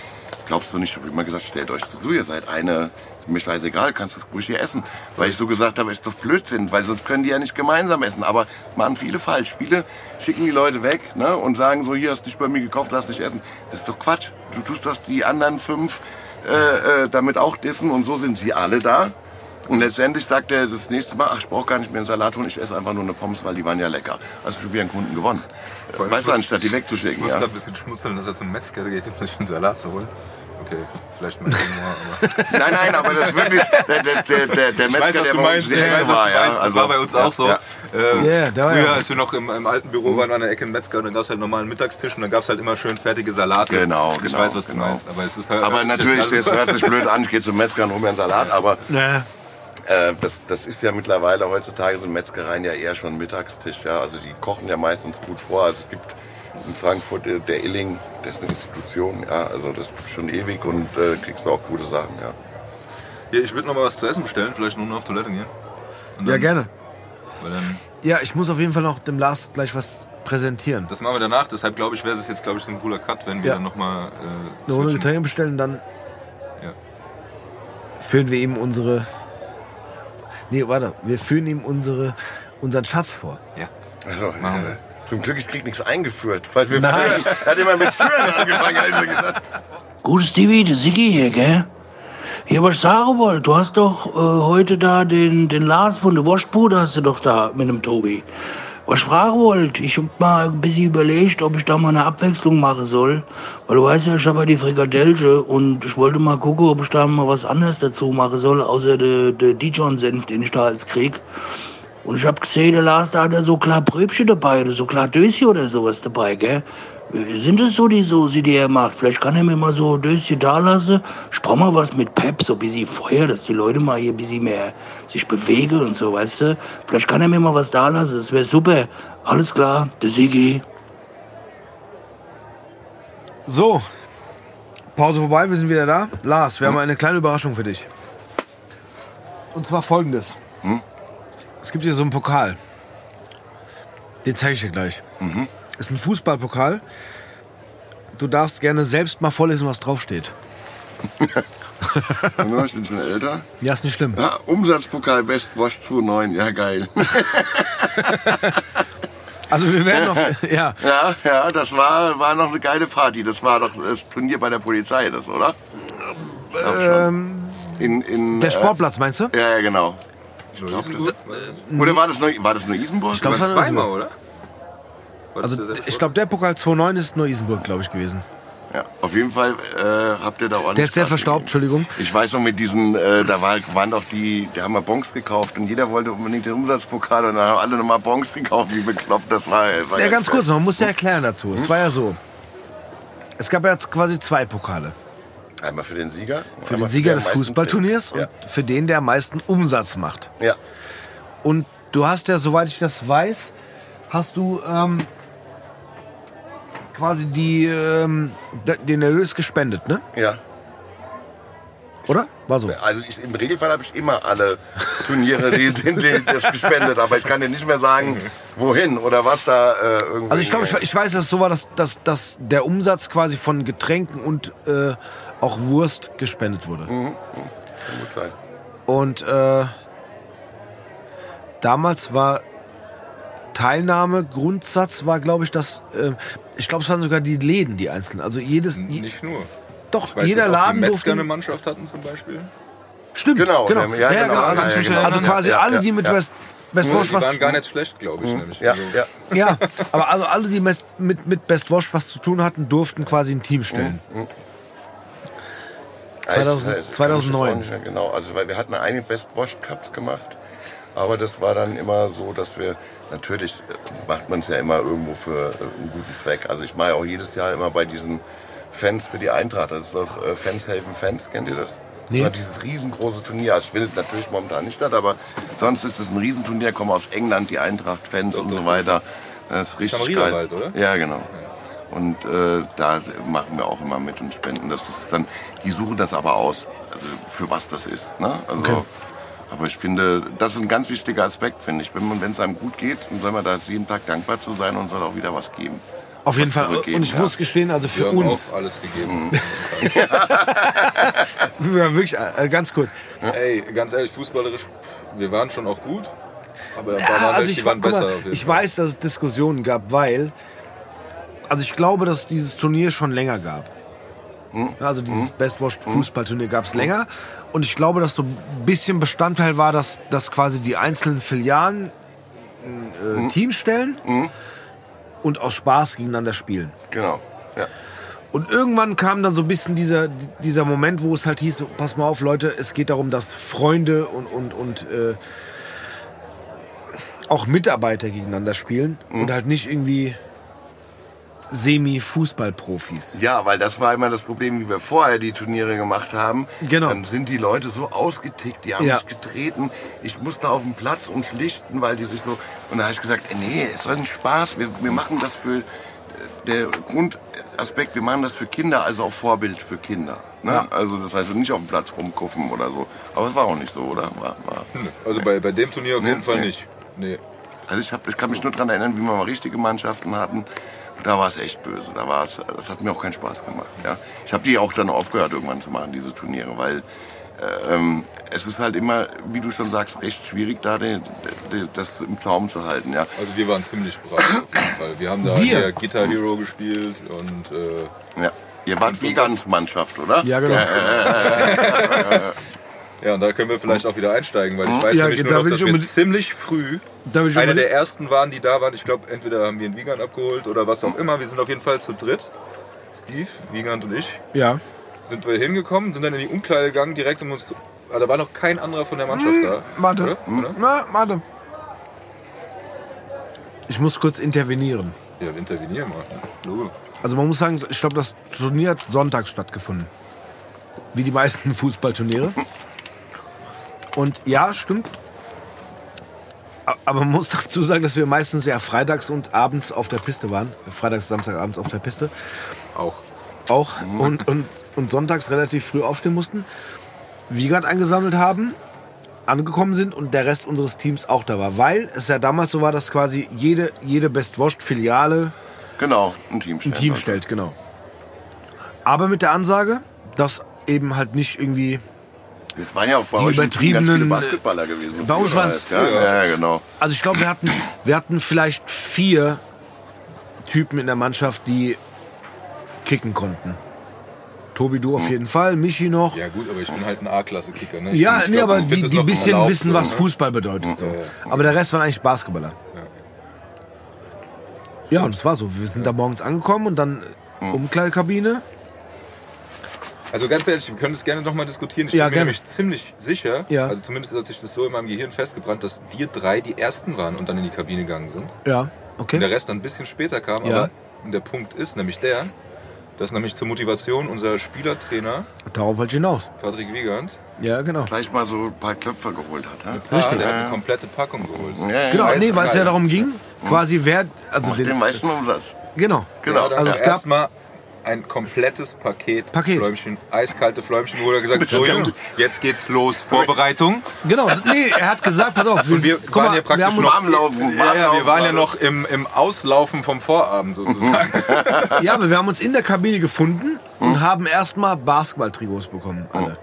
Speaker 3: Glaubst du nicht, ich habe immer gesagt, stellt euch zu, ihr seid eine, ist mir scheißegal, kannst du ruhig hier essen. Weil ich so gesagt habe, ist doch Blödsinn, weil sonst können die ja nicht gemeinsam essen. Aber das machen viele falsch. Viele schicken die Leute weg ne, und sagen so, hier hast du dich bei mir gekauft, lass dich essen. Das ist doch Quatsch. Du tust doch die anderen fünf äh, äh, damit auch dissen und so sind sie alle da. Und letztendlich sagt er das nächste Mal, ach, ich brauche gar nicht mehr einen Salat holen, ich esse einfach nur eine Pommes, weil die waren ja lecker. Hast du schon wieder einen Kunden gewonnen.
Speaker 2: Voll.
Speaker 3: Weißt du,
Speaker 2: Ich
Speaker 3: anstatt die
Speaker 2: Ich
Speaker 3: wegzuschicken.
Speaker 2: muss
Speaker 3: Ja.
Speaker 2: gerade ein bisschen schmunzeln, dass er zum Metzger geht, um sich einen Salat zu holen. okay. Vielleicht mit Humor, aber.
Speaker 3: Nein, nein, aber das ist wirklich der, der, der, der,
Speaker 2: Ich
Speaker 3: Metzger,
Speaker 2: weiß,
Speaker 3: der
Speaker 2: du
Speaker 3: bei uns
Speaker 2: meinst.
Speaker 3: in
Speaker 2: Ich
Speaker 3: der
Speaker 2: weiß,
Speaker 3: war.
Speaker 2: du
Speaker 3: Ja,
Speaker 2: meinst. Das
Speaker 3: also,
Speaker 2: war bei uns
Speaker 3: ja,
Speaker 2: auch so.
Speaker 3: Ja.
Speaker 2: Ähm,
Speaker 1: Ja, da war
Speaker 2: früher,
Speaker 1: ja-
Speaker 2: als wir noch im, im alten Büro waren, an der Ecke im Metzger, und dann gab es halt normalen Mittagstisch und dann gab es halt immer schön fertige Salate.
Speaker 3: Genau,
Speaker 2: Ich
Speaker 3: genau,
Speaker 2: weiß, was du
Speaker 3: genau.
Speaker 2: meinst. Aber, es ist halt
Speaker 3: Aber natürlich, das hört sich blöd an, ich gehe zum Metzger und hole mir einen Salat, aber
Speaker 1: Ja.
Speaker 3: Äh, das, das ist ja mittlerweile, heutzutage sind Metzgereien ja eher schon Mittagstisch. Ja? Also die kochen ja meistens gut vor. Also es gibt in Frankfurt äh, der Illing, der ist eine Institution, ja, also das gibt schon ewig und äh, kriegst du auch gute Sachen, ja.
Speaker 2: Ja, ich würde noch mal was zu essen bestellen, vielleicht nur noch auf Toilette gehen.
Speaker 1: Ja, gerne.
Speaker 2: Weil dann,
Speaker 1: Ja, ich muss auf jeden Fall noch dem Lars gleich was präsentieren.
Speaker 2: das machen wir danach, deshalb glaube ich, wäre es jetzt, glaube ich, ein cooler Cut, wenn wir
Speaker 1: Ja.
Speaker 2: dann nochmal. Äh,
Speaker 1: Eine Runde. Getränke bestellen, dann
Speaker 2: Ja.
Speaker 1: führen wir ihm unsere. Nee, warte, wir führen ihm unsere, unseren Schatz vor.
Speaker 2: Ja.
Speaker 3: Also,
Speaker 2: Machen wir.
Speaker 3: äh, zum Glück, ich krieg nichts eingeführt, weil wir
Speaker 1: Nein.
Speaker 3: früher, er hat immer mit Führen angefangen, also gesagt.
Speaker 5: Gut, Stevie, der Siggi hier, gell? Ja, was ich sagen wollte, du hast doch äh, heute da den, den Lars von der Waschbude hast du doch da mit dem Tobi. Was fragen wollte, ich hab mal ein bisschen überlegt, ob ich da mal eine Abwechslung machen soll. Weil du weißt ja, ich habe ja die Frikadellche und ich wollte mal gucken, ob ich da mal was anderes dazu machen soll, außer der, der Dijon-Senf, den ich da als krieg. Und ich hab gesehen, der Lars, da hat er so klar Bröbchen dabei oder so klar Döschen oder sowas dabei, gell? Sind das so die Soße, die er macht? Vielleicht kann er mir mal so Döschen da lassen. Ich brauch mal was mit Pep, so ein bisschen Feuer, dass die Leute mal hier ein bisschen mehr sich bewegen und so, weißt du? Vielleicht kann er mir mal was da lassen, das wäre super. Alles klar, der Sigi.
Speaker 1: So, Pause vorbei, wir sind wieder da. Lars, wir haben eine kleine Überraschung für dich. Und zwar folgendes. Es gibt hier so einen Pokal. Den zeige ich dir gleich. Ist ein Fußballpokal. Du darfst gerne selbst mal vorlesen, was draufsteht.
Speaker 3: Ich bin schon älter.
Speaker 1: Ja, ist nicht schlimm.
Speaker 3: Ja, Umsatzpokal Best Wash 29, ja geil.
Speaker 1: Also wir werden noch, ja,
Speaker 3: Ja, ja, das war, war noch eine geile Party. Das war doch das Turnier bei der Polizei, das, oder? Ich glaub schon. in, in,
Speaker 1: der
Speaker 3: äh,
Speaker 1: Sportplatz meinst du?
Speaker 3: Ja, ja, genau.
Speaker 2: Isenburg?
Speaker 3: Oder war das nur, war das nur Isenburg?
Speaker 1: Ich glaub,
Speaker 2: Das
Speaker 1: das
Speaker 2: war zweimal, oder?
Speaker 1: Also ich glaube, der Pokal 2.9 ist nur Isenburg, glaube ich, gewesen.
Speaker 3: ja, auf jeden Fall äh, habt ihr da ordentlich
Speaker 1: Der ist sehr
Speaker 3: Gas
Speaker 1: verstaubt,
Speaker 3: gegeben.
Speaker 1: Entschuldigung.
Speaker 3: Ich weiß noch mit diesen, äh, da war, waren doch die, da haben wir Bons gekauft und jeder wollte unbedingt den Umsatzpokal und dann haben alle nochmal Bons gekauft, wie bekloppt das war. Das war
Speaker 1: Ja, ganz kurz, man muss ja erklären dazu. Es war ja so. Es gab ja quasi zwei Pokale.
Speaker 3: Einmal für den Sieger.
Speaker 1: Für den Sieger des
Speaker 3: meisten
Speaker 1: Fußballturniers
Speaker 3: trinkt.
Speaker 1: und für den, der am meisten Umsatz macht.
Speaker 3: Ja. ja.
Speaker 1: Und du hast ja, soweit ich das weiß, hast du ähm, quasi die, ähm, de- den Erlös gespendet, ne?
Speaker 3: Ja.
Speaker 1: Oder? War so.
Speaker 3: Also ich, im Regelfall habe ich immer alle Turniere, die sind die, das gespendet, aber ich kann dir nicht mehr sagen, wohin oder was da äh, irgendwie.
Speaker 1: Also ich glaube, ich, ich weiß, dass es so war, dass, dass, dass der Umsatz quasi von Getränken und äh, auch Wurst gespendet wurde.
Speaker 3: Kann gut sein.
Speaker 1: Und äh, damals war Teilnahme, Grundsatz war, glaube ich, dass, äh, ich glaube, es waren sogar die Läden, die einzelnen. Also jedes, je,
Speaker 2: Nicht nur.
Speaker 1: doch,
Speaker 2: weiß,
Speaker 1: jeder Laden
Speaker 2: die Metzger
Speaker 1: durfte.
Speaker 2: eine Mannschaft hatten zum Beispiel.
Speaker 1: Stimmt,
Speaker 3: Genau,
Speaker 1: genau.
Speaker 3: der- ja, genau,
Speaker 1: Also,
Speaker 3: ja, ja, genau.
Speaker 1: also quasi
Speaker 3: Ja,
Speaker 1: alle,
Speaker 3: ja,
Speaker 1: die mit
Speaker 3: ja.
Speaker 1: West, Best Wash
Speaker 2: Die
Speaker 1: was
Speaker 2: waren gar nicht schlecht, glaube ich. Nämlich.
Speaker 3: Ja,
Speaker 2: Also,
Speaker 3: ja.
Speaker 1: Ja, aber also alle, die mit, mit Best Wash was zu tun hatten, durften quasi ein Team stellen. 2000
Speaker 3: Heißt, äh,
Speaker 1: 2009.
Speaker 3: kann ich mich auch nicht mehr Genau, also weil wir hatten einige Best Wash Cups gemacht, aber das war dann immer so, dass wir natürlich äh, macht man es ja immer irgendwo für äh, einen guten Zweck. Also ich mache auch jedes Jahr immer bei diesen Fans für die Eintracht. Das ist doch äh, Fans helfen Fans, kennt ihr das?
Speaker 1: Nee.
Speaker 3: Das war dieses riesengroße Turnier. Es findet natürlich momentan nicht statt, aber sonst ist es ein Riesenturnier. Kommen aus England die Eintracht-Fans und so weiter. Das ist richtig geil.
Speaker 2: Riegerwald, oder?
Speaker 3: Ja, genau. Und äh, da machen wir auch immer mit und spenden das. das dann, die suchen das aber aus, also für was das ist. Ne? Also, Aber ich finde, das ist ein ganz wichtiger Aspekt, finde ich. Wenn es einem gut geht, dann soll man da jeden Tag dankbar zu sein und soll auch wieder was geben.
Speaker 1: Auf jeden Fall. Und ich
Speaker 3: ja.
Speaker 1: muss gestehen, also für
Speaker 2: Wir haben
Speaker 1: uns,
Speaker 2: auch alles gegeben.
Speaker 1: ja, wirklich, äh, ganz kurz.
Speaker 2: Ey, ganz ehrlich, fußballerisch, wir waren schon auch gut. Aber da
Speaker 1: Ja,
Speaker 2: waren
Speaker 1: also ich,
Speaker 2: die
Speaker 1: wa-
Speaker 2: waren
Speaker 1: guck
Speaker 2: besser.
Speaker 1: mal, ich
Speaker 2: Fall.
Speaker 1: weiß, dass es Diskussionen gab, weil, also ich glaube, dass dieses Turnier schon länger gab.
Speaker 2: Hm?
Speaker 1: Also dieses Best Watch Fußballturnier gab es länger. Und ich glaube, dass so ein bisschen Bestandteil war, dass, dass quasi die einzelnen Filialen ein
Speaker 2: Hm?
Speaker 1: äh, Team stellen und aus Spaß gegeneinander spielen.
Speaker 3: Genau. Ja.
Speaker 1: Und irgendwann kam dann so ein bisschen dieser, dieser Moment, wo es halt hieß, pass mal auf, Leute, es geht darum, dass Freunde und, und, und äh, auch Mitarbeiter gegeneinander spielen und halt nicht irgendwie Semi-Fußballprofis.
Speaker 3: Ja, weil das war immer das Problem, wie wir vorher die Turniere gemacht haben.
Speaker 1: Genau.
Speaker 3: Dann sind die Leute so ausgetickt, die haben
Speaker 1: Ja.
Speaker 3: mich getreten. Ich musste auf den Platz und schlichten, weil die sich so... Und da habe ich gesagt, ey, nee, es soll ein Spaß. Wir, wir machen das für... äh, Der Grundaspekt, wir machen das für Kinder, also auch Vorbild für Kinder. Ne? Also das heißt nicht auf dem Platz rumkuffen oder so. Aber es war auch nicht so, oder? War, war.
Speaker 2: Also bei, bei dem Turnier auf jeden
Speaker 3: Nee,
Speaker 2: Fall
Speaker 3: nee.
Speaker 2: nicht. Nee.
Speaker 3: Also ich, hab, ich kann mich nur daran erinnern, wie wir mal richtige Mannschaften hatten. Da war es echt böse. Da war es, das hat mir auch keinen Spaß gemacht. Ja. Ich habe die auch dann aufgehört, irgendwann zu machen, diese Turniere, weil ähm, es ist halt immer, wie du schon sagst, recht schwierig, da den, den, das im Zaum zu halten. Ja.
Speaker 2: Also wir waren ziemlich brav auf jeden Fall. Wir haben da
Speaker 1: Wir?
Speaker 2: hier Guitar Hero gespielt und äh,
Speaker 3: Ja. Ihr wart Vegan-Mannschaft, oder?
Speaker 1: Ja, genau.
Speaker 2: ja, und da können wir vielleicht auch wieder einsteigen, weil ich weiß
Speaker 1: Ja,
Speaker 2: nämlich
Speaker 1: da
Speaker 2: nur noch, dass wir ziemlich früh
Speaker 1: Da will ich
Speaker 2: eine
Speaker 1: unbedingt-
Speaker 2: der ersten waren, die da waren. Ich glaube, entweder haben wir einen Wiegand abgeholt oder was auch immer. Wir sind auf jeden Fall zu dritt. Steve, Wiegand und ich
Speaker 1: Ja.
Speaker 2: sind wir hingekommen, sind dann in die Umkleide gegangen, direkt um uns zu... Ah, da war noch kein anderer von der Mannschaft da.
Speaker 1: Warte.
Speaker 2: Oder? Oder?
Speaker 1: Na, warte. Ich muss kurz intervenieren.
Speaker 2: Ja, intervenieren mal. Logo.
Speaker 1: Also man muss sagen, ich glaube, das Turnier hat sonntags stattgefunden. Wie die meisten Fußballturniere. Und ja, stimmt. Aber man muss dazu sagen, dass wir meistens ja freitags und abends auf der Piste waren. Freitags, Samstagabends auf der Piste.
Speaker 2: Auch.
Speaker 1: Auch. Und, und, und sonntags relativ früh aufstehen mussten. Wiegand eingesammelt haben, angekommen sind und der Rest unseres Teams auch da war. Weil es ja damals so war, dass quasi jede, jede Best-Washed-Filiale
Speaker 3: Genau, ein Team
Speaker 1: ein
Speaker 3: stellen.
Speaker 1: Team stellt, genau. Aber mit der Ansage, dass eben halt nicht irgendwie.
Speaker 3: Es waren ja auch bei
Speaker 1: Die
Speaker 3: euch ganz viele
Speaker 1: übertriebenen,
Speaker 3: Basketballer gewesen.
Speaker 1: bei uns waren's-
Speaker 3: halt, ja, ja, genau.
Speaker 1: Also ich glaube, wir hatten, wir hatten vielleicht vier Typen in der Mannschaft, die kicken konnten. Tobi, du auf jeden Fall, Michi noch. Ja,
Speaker 2: Ja gut, aber ich bin halt ein A-Klasse-Kicker. Ne? Ich-
Speaker 1: nee,
Speaker 2: glaub,
Speaker 1: aber
Speaker 2: das
Speaker 1: die,
Speaker 2: es noch
Speaker 1: bisschen
Speaker 2: erlaubt,
Speaker 1: wissen,
Speaker 2: so,
Speaker 1: was? Fußball bedeutet. So.
Speaker 2: Ja, ja.
Speaker 1: Aber der Rest waren eigentlich Basketballer. Ja, und es war so. Wir sind da morgens angekommen und dann Umkleidekabine.
Speaker 2: Also ganz ehrlich, wir können das gerne nochmal diskutieren. Ich
Speaker 1: Ja,
Speaker 2: bin mir
Speaker 1: gerne.
Speaker 2: nämlich ziemlich sicher,
Speaker 1: Ja.
Speaker 2: also zumindest hat sich das so in meinem Gehirn festgebrannt, dass wir drei die Ersten waren und dann in die Kabine gegangen sind.
Speaker 1: Ja,
Speaker 2: Und der
Speaker 1: okay.
Speaker 2: Rest dann ein bisschen später kam.
Speaker 1: Ja.
Speaker 2: Aber der Punkt ist nämlich der, dass nämlich zur Motivation unser Spielertrainer
Speaker 1: Darauf wollte ich hinaus.
Speaker 2: Patrick Wiegand
Speaker 1: Ja, genau.
Speaker 3: Gleich mal so ein paar Klöpfer geholt hat. Ja?
Speaker 2: Ah,
Speaker 1: Richtig.
Speaker 2: der hat eine komplette Packung geholt.
Speaker 3: Ja, ja.
Speaker 1: Genau, nee, weil es ja darum ging, quasi wer, also
Speaker 3: Macht den
Speaker 1: den,
Speaker 3: meisten Umsatz.
Speaker 1: genau,
Speaker 3: Genau.
Speaker 2: Ja, dann
Speaker 1: Also es gab-
Speaker 2: erstmal ein komplettes Paket,
Speaker 1: Paket.
Speaker 2: Fläumchen, eiskalte Fläumchen, wo er gesagt so Jungs, jetzt geht's los, Vorbereitung.
Speaker 1: genau, nee, er hat gesagt, pass auf,
Speaker 2: Und wir waren
Speaker 1: mal,
Speaker 2: ja praktisch
Speaker 1: wir
Speaker 2: noch
Speaker 3: Warm laufen,
Speaker 2: Ja, ja, wir waren ja noch im, im Auslaufen vom Vorabend sozusagen.
Speaker 1: ja, aber wir haben uns in der Kabine gefunden und haben erstmal Basketball-Trikots bekommen, alle.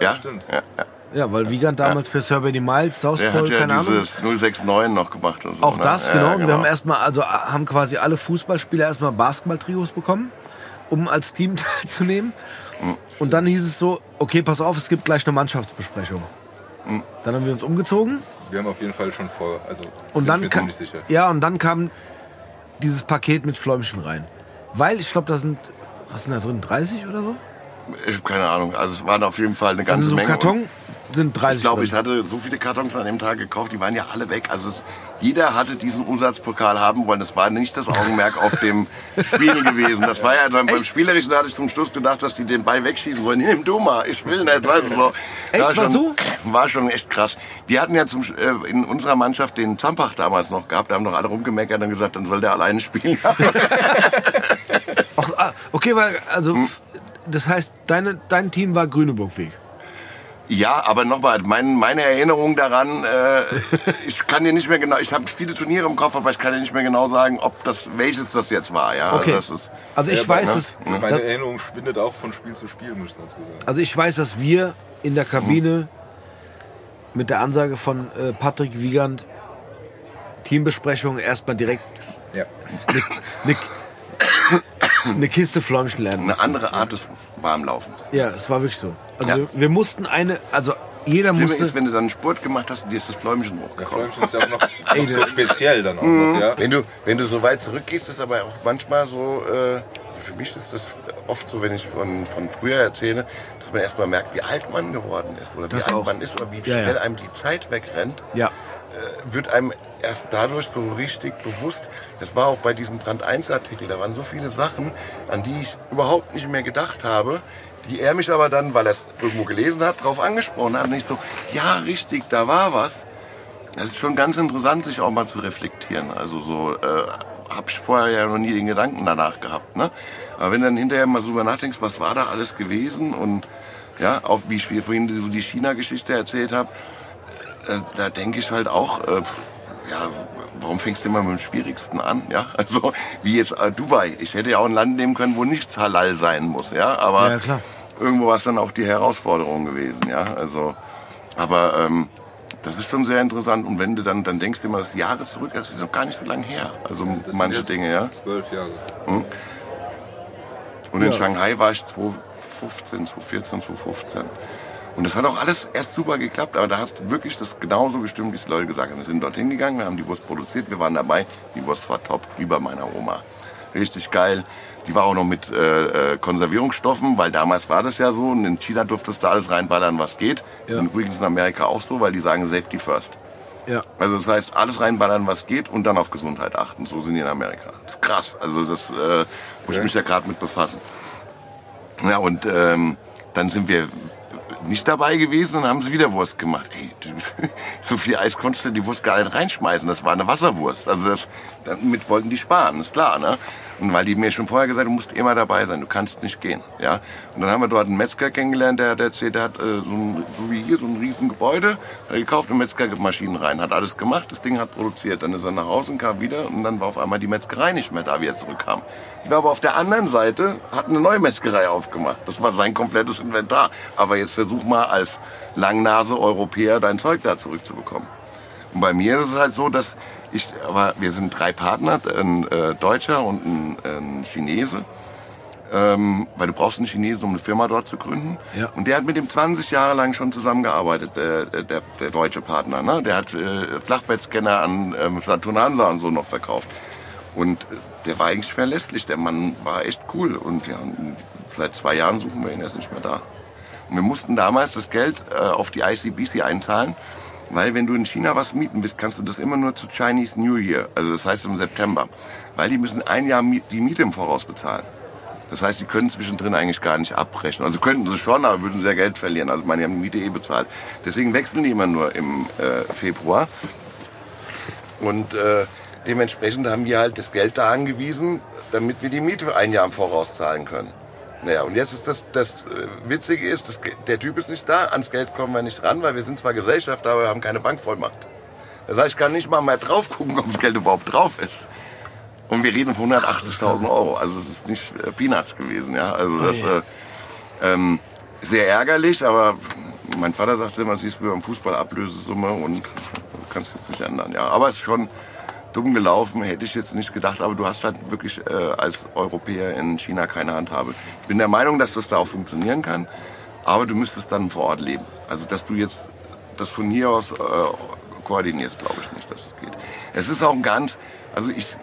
Speaker 3: Ja,
Speaker 2: Stimmt.
Speaker 3: Ja, ja.
Speaker 1: Ja, weil Wiegand damals für Survey Miles,
Speaker 3: Der hat
Speaker 1: Southpole,
Speaker 3: ja
Speaker 1: keine Ahnung.
Speaker 3: dieses 069 noch gemacht und so.
Speaker 1: Auch
Speaker 3: ne?
Speaker 1: das,
Speaker 3: Ja,
Speaker 1: genau.
Speaker 3: ja,
Speaker 1: Und wir haben erstmal, also haben quasi alle Fußballspieler erstmal Basketball-Trikots bekommen, um als Team teilzunehmen. Und dann hieß es so, okay, pass auf, es gibt gleich eine Mannschaftsbesprechung. Dann haben wir uns umgezogen
Speaker 2: Wir haben auf jeden Fall schon vor, also
Speaker 1: und
Speaker 2: bin
Speaker 1: dann
Speaker 2: mir
Speaker 1: ka-
Speaker 2: ziemlich sicher.
Speaker 1: ja und dann kam dieses Paket mit Fläumchen rein, weil ich glaube, da sind was sind da drin 30 oder so?
Speaker 3: Ich hab keine Ahnung. Also es waren auf jeden Fall eine ganze
Speaker 1: Also so ein
Speaker 3: Menge.
Speaker 1: Karton sind 30
Speaker 3: Ich glaube, ich hatte so viele Kartons an dem Tag gekauft, die waren ja alle weg. Also es, jeder hatte diesen Umsatzpokal haben wollen. Das war nicht das Augenmerk auf dem Spiel gewesen. Das war ja dann beim Spielerischen, da hatte ich zum Schluss gedacht, dass die den Ball wegschießen wollen. Nimm du mal, ich will nicht. Weißt du, so.
Speaker 1: Echt,
Speaker 3: war
Speaker 1: war
Speaker 3: schon,
Speaker 1: so?
Speaker 3: War schon echt krass. Wir hatten ja zum, äh, in unserer Mannschaft den Zampach damals noch gehabt. Da haben doch alle rumgemeckert und gesagt, dann soll der alleine spielen.
Speaker 1: Ach, ah, okay, weil also
Speaker 3: Hm.
Speaker 1: das heißt, deine, dein Team war Grüneburg-Weg.
Speaker 3: Ja, aber nochmal, mein, meine Erinnerung daran, äh, ich kann dir nicht mehr genau, ich habe viele Turniere im Kopf, aber ich kann dir nicht mehr genau sagen, ob das, welches das jetzt war. Ja,
Speaker 1: Okay.
Speaker 3: Also, das ist,
Speaker 1: Also ich
Speaker 2: Ja,
Speaker 1: weiß,
Speaker 2: ne?
Speaker 1: dass,
Speaker 2: Meine
Speaker 1: dass
Speaker 2: Erinnerung schwindet auch von Spiel zu Spiel, muss ich dazu sagen.
Speaker 1: Also ich weiß, dass wir in der Kabine mit der Ansage von äh, Patrick Wiegand Teambesprechung erstmal direkt
Speaker 2: Ja.
Speaker 1: eine eine Kiste Fläumchen lernen.
Speaker 3: eine andere Art des Warmlaufens.
Speaker 1: Ja, es war wirklich so. Also
Speaker 3: Ja.
Speaker 1: wir, wir mussten eine, also jeder
Speaker 3: Das Schlimme
Speaker 1: musste.
Speaker 3: ist, wenn du dann einen Sport gemacht hast und dir ist das Fläumchen
Speaker 2: Ja,
Speaker 3: hochgekommen.
Speaker 2: Fläumchen ist ja auch noch, noch so speziell dann auch noch, ja.
Speaker 3: Wenn du, wenn du so weit zurückgehst, ist aber auch manchmal so, äh, also für mich ist das oft so, wenn ich von, von früher erzähle, dass man erstmal merkt, wie alt man geworden ist oder wie
Speaker 1: Das
Speaker 3: alt
Speaker 1: auch.
Speaker 3: man ist oder wie
Speaker 1: Ja, ja.
Speaker 3: schnell einem die Zeit wegrennt.
Speaker 1: Ja.
Speaker 3: äh, wird einem erst dadurch so richtig bewusst. Das war auch bei diesem Brand 1 Artikel. Da waren so viele Sachen, an die ich überhaupt nicht mehr gedacht habe, die er mich aber dann, weil er es irgendwo gelesen hat, darauf angesprochen hat. Und ich so, ja, richtig, da war was. Das ist schon ganz interessant, sich auch mal zu reflektieren. Also so äh, habe ich vorher ja noch nie den Gedanken danach gehabt. Ne? Aber wenn du dann hinterher mal so drüber nachdenkst, was war da alles gewesen und ja, auch wie ich vorhin so die China-Geschichte erzählt habe, äh, da denke ich halt auch, äh, ja, warum fängst du immer mit dem Schwierigsten an? Ja, also wie jetzt äh, Dubai. Ich hätte ja auch ein Land nehmen können, wo nichts halal sein muss, ja, aber
Speaker 1: Ja, klar.
Speaker 3: Irgendwo war es dann auch die Herausforderung gewesen, ja, also, aber ähm, das ist schon sehr interessant und wenn du dann, dann denkst du immer, das Jahre zurück, das ist noch gar nicht so lange her, also
Speaker 2: Das
Speaker 3: manche Dinge, ja.
Speaker 2: Zwölf Jahre.
Speaker 3: Und in
Speaker 1: Ja.
Speaker 3: Shanghai war ich 2015, 2014, 2015. Und das hat auch alles erst super geklappt, aber da hast du wirklich das genauso gestimmt, wie es die Leute gesagt haben. Wir sind dorthin gegangen, wir haben die Wurst produziert, wir waren dabei. Die Wurst war top, wie bei meiner Oma. Richtig geil. Die war auch noch mit äh, äh, Konservierungsstoffen, weil damals war das ja so. Und in China durftest du alles reinballern, was geht. Das
Speaker 1: Ja.
Speaker 3: ist übrigens in Amerika auch so, weil die sagen Safety First.
Speaker 1: Ja.
Speaker 3: Also das heißt, alles reinballern, was geht und dann auf Gesundheit achten. So sind die in Amerika. Das ist krass. Also das äh, muss ich mich ja gerade mit befassen. Ja, und ähm, dann sind wir nicht dabei gewesen und haben sie wieder Wurst gemacht. Ey, so viel Eis konntest du die Wurst gar nicht reinschmeißen. Das war eine Wasserwurst. Also das, damit wollten die sparen, ist klar, ne? Und weil die mir schon vorher gesagt haben, du musst immer dabei sein, du kannst nicht gehen, ja? Und dann haben wir dort einen Metzger kennengelernt, der, der erzählt, der hat äh, so, ein, so wie hier so ein riesen Gebäude, gekauft und Metzgermaschinen rein, hat alles gemacht, das Ding hat produziert. Dann ist er nach Hause und kam wieder und dann war auf einmal die Metzgerei nicht mehr da, wie er zurückkam. Die war aber auf der anderen Seite, hat eine neue Metzgerei aufgemacht. Das war sein komplettes Inventar. Aber jetzt versuch mal als Langnase Europäer dein Zeug da zurückzubekommen. Und bei mir ist es halt so, dass ich, aber wir sind drei Partner, ein äh, Deutscher und ein, ein Chinese. Ähm, weil du brauchst einen Chinesen, um eine Firma dort zu gründen.
Speaker 1: Ja.
Speaker 3: Und der hat mit dem 20 Jahre lang schon zusammengearbeitet, der, der, der deutsche Partner. Ne? Der hat äh, Flachbettscanner an ähm, Saturn Hansa und so noch verkauft. Und äh, der war eigentlich verlässlich. Der Mann war echt cool. Und ja, seit zwei Jahren suchen wir ihn, er ist nicht mehr da. Und wir mussten damals das Geld äh, auf die ICBC einzahlen, weil wenn du in China was mieten willst, kannst du das immer nur zu Chinese New Year, also das heißt im September, weil die müssen ein Jahr die Miete im Voraus bezahlen. Das heißt, sie können zwischendrin eigentlich gar nicht abbrechen. Also könnten sie schon, aber würden sehr Geld verlieren. Also meine, die haben die Miete eh bezahlt. Deswegen wechseln die immer nur im äh, Februar. Und äh, dementsprechend haben wir halt das Geld da angewiesen, damit wir die Miete ein Jahr im Voraus zahlen können. Naja, und jetzt ist das, das äh, Witzige ist, das, der Typ ist nicht da, ans Geld kommen wir nicht ran, weil wir sind zwar Gesellschaft, aber wir haben keine Bankvollmacht. Das heißt, ich kann nicht mal mehr drauf gucken, ob das Geld überhaupt drauf ist. Und wir reden von 180.000 Euro, also es ist nicht äh, Peanuts gewesen, ja. Also das äh, ähm, sehr ärgerlich, aber mein Vater sagte immer, siehst du beim Fußball Ablösesumme und du kannst jetzt nicht ändern, ja. Aber es ist schon dumm gelaufen, hätte ich jetzt nicht gedacht, aber du hast halt wirklich äh, als Europäer in China keine Handhabe. Ich bin der Meinung, dass das da auch funktionieren kann, aber du müsstest dann vor Ort leben. Also dass du jetzt das von hier aus äh, koordinierst, glaube ich nicht, dass es geht. Es ist auch ein ganz, also ich,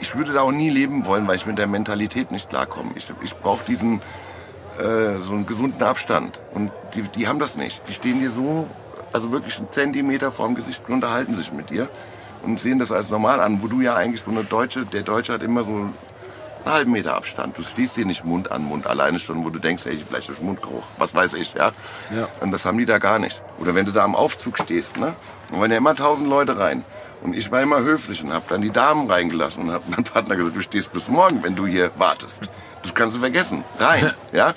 Speaker 3: ich würde da auch nie leben wollen, weil ich mit der Mentalität nicht klarkomme. Ich, ich brauche diesen äh, so einen gesunden Abstand. Und die, die haben das nicht. Die stehen dir so, also wirklich einen Zentimeter vorm Gesicht und unterhalten sich mit dir und sehen das als normal an, wo du ja eigentlich so eine Deutsche, der Deutsche hat immer so einen halben Meter Abstand. Du stehst dir nicht Mund an Mund alleine schon, wo du denkst, ey, vielleicht ist Mundgeruch, was weiß ich, ja.
Speaker 1: Ja.
Speaker 3: Und das haben die da gar nicht. Oder wenn du da am Aufzug stehst, ne? Und wenn ja immer tausend Leute rein. Und ich war immer höflich und habe dann die Damen reingelassen und habe meinem Partner gesagt, du stehst bis morgen, wenn du hier wartest. Das kannst du vergessen. Rein, ja.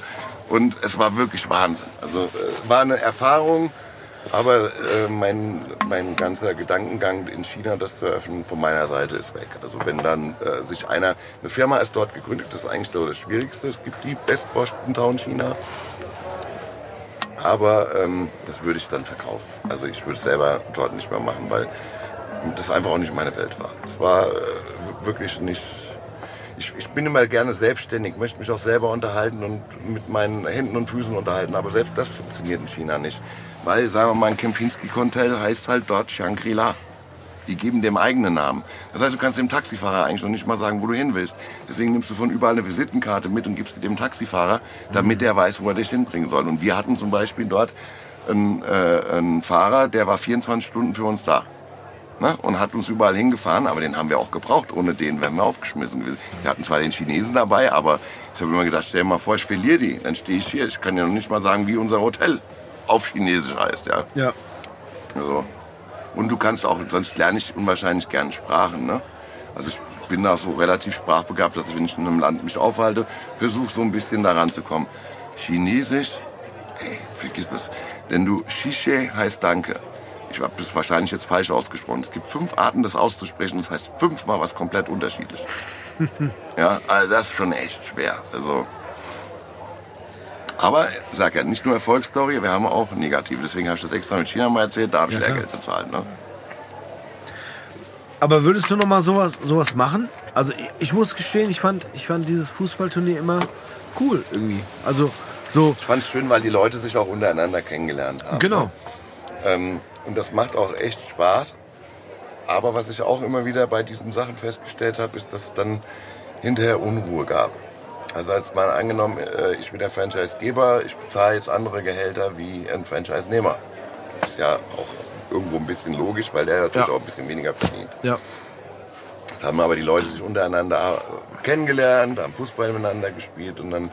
Speaker 3: Und es war wirklich Wahnsinn. Also äh, war eine Erfahrung, aber äh, mein, mein ganzer Gedankengang in China, das zu eröffnen, von meiner Seite ist weg. Also wenn dann äh, sich einer, eine Firma ist dort gegründet, das ist eigentlich so das Schwierigste. Es gibt die Best Washington Town China. Aber ähm, das würde ich dann verkaufen. Also ich würde es selber dort nicht mehr machen, weil das einfach auch nicht meine Welt war. Es war äh, wirklich nicht. Ich, ich bin immer gerne selbstständig, möchte mich auch selber unterhalten und mit meinen Händen und Füßen unterhalten. Aber selbst das funktioniert in China nicht. Weil, sagen wir mal, ein Kempinski-Hotel heißt halt dort Shangri-La. Die geben dem eigenen Namen. Das heißt, du kannst dem Taxifahrer eigentlich noch nicht mal sagen, wo du hin willst. Deswegen nimmst du von überall eine Visitenkarte mit und gibst sie dem Taxifahrer, damit der weiß, wo er dich hinbringen soll. Und wir hatten zum Beispiel dort einen, äh, einen Fahrer, der war 24 Stunden für uns da. Ne? Und hat uns überall hingefahren, aber den haben wir auch gebraucht. Ohne den wären wir aufgeschmissen gewesen. Wir hatten zwar den Chinesen dabei, aber ich habe immer gedacht, stell dir mal vor, ich verliere die. Dann stehe ich hier. Ich kann ja noch nicht mal sagen, wie unser Hotel auf Chinesisch heißt. Ja.
Speaker 1: Ja.
Speaker 3: Also, und du kannst auch, sonst lerne ich unwahrscheinlich gerne Sprachen. Ne? Also ich bin da so relativ sprachbegabt, dass ich, wenn ich in einem Land mich aufhalte, versuche so ein bisschen daran zu kommen. Chinesisch, ey, vergiss das. Denn du, Shishe heißt Danke. Ich habe das wahrscheinlich jetzt falsch ausgesprochen. Es gibt fünf Arten, das auszusprechen. Das heißt fünfmal was komplett unterschiedlich. ja, also das ist schon echt schwer. Also, aber ich sag ja, nicht nur Erfolgsstory, wir haben auch negative. Deswegen habe ich das extra mit China mal erzählt. Da habe ich
Speaker 1: Ja,
Speaker 3: Lehrgeld bezahlt. Ne?
Speaker 1: Aber würdest du noch mal sowas, sowas machen? Also ich, ich muss gestehen, ich fand, ich fand dieses Fußballturnier immer cool irgendwie. Also so,
Speaker 3: Ich fand es schön, weil die Leute sich auch untereinander kennengelernt haben.
Speaker 1: genau.
Speaker 3: Ähm, und das macht auch echt Spaß. Aber was ich auch immer wieder bei diesen Sachen festgestellt habe, ist, dass es dann hinterher Unruhe gab. Also als mal angenommen, äh, ich bin der Franchise-Geber, ich bezahle jetzt andere Gehälter wie ein Franchise-Nehmer. Ist ja auch irgendwo ein bisschen logisch, weil der natürlich
Speaker 1: Ja.
Speaker 3: auch ein bisschen weniger verdient.
Speaker 1: Ja.
Speaker 3: Jetzt haben aber die Leute sich untereinander kennengelernt, haben Fußball miteinander gespielt und dann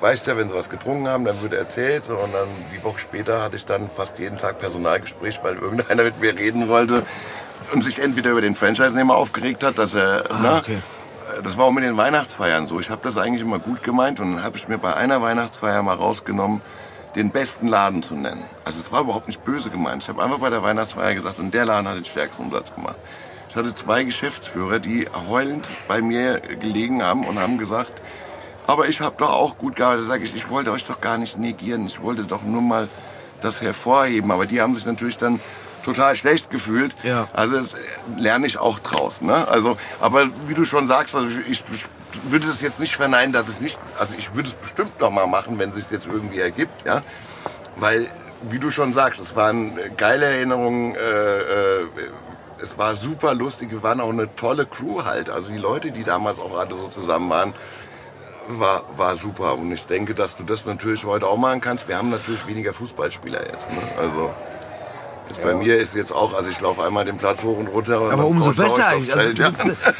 Speaker 3: weißt ja, wenn sie was getrunken haben, dann wird erzählt und dann die Woche später hatte ich dann fast jeden Tag Personalgespräch, weil irgendeiner mit mir reden wollte und sich entweder über den Franchise-Nehmer aufgeregt hat, dass er, ne,
Speaker 1: okay.
Speaker 3: Das war auch mit den Weihnachtsfeiern so. Ich habe das eigentlich immer gut gemeint und dann habe ich mir bei einer Weihnachtsfeier mal rausgenommen, den besten Laden zu nennen. Also es war überhaupt nicht böse gemeint. Ich habe einfach bei der Weihnachtsfeier gesagt, und der Laden hat den stärksten Umsatz gemacht. Ich hatte zwei Geschäftsführer, die heulend bei mir gelegen haben und haben gesagt, aber ich habe doch auch gut gearbeitet. Da sage ich, ich wollte euch doch gar nicht negieren. Ich wollte doch nur mal das hervorheben. Aber die haben sich natürlich dann total schlecht gefühlt.
Speaker 1: Ja.
Speaker 3: Also das lerne ich auch draus. Ne? Also, aber wie du schon sagst, also ich, ich würde es jetzt nicht verneinen, dass es nicht, also ich würde es bestimmt noch mal machen, wenn es sich jetzt irgendwie ergibt, ja, weil wie du schon sagst, es waren äh, geile Erinnerungen. Äh, äh, es war super lustig. Wir waren auch eine tolle Crew halt. Also die Leute, die damals auch alle so zusammen waren, war, war super. Und ich denke, dass du das natürlich heute auch machen kannst. Wir haben natürlich weniger Fußballspieler jetzt. Ne? Also jetzt bei mir ist jetzt auch, also ich laufe einmal den Platz hoch und runter. Und
Speaker 1: Aber umso besser eigentlich. Also,
Speaker 3: ja.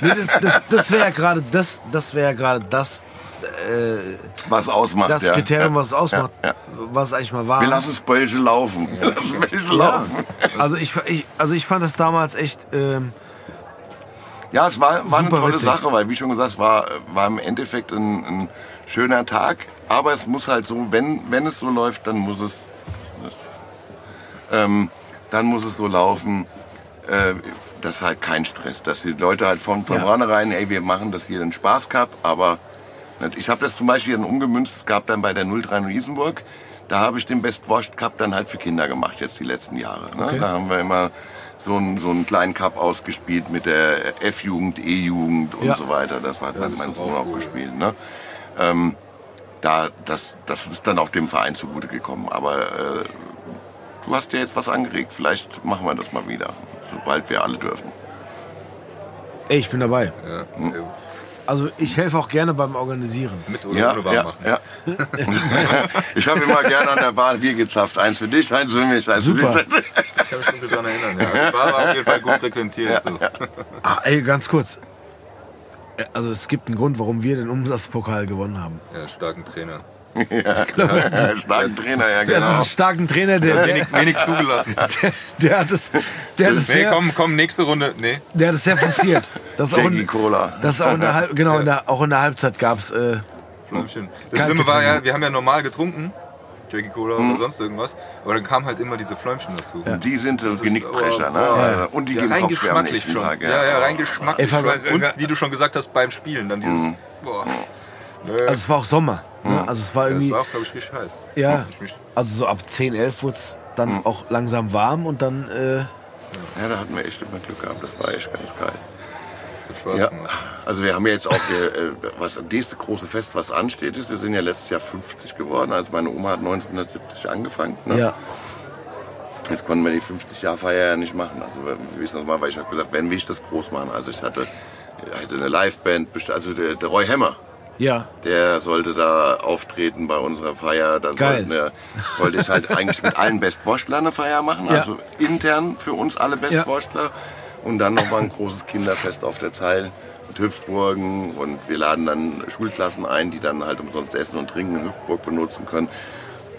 Speaker 1: nee, das das, das wäre ja gerade das, das wäre ja das, äh,
Speaker 3: Was ausmacht.
Speaker 1: das
Speaker 3: ja.
Speaker 1: Kriterium,
Speaker 3: ja.
Speaker 1: was es ausmacht,
Speaker 3: Ja, ja.
Speaker 1: was es eigentlich mal war.
Speaker 3: Wir lassen es welche laufen. Wir lassen
Speaker 1: ja.
Speaker 3: laufen.
Speaker 1: Also ich, ich, also ich fand das damals echt. Ähm,
Speaker 3: Ja, es war, war eine tolle
Speaker 1: witzig.
Speaker 3: Sache, weil wie schon gesagt, es war, war im Endeffekt ein, ein schöner Tag. Aber es muss halt so, wenn, wenn es so läuft, dann muss es, ähm, dann muss es so laufen. Äh, das war halt kein Stress, dass die Leute halt von, von
Speaker 1: Ja.
Speaker 3: vornherein, ey, wir machen das hier den Spaß Cup, aber ich habe das zum Beispiel dann umgemünzt, es gab dann bei der 03 in Riesenburg, da habe ich den Best Washed Cup dann halt für Kinder gemacht, jetzt die letzten Jahre. Ne?
Speaker 1: Okay.
Speaker 3: Da haben wir immer so einen, so einen kleinen Cup ausgespielt mit der F-Jugend, E-Jugend und
Speaker 1: Ja.
Speaker 3: so weiter. Das hat
Speaker 2: das
Speaker 3: mein
Speaker 2: ist
Speaker 3: Sohn
Speaker 2: auch
Speaker 3: auch
Speaker 2: cool.
Speaker 3: gespielt. Ne? Ähm, da, das, das ist dann auch dem Verein zugute gekommen. Aber äh, du hast dir jetzt was angeregt. Vielleicht machen wir das mal wieder, sobald wir alle dürfen.
Speaker 1: ey, ich bin dabei.
Speaker 2: Ja,
Speaker 3: Hm.
Speaker 1: Also ich helfe auch gerne beim Organisieren.
Speaker 2: mit oder
Speaker 3: Ja,
Speaker 2: ohne warm
Speaker 3: ja,
Speaker 2: machen.
Speaker 3: ja. ich habe immer gerne an der Bahn Bier gezapft. Eins für dich, eins für mich. Eins
Speaker 1: Super.
Speaker 3: Für dich.
Speaker 2: Ich kann mich dunkel daran erinnern. Ja. Die Bar war auf jeden Fall gut frequentiert. So.
Speaker 1: Ah, ey, ganz kurz. Äh, Also es gibt einen Grund, warum wir den Umsatzpokal gewonnen haben.
Speaker 2: Ja, starken Trainer.
Speaker 3: Ja, starken Trainer, ja genau.
Speaker 1: einen starken Trainer, der, der,
Speaker 2: Wenig, wenig zugelassen.
Speaker 1: der, der hat es, der hat es
Speaker 2: Nee,
Speaker 1: sehr,
Speaker 2: komm, komm, nächste Runde. Nee.
Speaker 1: der hat es sehr forciert. Das ist auch
Speaker 3: Jackie
Speaker 1: in,
Speaker 3: Cola.
Speaker 1: das auch in der, Halb- genau, in der, auch in der Halbzeit gab's. Äh,
Speaker 2: Fläumchen. Das. Schlimme war ja, wir haben ja normal getrunken. Jackie Cola oder sonst irgendwas. Aber dann kamen halt immer diese Fläumchen dazu.
Speaker 3: Und die sind so
Speaker 2: ist-
Speaker 3: Genickbrecher, ne?
Speaker 2: oh,
Speaker 3: Also, Und die
Speaker 2: Ja,
Speaker 3: gehen
Speaker 2: rein geschmacklich schon.
Speaker 3: Tag.
Speaker 2: Ja, ja, rein geschmacklich schon. Und wie du schon gesagt hast, beim Spielen dann dieses. Boah. Nö.
Speaker 1: also es war auch Sommer. Ne? Also es war irgendwie,
Speaker 2: war auch, glaube ich, richtig heiß.
Speaker 1: ja, also so ab 10, 11 wurde es dann auch langsam warm und dann, äh,
Speaker 3: Ja, da hatten wir echt immer Glück gehabt. Das war echt ganz geil. Ja, also wir haben ja jetzt auch, äh, was das nächste große Fest, was ansteht, ist, wir sind ja letztes Jahr 50 geworden. Also meine Oma hat 1970 angefangen. Ne?
Speaker 1: ja,
Speaker 3: Jetzt konnten wir die 50-Jahr-Feier ja nicht machen. Also wir wissen das mal, weil ich habe gesagt, wenn will ich das groß machen. Also ich hatte, hatte eine Liveband, also der, der Roy Hammer,
Speaker 1: Ja.
Speaker 3: der sollte da auftreten bei unserer Feier. Dann
Speaker 1: Geil.
Speaker 3: wir, wollte ich halt eigentlich mit allen Bestwurstler eine Feier machen.
Speaker 1: Ja.
Speaker 3: Also intern für uns alle Bestwurstler. Und dann nochmal ein großes Kinderfest auf der Zeil mit Hüpfburgen. Und wir laden dann Schulklassen ein, die dann halt umsonst Essen und Trinken in Hüpfburg benutzen können.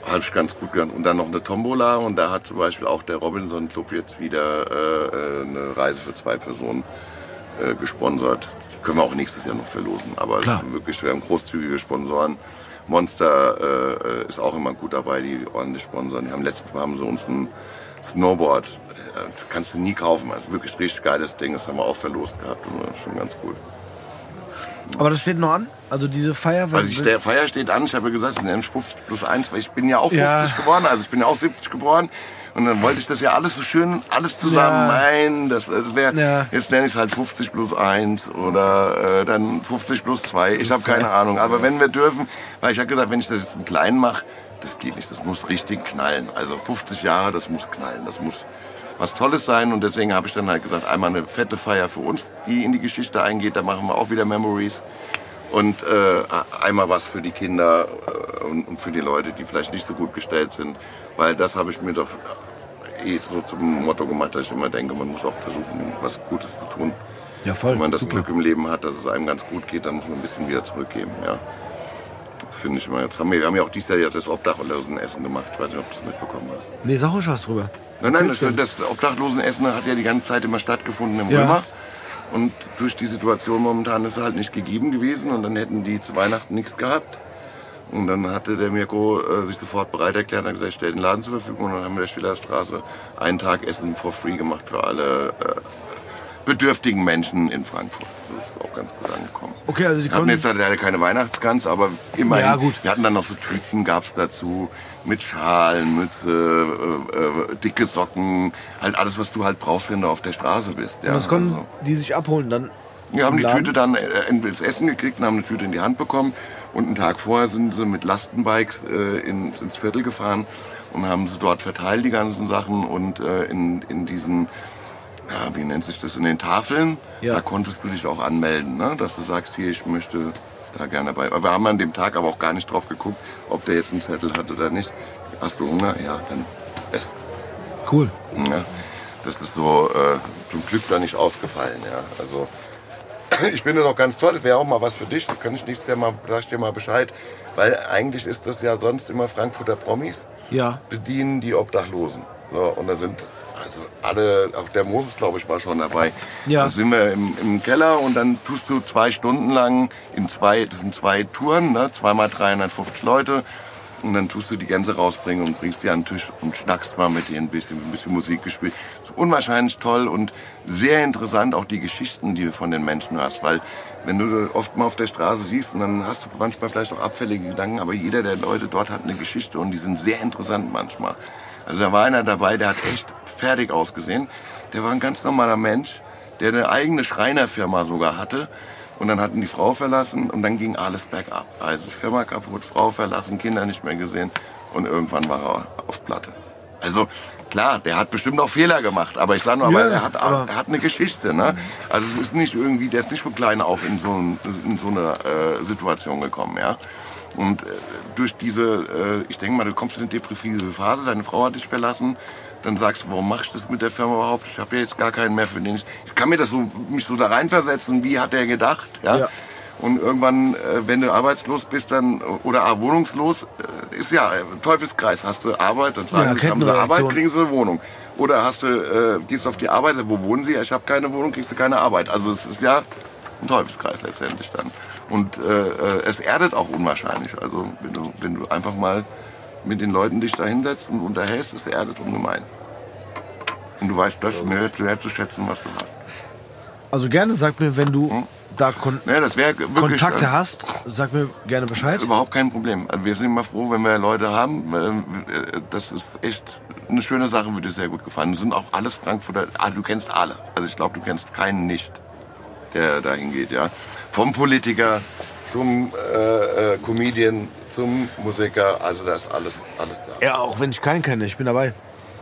Speaker 3: Habe ich ganz gut gegangen. Und dann noch eine Tombola. Und da hat zum Beispiel auch der Robinson Club jetzt wieder äh, eine Reise für zwei Personen äh, gesponsert. Können wir auch nächstes Jahr noch verlosen. Aber
Speaker 1: Klar.
Speaker 3: wirklich, wir haben großzügige Sponsoren. Monster äh, ist auch immer gut dabei, die ordentlich sponsern. Die haben letztes Mal haben sie uns ein Snowboard. Äh, kannst du nie kaufen. Also wirklich richtig geiles Ding. Das haben wir auch verlost gehabt und das ist schon ganz gut.
Speaker 1: Aber das steht noch an? Also diese Feier?
Speaker 3: Also die Ste- Feier steht an. Ich habe ja gesagt, es sind 50 plus 1, weil ich bin ja auch 50
Speaker 1: Ja.
Speaker 3: geworden. Also ich bin ja auch 70 geboren. Und dann wollte ich das ja alles so schön, alles zusammen.
Speaker 1: Ja.
Speaker 3: Nein, das, das wäre,
Speaker 1: Ja.
Speaker 3: jetzt nenne ich es halt 50 plus 1 oder äh, dann 50 plus 2. Ich habe keine Ahnung. Aber wenn wir dürfen, weil ich habe gesagt, wenn ich das jetzt im Kleinen mache, das geht nicht. Das muss richtig knallen. Also 50 Jahre, das muss knallen. Das muss was Tolles sein. Und deswegen habe ich dann halt gesagt, einmal eine fette Feier für uns, die in die Geschichte eingeht. Da machen wir auch wieder Memories und äh, einmal was für die Kinder äh, und, und für die Leute, die vielleicht nicht so gut gestellt sind. Weil das habe ich mir doch eh so zum Motto gemacht, dass ich immer denke, man muss auch versuchen, was Gutes zu tun.
Speaker 1: Ja, voll.
Speaker 3: Wenn man das
Speaker 1: Super.
Speaker 3: Glück im Leben hat, dass es einem ganz gut geht, dann muss man ein bisschen wieder zurückgeben. Ja. Das finde ich immer. Jetzt haben wir, wir haben ja auch dieses Jahr ja das Obdachlosenessen gemacht. Ich weiß nicht, ob du das mitbekommen hast.
Speaker 1: Nee, sag ruhig was drüber.
Speaker 3: Nein, nein, das, das Obdachlosenessen hat ja die ganze Zeit immer stattgefunden im
Speaker 1: Ja.
Speaker 3: Römer. Und durch die Situation momentan ist es halt nicht gegeben gewesen und dann hätten die zu Weihnachten nichts gehabt. Und dann hatte der Mirko äh, sich sofort bereit erklärt und gesagt, stellt den Laden zur Verfügung. Und dann haben wir der Schillerstraße einen Tag Essen for free gemacht für alle äh, bedürftigen Menschen in Frankfurt. Das ist auch ganz gut angekommen.
Speaker 1: Okay, also die
Speaker 3: wir hatten
Speaker 1: konnten-
Speaker 3: jetzt leider keine Weihnachtsgans, aber immerhin.
Speaker 1: Ja, gut.
Speaker 3: Wir hatten dann noch so Tüten, gab's dazu, mit Schalen, Mütze, äh, äh, dicke Socken, halt alles, was du halt brauchst, wenn du auf der Straße bist. Ja,
Speaker 1: Und das konnten
Speaker 3: also.
Speaker 1: die sich abholen dann?
Speaker 3: Wir haben die? Tüte dann äh, entweder das Essen gekriegt und haben eine Tüte in die Hand bekommen. Und einen Tag vorher sind sie mit Lastenbikes äh, ins, ins Viertel gefahren und haben sie dort verteilt, die ganzen Sachen. Und äh, in, in diesen, ja, wie nennt sich das, in den Tafeln,
Speaker 1: Ja.
Speaker 3: da konntest du dich auch anmelden, ne? dass du sagst, hier, ich möchte da gerne bei. Aber wir haben an dem Tag aber auch gar nicht drauf geguckt, ob der jetzt einen Zettel hat oder nicht. Hast du Hunger? Ja, dann Essen.
Speaker 1: Cool.
Speaker 3: Ja, das ist so äh, zum Glück da nicht ausgefallen. Ja. Also ich finde das auch ganz toll. Das wäre auch mal was für dich. Da kann ich nächstes Jahr mal, sag ich dir mal Bescheid. Weil eigentlich ist das ja sonst immer Frankfurter Promis
Speaker 1: Ja.
Speaker 3: bedienen die Obdachlosen. So, und da sind also alle, auch der Moses, glaube ich, war schon dabei.
Speaker 1: Ja.
Speaker 3: Da sind wir im, im Keller und dann tust du zwei Stunden lang in zwei, das sind zwei Touren, ne, zweimal 350 Leute. Und dann tust du die Gänse rausbringen und bringst die an den Tisch und schnackst mal mit denen ein bisschen, ein bisschen Musik gespielt. Unwahrscheinlich toll und sehr interessant auch die Geschichten, die du von den Menschen hörst. Weil wenn du oft mal auf der Straße siehst und dann hast du manchmal vielleicht auch abfällige Gedanken, aber jeder der Leute dort hat eine Geschichte und die sind sehr interessant manchmal. Also da war einer dabei, der hat echt fertig ausgesehen. Der war ein ganz normaler Mensch, der eine eigene Schreinerfirma sogar hatte. Und dann hatten die Frau verlassen und dann ging alles bergab. Also Firma kaputt, Frau verlassen, Kinder nicht mehr gesehen und irgendwann war er auf Platte. Also klar, der hat bestimmt auch Fehler gemacht, aber ich sage nur,
Speaker 1: Ja,
Speaker 3: aber er hat,
Speaker 1: aber-
Speaker 3: er hat eine Geschichte. Ne? Also es ist nicht irgendwie, der ist nicht von klein auf in so, ein- in so eine äh, Situation gekommen. Ja? Und äh, durch diese, äh, ich denke mal, du kommst in eine depressive Phase, deine Frau hat dich verlassen, dann sagst du, warum machst du das mit der Firma überhaupt? Ich habe ja jetzt gar keinen mehr für den ich, ich kann mir das so, mich so da reinversetzen, wie hat er gedacht? Ja?
Speaker 1: Ja.
Speaker 3: Und irgendwann, äh, wenn du arbeitslos bist dann oder ah, wohnungslos, äh, ist ja äh, Teufelskreis. Hast du Arbeit, dann fragen
Speaker 1: Ja,
Speaker 3: sie, haben sie Arbeit, kriegen sie eine Wohnung. Oder hast du, äh, gehst auf die Arbeit, wo wohnen sie? Ich habe keine Wohnung, kriegst du keine Arbeit. Also es ist ja ein Teufelskreis letztendlich dann. Und äh, äh, es erdet auch unwahrscheinlich. Also wenn du, wenn du einfach mal mit den Leuten dich da hinsetzt und unterhältst, es erdet ungemein. Und du weißt das mehr, zu schätzen, was du hast.
Speaker 1: Also gerne sag mir, wenn du da kon
Speaker 3: wäre wirklich
Speaker 1: Kontakte
Speaker 3: äh,
Speaker 1: hast, sag mir gerne Bescheid.
Speaker 3: Überhaupt kein Problem. Also wir sind immer froh, wenn wir Leute haben. Ähm, äh, Das ist echt eine schöne Sache, würde dir sehr gut gefallen. Das sind auch alles Frankfurter. Ah, du kennst alle. Also ich glaube, du kennst keinen nicht, der da hingeht. Ja? Vom Politiker zum äh, äh, Comedian zum Musiker. Also da ist alles, alles da.
Speaker 1: Ja, auch wenn ich keinen kenne, ich bin dabei.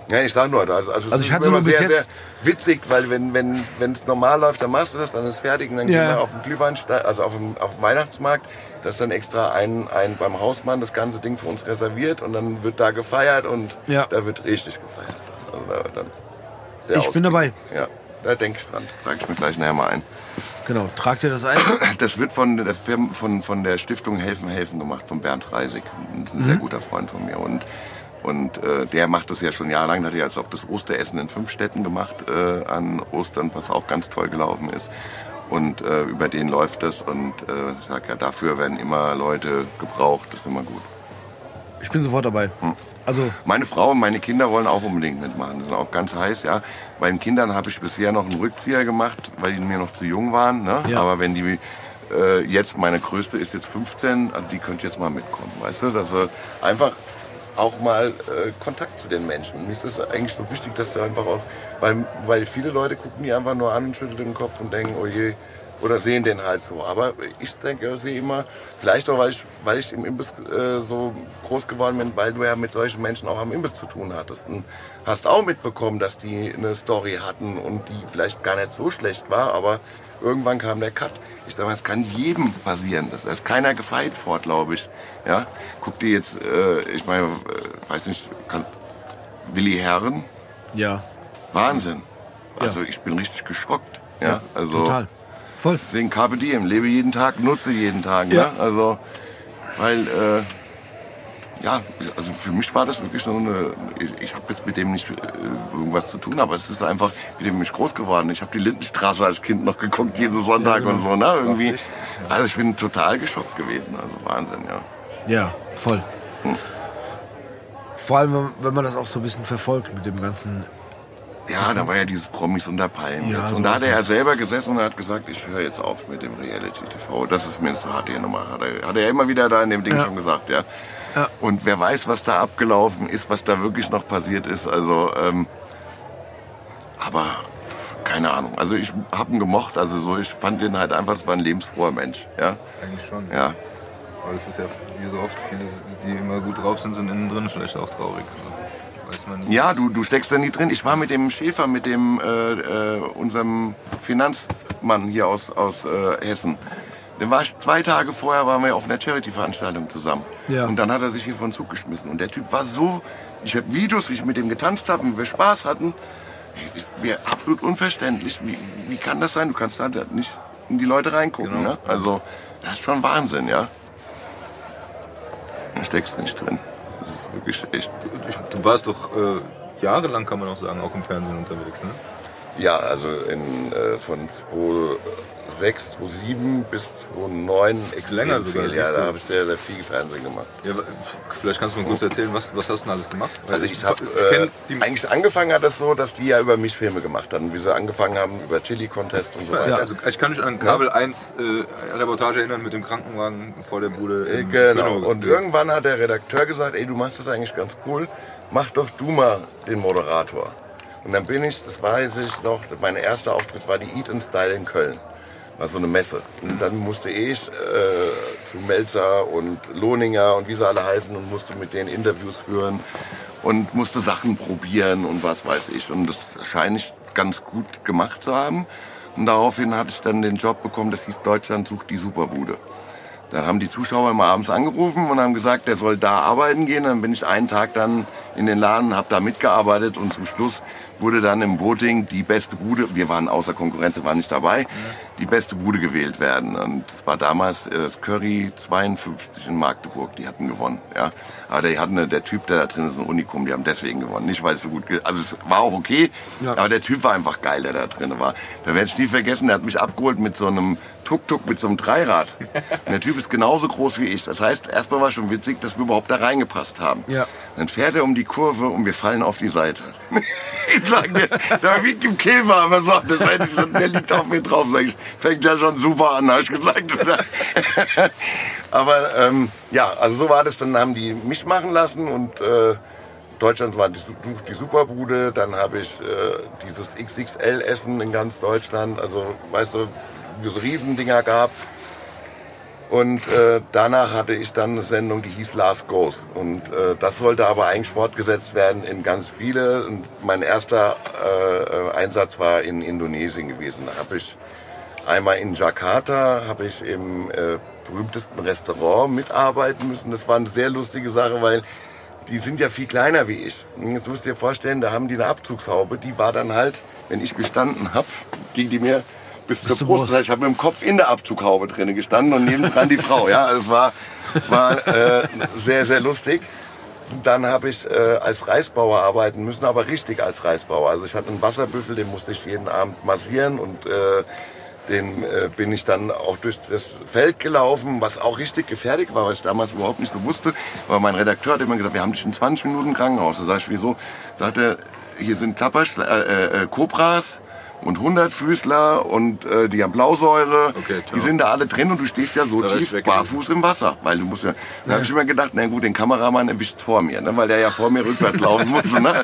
Speaker 3: Ja, ich sag nur, also, also,
Speaker 1: Also
Speaker 3: es
Speaker 1: ich
Speaker 3: ist
Speaker 1: hatte
Speaker 3: immer
Speaker 1: bis
Speaker 3: sehr, sehr
Speaker 1: jetzt-
Speaker 3: witzig, weil wenn wenn wenn es normal läuft, dann machst du das, dann ist fertig und dann
Speaker 1: Ja.
Speaker 3: gehen wir auf den Glühweinstein, also auf dem, auf dem Weihnachtsmarkt, da ist dann extra ein, ein beim Hausmann das ganze Ding für uns reserviert und dann wird da gefeiert und
Speaker 1: Ja.
Speaker 3: da wird richtig gefeiert. Also da, dann sehr
Speaker 1: Ich bin dabei.
Speaker 3: Ja, da denke ich dran. Trage ich mir gleich nachher mal ein.
Speaker 1: Genau, tragt ihr das ein?
Speaker 3: Das wird von der, Firma, von, von der Stiftung Helfen Helfen gemacht, von Bernd Reisig. Das ist ein sehr guter Freund von mir. Und, und äh, der macht das ja schon jahrelang. Hat ja jetzt auch das Osteressen in fünf Städten gemacht äh, an Ostern, was auch ganz toll gelaufen ist. Und äh, über den läuft das. Und äh, ich sag ja, dafür werden immer Leute gebraucht. Das ist immer gut.
Speaker 1: Ich bin sofort dabei. Also,
Speaker 3: Meine Frau und meine Kinder wollen auch unbedingt mitmachen. Die sind auch ganz heiß, ja. Bei den Kindern habe ich bisher noch einen Rückzieher gemacht, weil die mir noch zu jung waren. Ne?
Speaker 1: Ja.
Speaker 3: Aber wenn die äh, jetzt, meine Größte ist jetzt 15, also die könnte jetzt mal mitkommen, weißt du? Dass sie einfach auch mal äh, Kontakt zu den Menschen. Mir ist es eigentlich so wichtig, dass du einfach auch, weil, weil viele Leute gucken die einfach nur an und schütteln den Kopf und denken, oh je, oder sehen den halt so. Aber ich denke, sehe immer, vielleicht auch, weil ich, weil ich im Imbiss äh, so groß geworden bin, weil du ja mit solchen Menschen auch am Imbiss zu tun hattest. Und hast auch mitbekommen, dass die eine Story hatten und die vielleicht gar nicht so schlecht war, aber irgendwann kam der Cut. Ich sage mal, es kann jedem passieren. Das ist keiner gefeit vor, glaube ich. Ja? Guck dir jetzt, äh, ich meine, äh, weiß nicht, kann, Willi Herren,
Speaker 1: ja,
Speaker 3: Wahnsinn. Also ich bin richtig geschockt. Ja, also
Speaker 1: total. Voll.
Speaker 3: Deswegen Carpe Diem, lebe jeden Tag, nutze jeden Tag.
Speaker 1: Ja.
Speaker 3: Ne? Also, weil, äh, ja, also für mich war das wirklich so eine, ich, ich habe jetzt mit dem nicht äh, irgendwas zu tun, aber es ist einfach mit dem bin ich groß geworden. Ich habe die Lindenstraße als Kind noch geguckt, jeden Sonntag und so, ne, irgendwie. Also ich bin total geschockt gewesen, also Wahnsinn, ja.
Speaker 1: Ja, voll. Vor allem, wenn- man das auch so ein bisschen verfolgt mit dem ganzen.
Speaker 3: Ja, da war ja dieses Promis unter Palmen.
Speaker 1: Ja,
Speaker 3: Und da hat er ja selber gesessen und hat gesagt, ich höre jetzt auf mit dem Reality-TV. Das ist mir zu hart hier nochmal. Hat er, hat er ja immer wieder da in dem Ding
Speaker 1: Ja.
Speaker 3: schon gesagt, ja.
Speaker 1: Ja.
Speaker 3: Und wer weiß, was da abgelaufen ist, was da wirklich noch passiert ist. Also, ähm, aber keine Ahnung. Also ich hab ihn gemocht. Also so, ich fand ihn halt einfach, das war ein lebensfroher Mensch, ja.
Speaker 2: Eigentlich schon.
Speaker 3: Ja.
Speaker 2: Aber das ist ja wie so oft, viele, die immer gut drauf sind, sind innen drin vielleicht auch traurig. So. Weiß man nie.
Speaker 3: Ja, du, du steckst da nie drin. Ich war mit dem Schäfer, mit dem äh, äh, unserem Finanzmann hier aus, aus äh, Hessen. Den war ich zwei Tage vorher waren wir auf einer Charity-Veranstaltung zusammen.
Speaker 1: Ja.
Speaker 3: Und dann hat er sich hier von Zug geschmissen. Und der Typ war so. Ich habe Videos, wie ich mit dem getanzt habe, wie wir Spaß hatten. Ist mir absolut unverständlich. Wie, wie kann das sein? Du kannst da nicht in die Leute reingucken.
Speaker 2: Genau.
Speaker 3: Ne? Also, das ist schon Wahnsinn, ja. Da steckst nicht drin. Das ist wirklich echt.
Speaker 2: Ich, du warst doch äh, jahrelang, kann man auch sagen, auch im Fernsehen unterwegs, ne?
Speaker 3: Ja, also in, äh, von 2006, 2007 bis 2009 extrem
Speaker 2: länger sogar,
Speaker 3: viel. Ja,
Speaker 2: siehst du.
Speaker 3: da habe ich sehr, sehr viel Fernsehen gemacht.
Speaker 2: Ja, vielleicht kannst du mir kurz erzählen, was, was hast du denn alles gemacht? Weil
Speaker 3: Also ich habe äh, eigentlich angefangen hat das so, dass die ja über mich Filme gemacht haben, wie sie angefangen haben über Chili Contest und so weiter.
Speaker 2: Ja, also ich kann mich an Kabel 1 äh, Reportage erinnern mit dem Krankenwagen vor der Bude.
Speaker 3: Äh, Genau.
Speaker 2: Grünau.
Speaker 3: Und irgendwann hat der Redakteur gesagt, ey, du machst das eigentlich ganz cool, mach doch du mal den Moderator. Und dann bin ich, das weiß ich noch, mein erster Auftritt war die Eat and Style in Köln. War so eine Messe. Und dann musste ich äh, zu Melzer und Lohninger und wie sie alle heißen und musste mit denen Interviews führen und musste Sachen probieren und was weiß ich. Und das scheine ich ganz gut gemacht zu haben. Und daraufhin hatte ich dann den Job bekommen, das hieß Deutschland sucht die Superbude. Da haben die Zuschauer immer abends angerufen und haben gesagt, der soll da arbeiten gehen. Dann bin ich einen Tag dann in den Laden, habe da mitgearbeitet und zum Schluss wurde dann im Voting die beste Bude, wir waren außer Konkurrenz, wir waren nicht dabei, die beste Bude gewählt werden. Und das war damals äh, das Curry 52 in Magdeburg, die hatten gewonnen. Ja. Aber die hatten, der Typ, der da drin ist, ein Unikum, die haben deswegen gewonnen. Nicht, weil es so gut, also es war auch okay, aber der Typ war einfach geil, der da drin war. Da werde ich nie vergessen, der hat mich abgeholt mit so einem Tuk-Tuk mit so einem Dreirad. Und der Typ ist genauso groß wie ich. Das heißt, erstmal war schon witzig, dass wir überhaupt da reingepasst haben.
Speaker 1: Ja.
Speaker 3: Dann fährt er um die Kurve und wir fallen auf die Seite. ich sag dir, da wie im Käfer, aber so, das hätte ich, der liegt auf mir drauf. Sag ich, fängt ja schon super an, habe ich gesagt. aber ähm, ja, also so war das. Dann haben die mich machen lassen und äh, Deutschland war die, die Superbude. Dann habe ich äh, dieses XXL-Essen in ganz Deutschland. Also, weißt du, wie es Riesendinger gab. Und äh, danach hatte ich dann eine Sendung, die hieß Last Ghost. Und äh, das sollte aber eigentlich fortgesetzt werden in ganz viele. Und mein erster äh, Einsatz war in Indonesien gewesen. Da habe ich einmal in Jakarta, habe ich im äh, berühmtesten Restaurant mitarbeiten müssen. Das war eine sehr lustige Sache, weil die sind ja viel kleiner wie ich. Und jetzt musst du dir vorstellen, da haben die eine Abzugshaube. Die war dann halt, wenn ich gestanden habe, ging die mir bis zur Brust.
Speaker 1: Brust.
Speaker 3: Das heißt, ich habe mit dem Kopf in der Abzughaube drin gestanden und nebendran die Frau. Ja, also es war, war äh, sehr, sehr lustig. Dann habe ich äh, als Reisbauer arbeiten müssen, aber richtig als Reisbauer. Also ich hatte einen Wasserbüffel, den musste ich jeden Abend massieren und äh, den äh, bin ich dann auch durch das Feld gelaufen, was auch richtig gefährlich war, was ich damals überhaupt nicht so wusste. Aber mein Redakteur hat immer gesagt, wir haben dich in 20 Minuten im Krankenhaus. Da sag ich, wieso? Sagt er, hier sind Klappersch äh, äh, Kobras und Hundertfüßler und äh, die haben Blausäure.
Speaker 2: Okay,
Speaker 3: die sind da alle drin und du stehst ja so
Speaker 2: Da
Speaker 3: tief barfuß im Wasser. Weil du musst ja, da habe ich immer gedacht, na gut, den Kameramann erwischt vor mir, ne, weil der ja vor mir rückwärts laufen musste. Ne?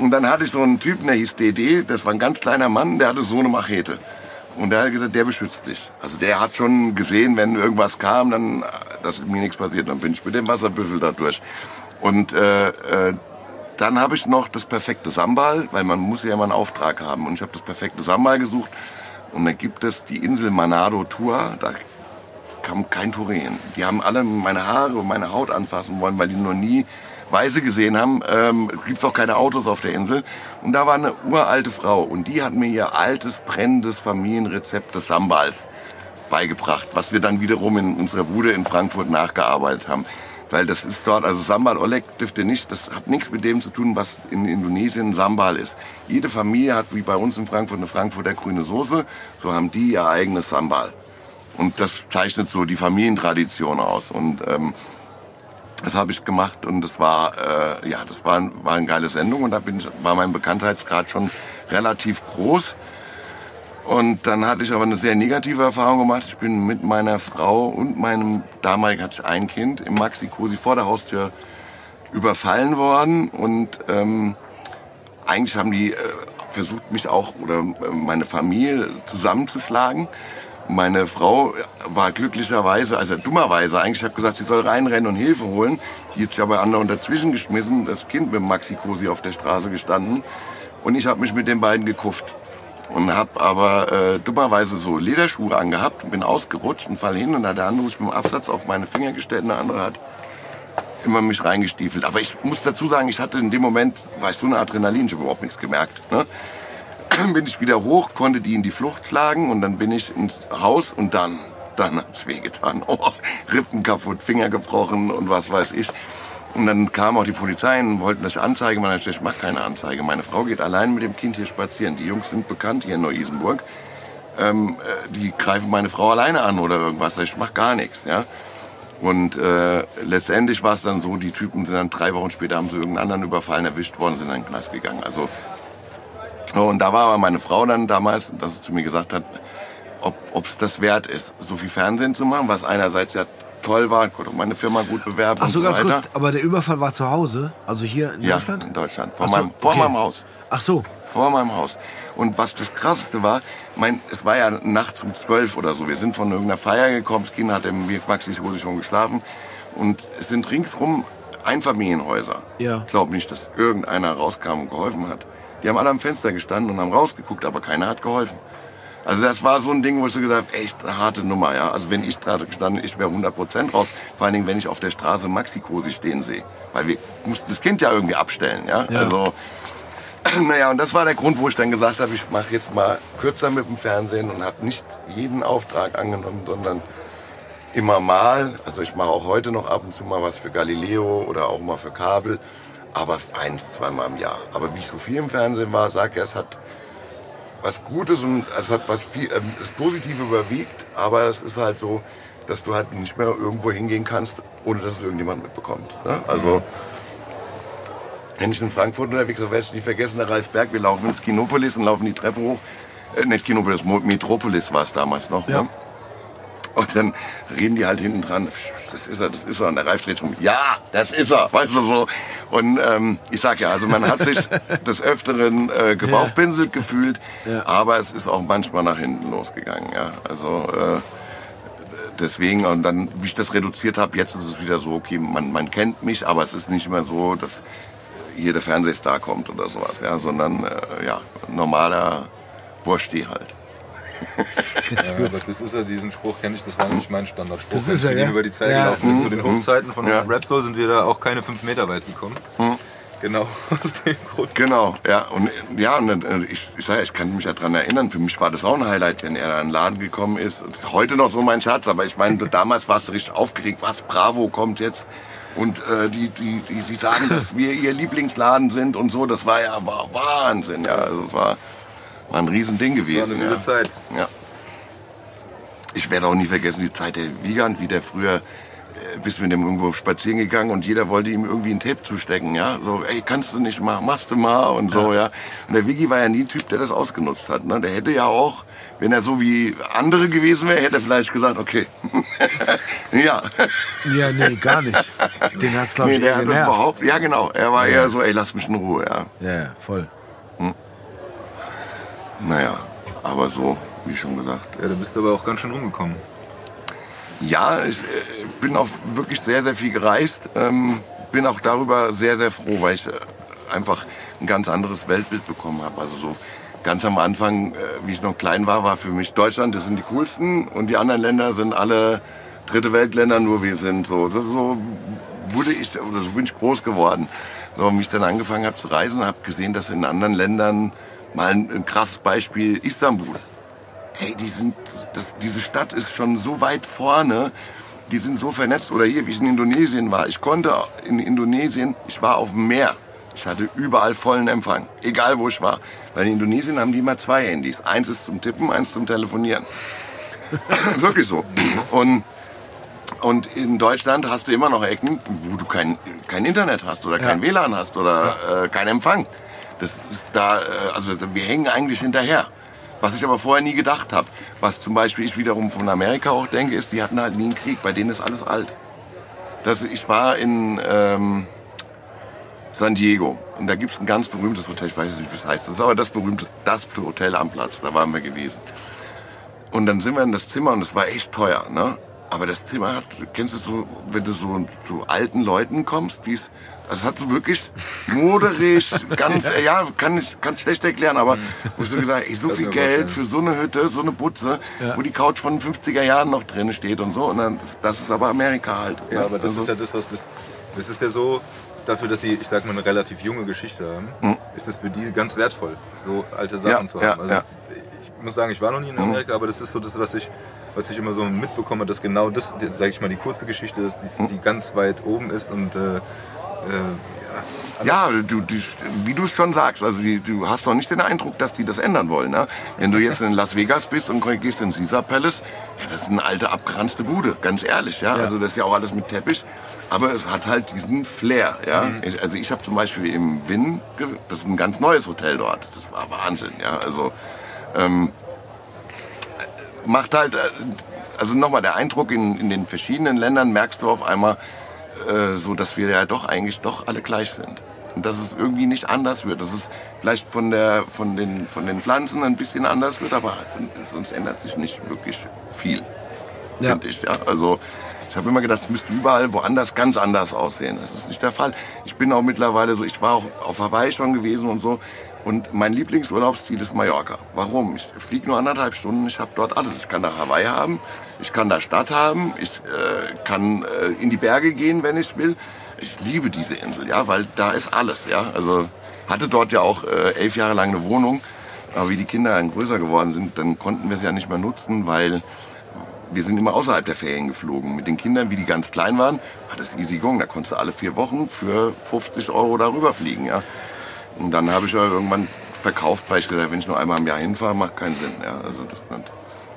Speaker 3: Und dann hatte ich so einen Typen, der hieß DD, das war ein ganz kleiner Mann, der hatte so eine Machete. Und der hat gesagt, der beschützt dich. Also der hat schon gesehen, wenn irgendwas kam, dann, dass mir nichts passiert. Dann bin ich mit dem Wasserbüffel da durch. Und äh, äh, dann habe ich noch das perfekte Sambal, weil man muss ja immer einen Auftrag haben. Und ich habe das perfekte Sambal gesucht. Und da gibt es die Insel Manado Tua. Da kam kein Tourien. Die haben alle meine Haare und meine Haut anfassen wollen, weil die noch nie Weiße gesehen haben. Ähm, Gibt auch keine Autos auf der Insel. Und da war eine uralte Frau und die hat mir ihr altes, brennendes Familienrezept des Sambals beigebracht, was wir dann wiederum in unserer Bude in Frankfurt nachgearbeitet haben. Weil das ist dort, also Sambal Oleg dürfte nicht, das hat nichts mit dem zu tun, was in Indonesien Sambal ist. Jede Familie hat wie bei uns in Frankfurt eine Frankfurter grüne Soße, so haben die ihr eigenes Sambal. Und das zeichnet so die Familientradition aus. Und ähm, das habe ich gemacht und das war, äh, ja, das war, war eine geile Sendung und da bin ich, war mein Bekanntheitsgrad schon relativ groß. Und dann hatte ich aber eine sehr negative Erfahrung gemacht. Ich bin mit meiner Frau und meinem damaligen hatte ich ein Kind im Maxi Cosi vor der Haustür überfallen worden und ähm, eigentlich haben die äh, versucht mich auch oder äh, meine Familie zusammenzuschlagen. Meine Frau war glücklicherweise, also dummerweise eigentlich, ich habe gesagt, sie soll reinrennen und Hilfe holen. Die hat sich aber andauernd dazwischen geschmissen, das Kind mit dem Maxi Cosi auf der Straße gestanden und ich habe mich mit den beiden gekufft und habe aber äh, dummerweise so Lederschuhe angehabt und bin ausgerutscht und fall hin und hat der andere sich mit dem Absatz auf meine Finger gestellt und der andere hat immer mich reingestiefelt. Aber ich muss dazu sagen, ich hatte in dem Moment, war ich so eine Adrenalin, ich habe überhaupt nichts gemerkt. Ne? bin ich wieder hoch, konnte die in die Flucht schlagen und dann bin ich ins Haus und dann, dann hat's wehgetan. Oh, Rippen kaputt, Finger gebrochen und was weiß ich. Und dann kam auch die Polizei und wollten, dass ich Anzeige mache. Ich mache keine Anzeige. Meine Frau geht allein mit dem Kind hier spazieren. Die Jungs sind bekannt hier in Neu-Isenburg. Ähm, äh, die greifen meine Frau alleine an oder irgendwas. Ich mache gar nichts. Ja? Und äh, letztendlich war es dann so, die Typen sind dann drei Wochen später, haben sie irgendeinen anderen überfallen, erwischt worden, sind in den Knast gegangen. Also und da war aber meine Frau dann damals, dass sie zu mir gesagt hat, ob es das wert ist, so viel Fernsehen zu machen, was einerseits ja toll war, konnte meine Firma gut bewerben
Speaker 1: Ach so, ganz
Speaker 3: weiter.
Speaker 1: kurz, aber der Überfall war zu Hause? Also hier in
Speaker 3: ja,
Speaker 1: Deutschland?
Speaker 3: in Deutschland, vor,
Speaker 1: so,
Speaker 3: meinem, vor
Speaker 1: okay.
Speaker 3: meinem Haus.
Speaker 1: Ach so.
Speaker 3: Vor meinem Haus. Und was das Krasseste war, mein, es war ja nachts um zwölf oder so. Wir sind von irgendeiner Feier gekommen, das Kind hat im Maxi Hose schon geschlafen. Und es sind ringsrum Einfamilienhäuser.
Speaker 1: Ja.
Speaker 3: Ich glaube nicht, dass irgendeiner rauskam und geholfen hat. Die haben alle am Fenster gestanden und haben rausgeguckt, aber keiner hat geholfen. Also das war so ein Ding, wo ich so gesagt habe, echt eine harte Nummer, ja. Also wenn ich gerade gestanden, ich wäre 100% raus. Vor allen Dingen, wenn ich auf der Straße Maxi Cosi stehen sehe. Weil wir mussten das Kind ja irgendwie abstellen, ja.
Speaker 1: Ja.
Speaker 3: Also, naja, und das war der Grund, wo ich dann gesagt habe, ich mache jetzt mal kürzer mit dem Fernsehen und habe nicht jeden Auftrag angenommen, sondern immer mal. Also ich mache auch heute noch ab und zu mal was für Galileo oder auch mal für Kabel. Aber ein, zweimal im Jahr. Aber wie ich so viel im Fernsehen war, sag er, es hat was Gutes und es hat was viel, ähm, das Positive überwiegt, aber es ist halt so, dass du halt nicht mehr irgendwo hingehen kannst, ohne dass es irgendjemand mitbekommt. Ne? Also, wenn ich in Frankfurt unterwegs bin, werde ich nie vergessen, der Ralf Berg, wir laufen ins Kinopolis und laufen die Treppe hoch. Äh, nicht Kinopolis, Metropolis war es damals noch.
Speaker 1: Ja.
Speaker 3: Ne? Und dann reden die halt hinten dran, das ist er, das ist er. Und der Ralf dreht schon, ja, das ist er, weißt du so. Und ähm, ich sag ja, also man hat sich des Öfteren äh, gebauchpinselt gefühlt,
Speaker 1: Ja.
Speaker 3: aber es ist auch manchmal nach hinten losgegangen. Ja. Also äh, deswegen, und dann, wie ich das reduziert habe, jetzt ist es wieder so, okay, man, man kennt mich, aber es ist nicht mehr so, dass hier der Fernsehstar kommt oder sowas, ja, sondern äh, ja, normaler Wursti halt.
Speaker 2: Ja, aber das ist ja, diesen Spruch kenne ich, das war nämlich mein Standardspruch.
Speaker 1: Das ist er, ja.
Speaker 2: ihm über die Zeit
Speaker 1: Ja.
Speaker 2: gelaufen.
Speaker 3: Mhm.
Speaker 2: Zu den Hochzeiten von
Speaker 3: Ja.
Speaker 2: Rap Soul sind wir da auch keine fünf Meter weit gekommen.
Speaker 3: Mhm.
Speaker 2: Genau, aus dem Grund.
Speaker 3: Genau, ja. Und ja, und äh, ich, ich, sag, ja, ich kann mich ja dran erinnern, für mich war das auch ein Highlight, wenn er in den Laden gekommen ist. Das ist heute noch so mein Schatz, aber ich meine, damals warst du richtig aufgeregt, was, Bravo kommt jetzt. Und äh, die, die, die, die sagen, dass wir ihr Lieblingsladen sind und so, das war ja war Wahnsinn, ja. Also es war, war ein Riesending
Speaker 2: Das war
Speaker 3: gewesen.
Speaker 2: eine wilde
Speaker 3: ja.
Speaker 2: Zeit.
Speaker 3: Ja. Ich werde auch nie vergessen die Zeit der Wiegand, wie der früher äh, bist mit dem irgendwo spazieren gegangen und jeder wollte ihm irgendwie ein Tape zustecken, ja. So, ey, kannst du nicht machen, machst du mal und so, ja. Und der Wiggy war ja nie ein Typ, der das ausgenutzt hat. Ne? Der hätte ja auch, wenn er so wie andere gewesen wäre, hätte er vielleicht gesagt, okay. ja.
Speaker 1: Ja, nee, gar nicht. Den hat's, glaube
Speaker 3: Nee,
Speaker 1: ich,
Speaker 3: der
Speaker 1: eher
Speaker 3: hat das überhaupt, ja genau. Er war eher so, ey, lass mich in Ruhe, ja.
Speaker 1: Ja, ja, voll.
Speaker 3: Naja, aber so, wie schon gesagt.
Speaker 2: Ja, da bist du aber auch ganz schön rumgekommen.
Speaker 3: Ja, ich äh, bin auch wirklich sehr, sehr viel gereist. Ähm, bin auch darüber sehr, sehr froh, weil ich äh, einfach ein ganz anderes Weltbild bekommen habe. Also so ganz am Anfang, äh, wie ich noch klein war, war für mich Deutschland, das sind die coolsten und die anderen Länder sind alle dritte Weltländer, nur wir sind so. So, so wurde ich, oder so bin ich groß geworden. So, wie ich dann angefangen habe zu reisen, habe gesehen, dass in anderen Ländern mal ein, ein krasses Beispiel Istanbul hey, die sind, das, diese Stadt ist schon so weit vorne, die sind so vernetzt. Oder hier, wie ich in Indonesien war. Ich konnte in Indonesien, ich war auf dem Meer. Ich hatte überall vollen Empfang, egal wo ich war. Weil in Indonesien haben die immer zwei Handys. Eins ist zum Tippen, eins zum Telefonieren. Wirklich so. Und, und in Deutschland hast du immer noch Ecken, wo du kein, kein Internet hast oder kein WLAN hast oder äh, kein Empfang. Das ist da, äh, also wir hängen eigentlich hinterher. Was ich aber vorher nie gedacht habe. Was zum Beispiel ich wiederum von Amerika auch denke, ist, die hatten halt nie einen Krieg. Bei denen ist alles alt. Das, ich war in ähm, San Diego. Und da gibt es ein ganz berühmtes Hotel. Ich weiß nicht, wie es heißt. Das ist aber das berühmte, das Hotel am Platz. Da waren wir gewesen. Und dann sind wir in das Zimmer und es war echt teuer, ne? Aber das Zimmer hat, kennst du so, wenn du so zu alten Leuten kommst, wie es, das hat so wirklich moderisch, ganz, ja, kann ich, kann schlecht erklären, aber wo ich so gesagt, ey, so
Speaker 2: Das
Speaker 3: viel Geld für so eine Hütte, so eine Butze, wo die Couch von den 50er Jahren noch drin steht und so, und dann, das ist aber Amerika halt.
Speaker 2: Ja, aber das
Speaker 3: Also-
Speaker 2: ist ja das, was das. Das ist ja so, dafür, dass sie, ich sag mal, eine relativ junge Geschichte haben, ist es für die ganz wertvoll, so alte Sachen.
Speaker 3: Ja,
Speaker 2: zu
Speaker 3: ja,
Speaker 2: haben. Also,
Speaker 3: ja.
Speaker 2: Ich muss sagen, ich war noch nie in Amerika, aber das ist so das, was ich, was ich immer so mitbekomme, dass genau das, sage ich mal, die kurze Geschichte ist, die, die ganz weit oben ist und äh, äh,
Speaker 3: Ja, du, du, wie du es schon sagst, also die, du hast doch nicht den Eindruck, dass die das ändern wollen. Ne? Wenn du jetzt in Las Vegas bist und gehst ins Caesar Palace, ja, das ist eine alte abgeranzte Bude, ganz ehrlich. Ja? Also das ist ja auch alles mit Teppich, aber es hat halt diesen Flair. Ja? Ich- Also ich habe zum Beispiel im Winn, ge- das ist ein ganz neues Hotel dort, das war Wahnsinn. Ja? Also ähm, macht halt, äh, also nochmal der Eindruck in, in den verschiedenen Ländern merkst du auf einmal, äh, so dass wir ja doch eigentlich doch alle gleich sind. Und dass es irgendwie nicht anders wird. Dass es vielleicht von, der, von, den, von den Pflanzen ein bisschen anders wird, aber sonst ändert sich nicht wirklich viel.
Speaker 1: Ja.
Speaker 3: Finde ich, ja. Also ich habe immer gedacht, es müsste überall woanders ganz anders aussehen. Das ist nicht der Fall. Ich bin auch mittlerweile so, ich war auch auf Hawaii schon gewesen und so. Und mein Lieblingsurlaubsziel ist Mallorca. Warum? Ich fliege nur anderthalb Stunden, ich habe dort alles. Ich kann da Hawaii haben, ich kann da Stadt haben, ich äh, kann äh, in die Berge gehen, wenn ich will. Ich liebe diese Insel, ja, weil da ist alles, ja. Also hatte dort ja auch äh, elf Jahre lang eine Wohnung. Aber wie die Kinder dann größer geworden sind, dann konnten wir sie ja nicht mehr nutzen, weil wir sind immer außerhalb der Ferien geflogen. Mit den Kindern, wie die ganz klein waren, war das easy going. Da konntest du alle vier Wochen für 50 Euro darüber fliegen. Ja. Und dann habe ich ja irgendwann verkauft, weil ich gesagt habe, wenn ich nur einmal im Jahr hinfahre, macht keinen Sinn. Ja. Also das nicht.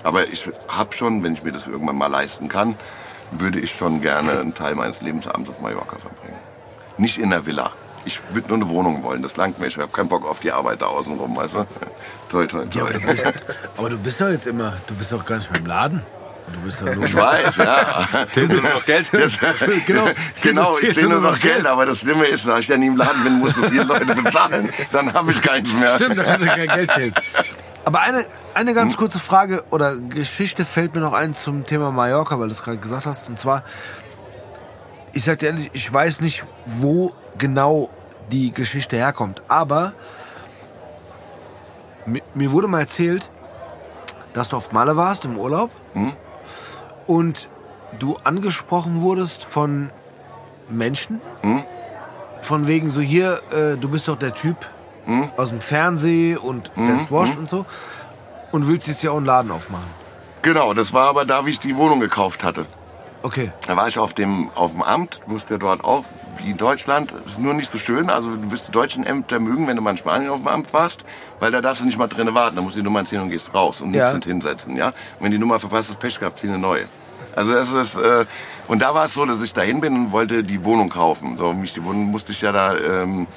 Speaker 3: Aber ich habe schon, wenn ich mir das irgendwann mal leisten kann, würde ich schon gerne einen Teil meines Lebensabends auf Mallorca verbringen. Nicht in der Villa. Ich würde nur eine Wohnung wollen, das langt mir. Ich habe keinen Bock auf die Arbeit da außen rum, weißt du? Toi, toi,
Speaker 1: Ja,
Speaker 3: toi.
Speaker 1: aber, du bist, aber du bist doch jetzt immer, du bist doch gar nicht mehr im Laden. Du bist doch nur
Speaker 3: Ich weiß, ja.
Speaker 2: Zählst du noch Geld?
Speaker 3: Das,
Speaker 1: Genau.
Speaker 3: genau, ich
Speaker 1: du
Speaker 3: nur noch Geld, aber das Schlimme ist, da ich ja nie im Laden bin, muss so viele Leute bezahlen. Dann habe ich keins mehr.
Speaker 1: Stimmt, da kannst du kein Geld zählen. Aber eine, eine ganz kurze Frage oder Geschichte fällt mir noch ein zum Thema Mallorca, weil du es gerade gesagt hast. Und zwar, ich sag dir ehrlich, ich weiß nicht, wo genau die Geschichte herkommt. Aber mi- mir wurde mal erzählt, dass du auf Malle warst im Urlaub und du angesprochen wurdest von Menschen. Von wegen so hier, äh, du bist doch der Typ aus dem Fernsehen und Best Wash und so. Und willst jetzt ja auch einen Laden aufmachen.
Speaker 3: Genau, das war aber da, wie ich die Wohnung gekauft hatte.
Speaker 1: Okay.
Speaker 3: Da war ich auf dem, auf dem Amt, musste dort auch, wie in Deutschland, ist nur nicht so schön. Also du wirst die deutschen Ämter mögen, wenn du mal in Spanien auf dem Amt warst, weil da darfst du nicht mal drinnen warten. Da musst du die Nummer ziehen und gehst raus und
Speaker 1: Ja.
Speaker 3: nichts nicht hinsetzen. Ja? Und wenn die Nummer verpasst, ist Pech gehabt, zieh eine neue. Also das ist, äh, und da war es so, dass ich dahin bin und wollte die Wohnung kaufen. So, mich die Wohnung musste ich ja da ähm,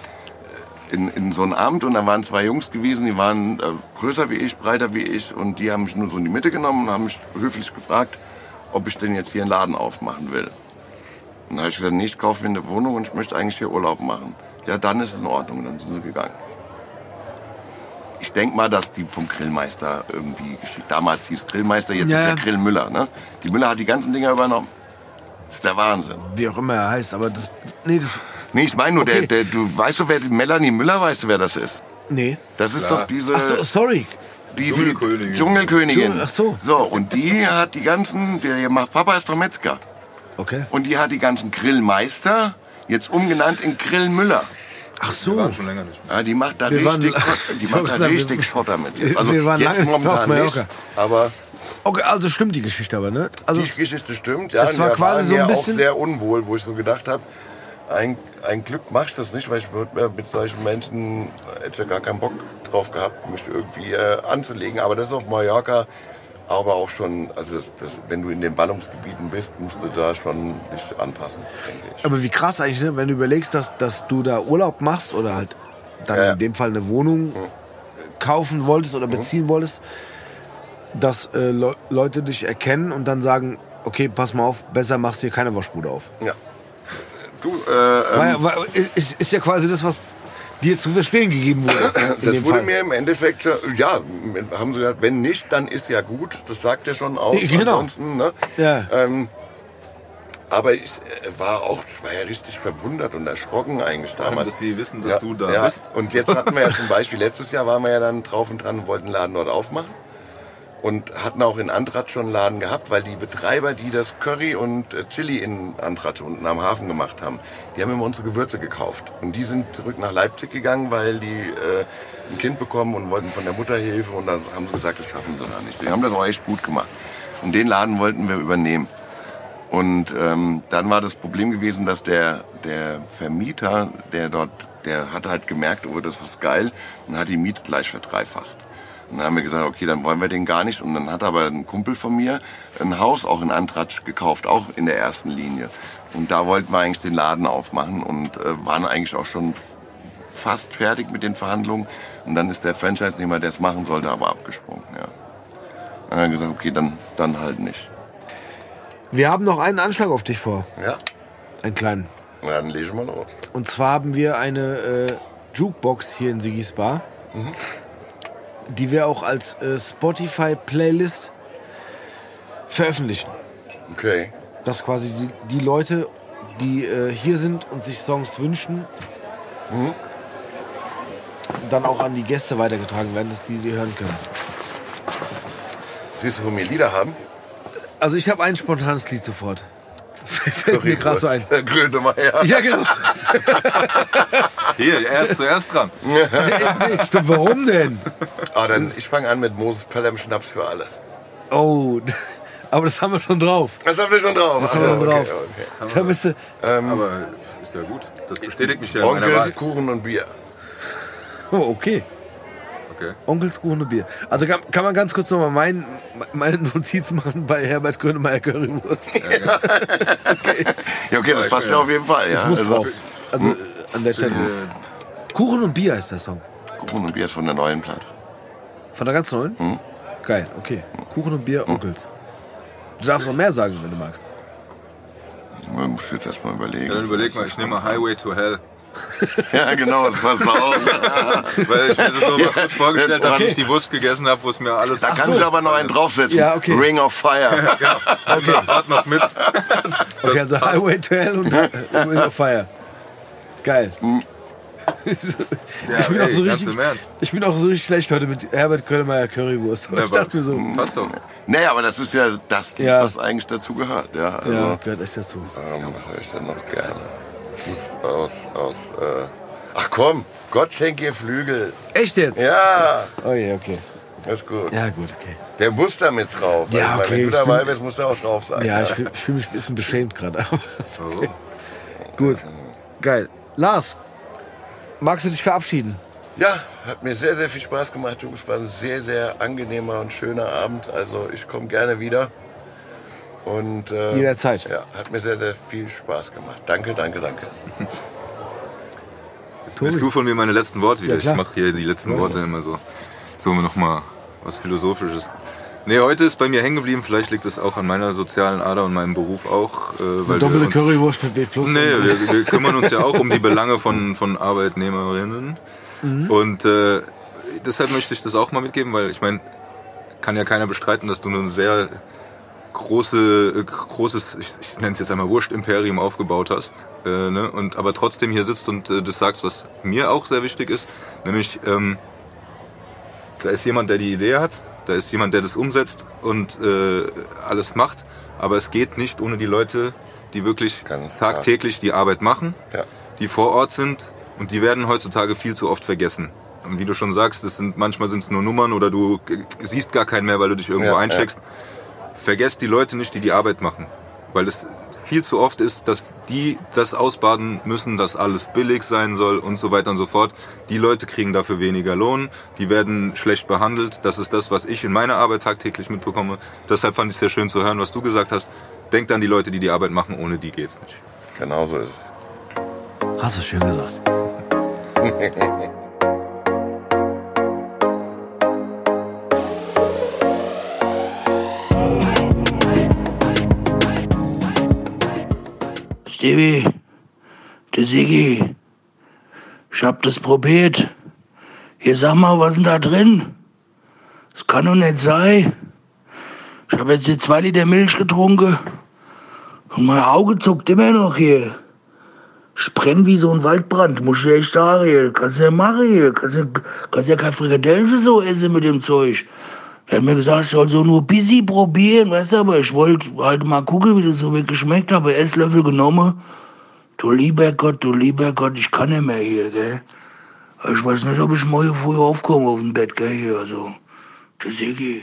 Speaker 3: in, in so ein Amt und da waren zwei Jungs gewesen, die waren äh, größer wie ich, breiter wie ich und die haben mich nur so in die Mitte genommen und haben mich höflich gefragt, ob ich denn jetzt hier einen Laden aufmachen will. Und da habe ich gesagt, nee, ich kaufe mir eine Wohnung und ich möchte eigentlich hier Urlaub machen. Ja, dann ist es in Ordnung. Und dann sind sie gegangen. Ich denke mal, dass die vom Grillmeister irgendwie geschickt. Damals hieß Grillmeister, jetzt
Speaker 1: Ja,
Speaker 3: ist der Grill Müller. Ne? Die Müller hat die ganzen Dinger übernommen. Das ist der Wahnsinn.
Speaker 1: Wie auch immer er heißt, aber das. Nee, das.
Speaker 3: Nee, ich meine nur,
Speaker 1: Okay.
Speaker 3: der, der, du weißt du, wer die Melanie Müller, weißt du, wer das ist?
Speaker 1: Nee.
Speaker 3: Das ist
Speaker 2: Klar.
Speaker 3: doch diese
Speaker 1: Ach so, sorry.
Speaker 3: Die, die
Speaker 2: Dschungelkönigin.
Speaker 3: Dschungelkönigin.
Speaker 1: Dschungel- ach so.
Speaker 3: So, und die hat die ganzen, der Papa ist doch Metzger.
Speaker 1: Okay.
Speaker 3: Und die hat die ganzen Grillmeister jetzt umgenannt in Grillmüller.
Speaker 1: Ach
Speaker 2: Wir
Speaker 1: so.
Speaker 2: waren schon länger nicht mehr.
Speaker 3: Ja, die macht da
Speaker 1: Wir waren-
Speaker 3: richtig, die
Speaker 1: Ich
Speaker 3: macht
Speaker 1: wollte
Speaker 3: da
Speaker 1: sagen,
Speaker 3: richtig
Speaker 1: wir-
Speaker 3: Schotter mit.
Speaker 1: wir-
Speaker 3: Jetzt. Also
Speaker 1: wir waren
Speaker 3: jetzt
Speaker 1: lange nicht mehr auf
Speaker 3: momentan nicht,
Speaker 1: Mallorca.
Speaker 3: aber
Speaker 1: Okay, also stimmt die Geschichte aber, ne? Also,
Speaker 3: die Geschichte stimmt. Ja,
Speaker 1: das war
Speaker 3: wir
Speaker 1: quasi so ein
Speaker 3: ja
Speaker 1: bisschen-
Speaker 3: auch sehr unwohl, wo ich so gedacht habe, ein, ein Glück mach ich das nicht, weil ich mit, mit solchen Menschen hätte ja gar keinen Bock drauf gehabt, mich irgendwie äh, anzulegen. Aber das ist auf Mallorca aber auch schon, also das, das, wenn du in den Ballungsgebieten bist, musst du da schon dich anpassen, denke ich.
Speaker 1: aber wie krass eigentlich, ne? Wenn du überlegst, dass, dass du da Urlaub machst oder halt dann
Speaker 3: Ja, ja.
Speaker 1: in dem Fall eine Wohnung kaufen wolltest oder beziehen wolltest, dass äh, Le Leute dich erkennen und dann sagen, okay, pass mal auf, besser machst du hier keine Waschbude auf.
Speaker 3: Ja. Du, äh, ähm,
Speaker 1: War ja, war, ist, ist ja quasi das, was dir zu verstehen gegeben wurde. in
Speaker 3: Das wurde
Speaker 1: Fall.
Speaker 3: mir im Endeffekt, schon- ja, haben sie gesagt, wenn nicht, dann ist ja gut. Das sagt er schon aus.
Speaker 1: Genau.
Speaker 3: Ansonsten, ne?
Speaker 1: Ja.
Speaker 3: Ähm, aber ich äh, war auch, ich war ja richtig verwundert und erschrocken eigentlich
Speaker 2: allem,
Speaker 3: damals.
Speaker 2: dass die wissen, dass du da
Speaker 3: ja.
Speaker 2: bist.
Speaker 3: Und jetzt hatten wir ja zum Beispiel, letztes Jahr waren wir ja dann drauf und dran und wollten den Laden dort aufmachen. Und hatten auch in Antrat schon einen Laden gehabt, weil die Betreiber, die das Curry und äh, Chili in Antrat unten am Hafen gemacht haben, die haben immer unsere Gewürze gekauft. Und die sind zurück nach Leipzig gegangen, weil die äh, ein Kind bekommen und wollten von der Mutter Hilfe. Und dann haben sie gesagt, das schaffen sie da nicht. Die haben das auch echt gut gemacht. Und den Laden wollten wir übernehmen. Und ähm, dann war das Problem gewesen, dass der, der Vermieter, der dort, der hat halt gemerkt, oh, das ist geil, und hat die Miete gleich verdreifacht. Dann haben wir gesagt, okay, dann wollen wir den gar nicht. Und dann hat aber ein Kumpel von mir ein Haus auch in Antratsch gekauft, auch in der ersten Linie. Und da wollten wir eigentlich den Laden aufmachen und äh, waren eigentlich auch schon fast fertig mit den Verhandlungen. Und dann ist der Franchise-Nehmer, der es machen sollte, aber abgesprungen. Ja. Dann haben wir gesagt, okay, dann, dann halt nicht.
Speaker 1: Wir haben noch einen Anschlag auf dich vor.
Speaker 3: Ja,
Speaker 1: Einen kleinen.
Speaker 3: na, dann lege ich mal los.
Speaker 1: Und zwar haben wir eine äh, Jukebox hier in Sigis Bar, die wir auch als äh, Spotify-Playlist veröffentlichen.
Speaker 3: Okay.
Speaker 1: Dass quasi die, die Leute, die äh, hier sind und sich Songs wünschen, dann auch an die Gäste weitergetragen werden, dass die die hören können.
Speaker 3: Siehst du, wo wir Lieder haben?
Speaker 1: Also ich habe ein spontanes Lied sofort. Fällt mir gerade so ein.
Speaker 3: Grölte mal her.
Speaker 1: Ja, genau.
Speaker 2: Hier, er ist zuerst dran.
Speaker 1: Stimmt, warum denn?
Speaker 3: Ah, dann, ich fange an mit Moses Pelham Schnaps für alle.
Speaker 1: Oh, aber das haben wir schon drauf.
Speaker 3: Das habt ihr schon drauf.
Speaker 1: Das haben wir schon drauf.
Speaker 3: Okay, okay.
Speaker 1: Da bist du,
Speaker 2: Aber ist ja gut. Das bestätigt mich ja
Speaker 3: Onkels. Kuchen und Bier.
Speaker 1: oh, okay.
Speaker 2: Okay.
Speaker 1: Onkelskuchen und Bier. Also kann, kann man ganz kurz nochmal mein, meine Notiz machen bei Herbert Grönemeyer Currywurst.
Speaker 3: Ja, okay, das
Speaker 2: ich
Speaker 3: passt
Speaker 2: bin
Speaker 3: ja
Speaker 2: ja-
Speaker 3: auf jeden Fall. Ja.
Speaker 1: Das muss
Speaker 3: Also,
Speaker 1: drauf. Also äh, an der Stelle. Kuchen und Bier heißt der Song.
Speaker 3: Kuchen und Bier ist von der neuen Platte.
Speaker 1: Von der ganz neuen? Geil, okay. Kuchen und Bier, Onkels. Du darfst noch mehr sagen, wenn du magst.
Speaker 3: Man muss jetzt erstmal
Speaker 2: Ja, dann
Speaker 3: überlegen.
Speaker 2: überleg mal, ich nehme mal Highway to Hell.
Speaker 3: Ja, genau, das passt auch.
Speaker 2: Weil ich mir das so kurz vorgestellt habe, wie ich die Wurst gegessen habe, wo es mir alles...
Speaker 3: Da kannst du aber noch einen draufsetzen.
Speaker 1: Ja, okay.
Speaker 3: Ring of Fire.
Speaker 2: Genau, okay. das Wort noch mit.
Speaker 1: Okay, also
Speaker 2: passt.
Speaker 1: Highway to Hell und Ring of Fire. Geil.
Speaker 2: Ja,
Speaker 1: ich, bin
Speaker 2: ey,
Speaker 1: auch so richtig,
Speaker 2: im Ernst.
Speaker 1: ich bin auch so richtig schlecht heute mit Herbert Grönemeyer Currywurst. Aber
Speaker 2: Ja,
Speaker 1: ich dachte mir so,
Speaker 2: Passt doch.
Speaker 3: Nee, aber das ist ja das,
Speaker 1: Ja.
Speaker 3: was eigentlich dazu gehört. Ja, also,
Speaker 1: ja, gehört echt dazu.
Speaker 3: ähm, was habe ich denn noch gerne? Fuß aus, aus, äh, ach komm, Gott schenke ihr Flügel.
Speaker 1: Echt jetzt?
Speaker 3: Ja,
Speaker 1: Oh je, okay.
Speaker 3: das ist gut.
Speaker 1: Ja, gut, okay.
Speaker 3: Der muss da mit drauf.
Speaker 1: Ja,
Speaker 3: Also,
Speaker 1: okay,
Speaker 3: Wenn du
Speaker 1: ich
Speaker 3: dabei bist, muss der auch drauf sein.
Speaker 1: Ja, ich fühle fühl mich ein bisschen beschämt gerade.
Speaker 2: So.
Speaker 1: okay. Gut, geil. Lars, magst du dich verabschieden?
Speaker 3: Ja, hat mir sehr, sehr viel Spaß gemacht, Jungs. War ein sehr, sehr angenehmer und schöner Abend. Also ich komme gerne wieder. Und äh,
Speaker 1: Jederzeit.
Speaker 3: Ja, hat mir sehr, sehr viel Spaß gemacht. Danke, danke, danke.
Speaker 2: Jetzt willst du von mir meine letzten Worte wieder.
Speaker 1: Ja,
Speaker 2: ich mache hier die letzten Worte immer so. So nochmal was Philosophisches. Nee, heute ist bei mir hängen geblieben. Vielleicht liegt es auch an meiner sozialen Ader und meinem Beruf auch. Äh, weil
Speaker 1: Doppelte Currywurst mit B+. Plus.
Speaker 2: Nee, wir, wir kümmern uns ja auch um die Belange von, von Arbeitnehmerinnen.
Speaker 1: Mhm.
Speaker 2: Und äh, deshalb möchte ich das auch mal mitgeben, weil ich meine, kann ja keiner bestreiten, dass du ein sehr große, äh, großes, ich, ich nenne es jetzt einmal Wurstimperium aufgebaut hast. Äh, ne? und aber trotzdem hier sitzt und äh, das sagst, was mir auch sehr wichtig ist, nämlich ähm, da ist jemand, der die Idee hat, da ist jemand, der das umsetzt und äh, alles macht, aber es geht nicht ohne die Leute, die wirklich
Speaker 3: Ganz klar.
Speaker 2: tagtäglich die Arbeit machen,
Speaker 3: Ja.
Speaker 2: die vor Ort sind und die werden heutzutage viel zu oft vergessen. Und wie du schon sagst, das sind, manchmal sind es nur Nummern oder du siehst gar keinen mehr, weil du dich irgendwo
Speaker 3: Ja,
Speaker 2: eincheckst. Vergesst die Leute nicht, die die Arbeit machen. Weil es viel zu oft ist, dass die das ausbaden müssen, dass alles billig sein soll und so weiter und so fort. Die Leute kriegen dafür weniger Lohn, die werden schlecht behandelt. Das ist das, was ich in meiner Arbeit tagtäglich mitbekomme. Deshalb fand ich es sehr schön zu hören, was du gesagt hast. Denkt an die Leute, die die Arbeit machen, ohne die geht's nicht.
Speaker 3: Genau so ist es.
Speaker 1: Hast du schön gesagt.
Speaker 5: Stevie, der Sigi, ich hab das probiert. Hier, sag mal, was ist da drin? Das kann doch nicht sein. Ich habe jetzt hier zwei Liter Milch getrunken und mein Auge zuckt immer noch hier. Ich brenn wie so ein Waldbrand, muss ich echt sagen. Kannst du ja machen hier. Kannst ja, kannst ja kein Frikadellchen so essen mit dem Zeug. Er hat mir gesagt, ich soll so nur busy probieren, weißt du, aber ich wollte halt mal gucken, wie das so wirklich schmeckt. Habe Esslöffel genommen. Du lieber Gott, du lieber Gott, ich kann nicht mehr hier, gell. Ich weiß nicht, ob ich morgen früh aufkomme auf dem Bett, gell, hier, also. Der Sigi.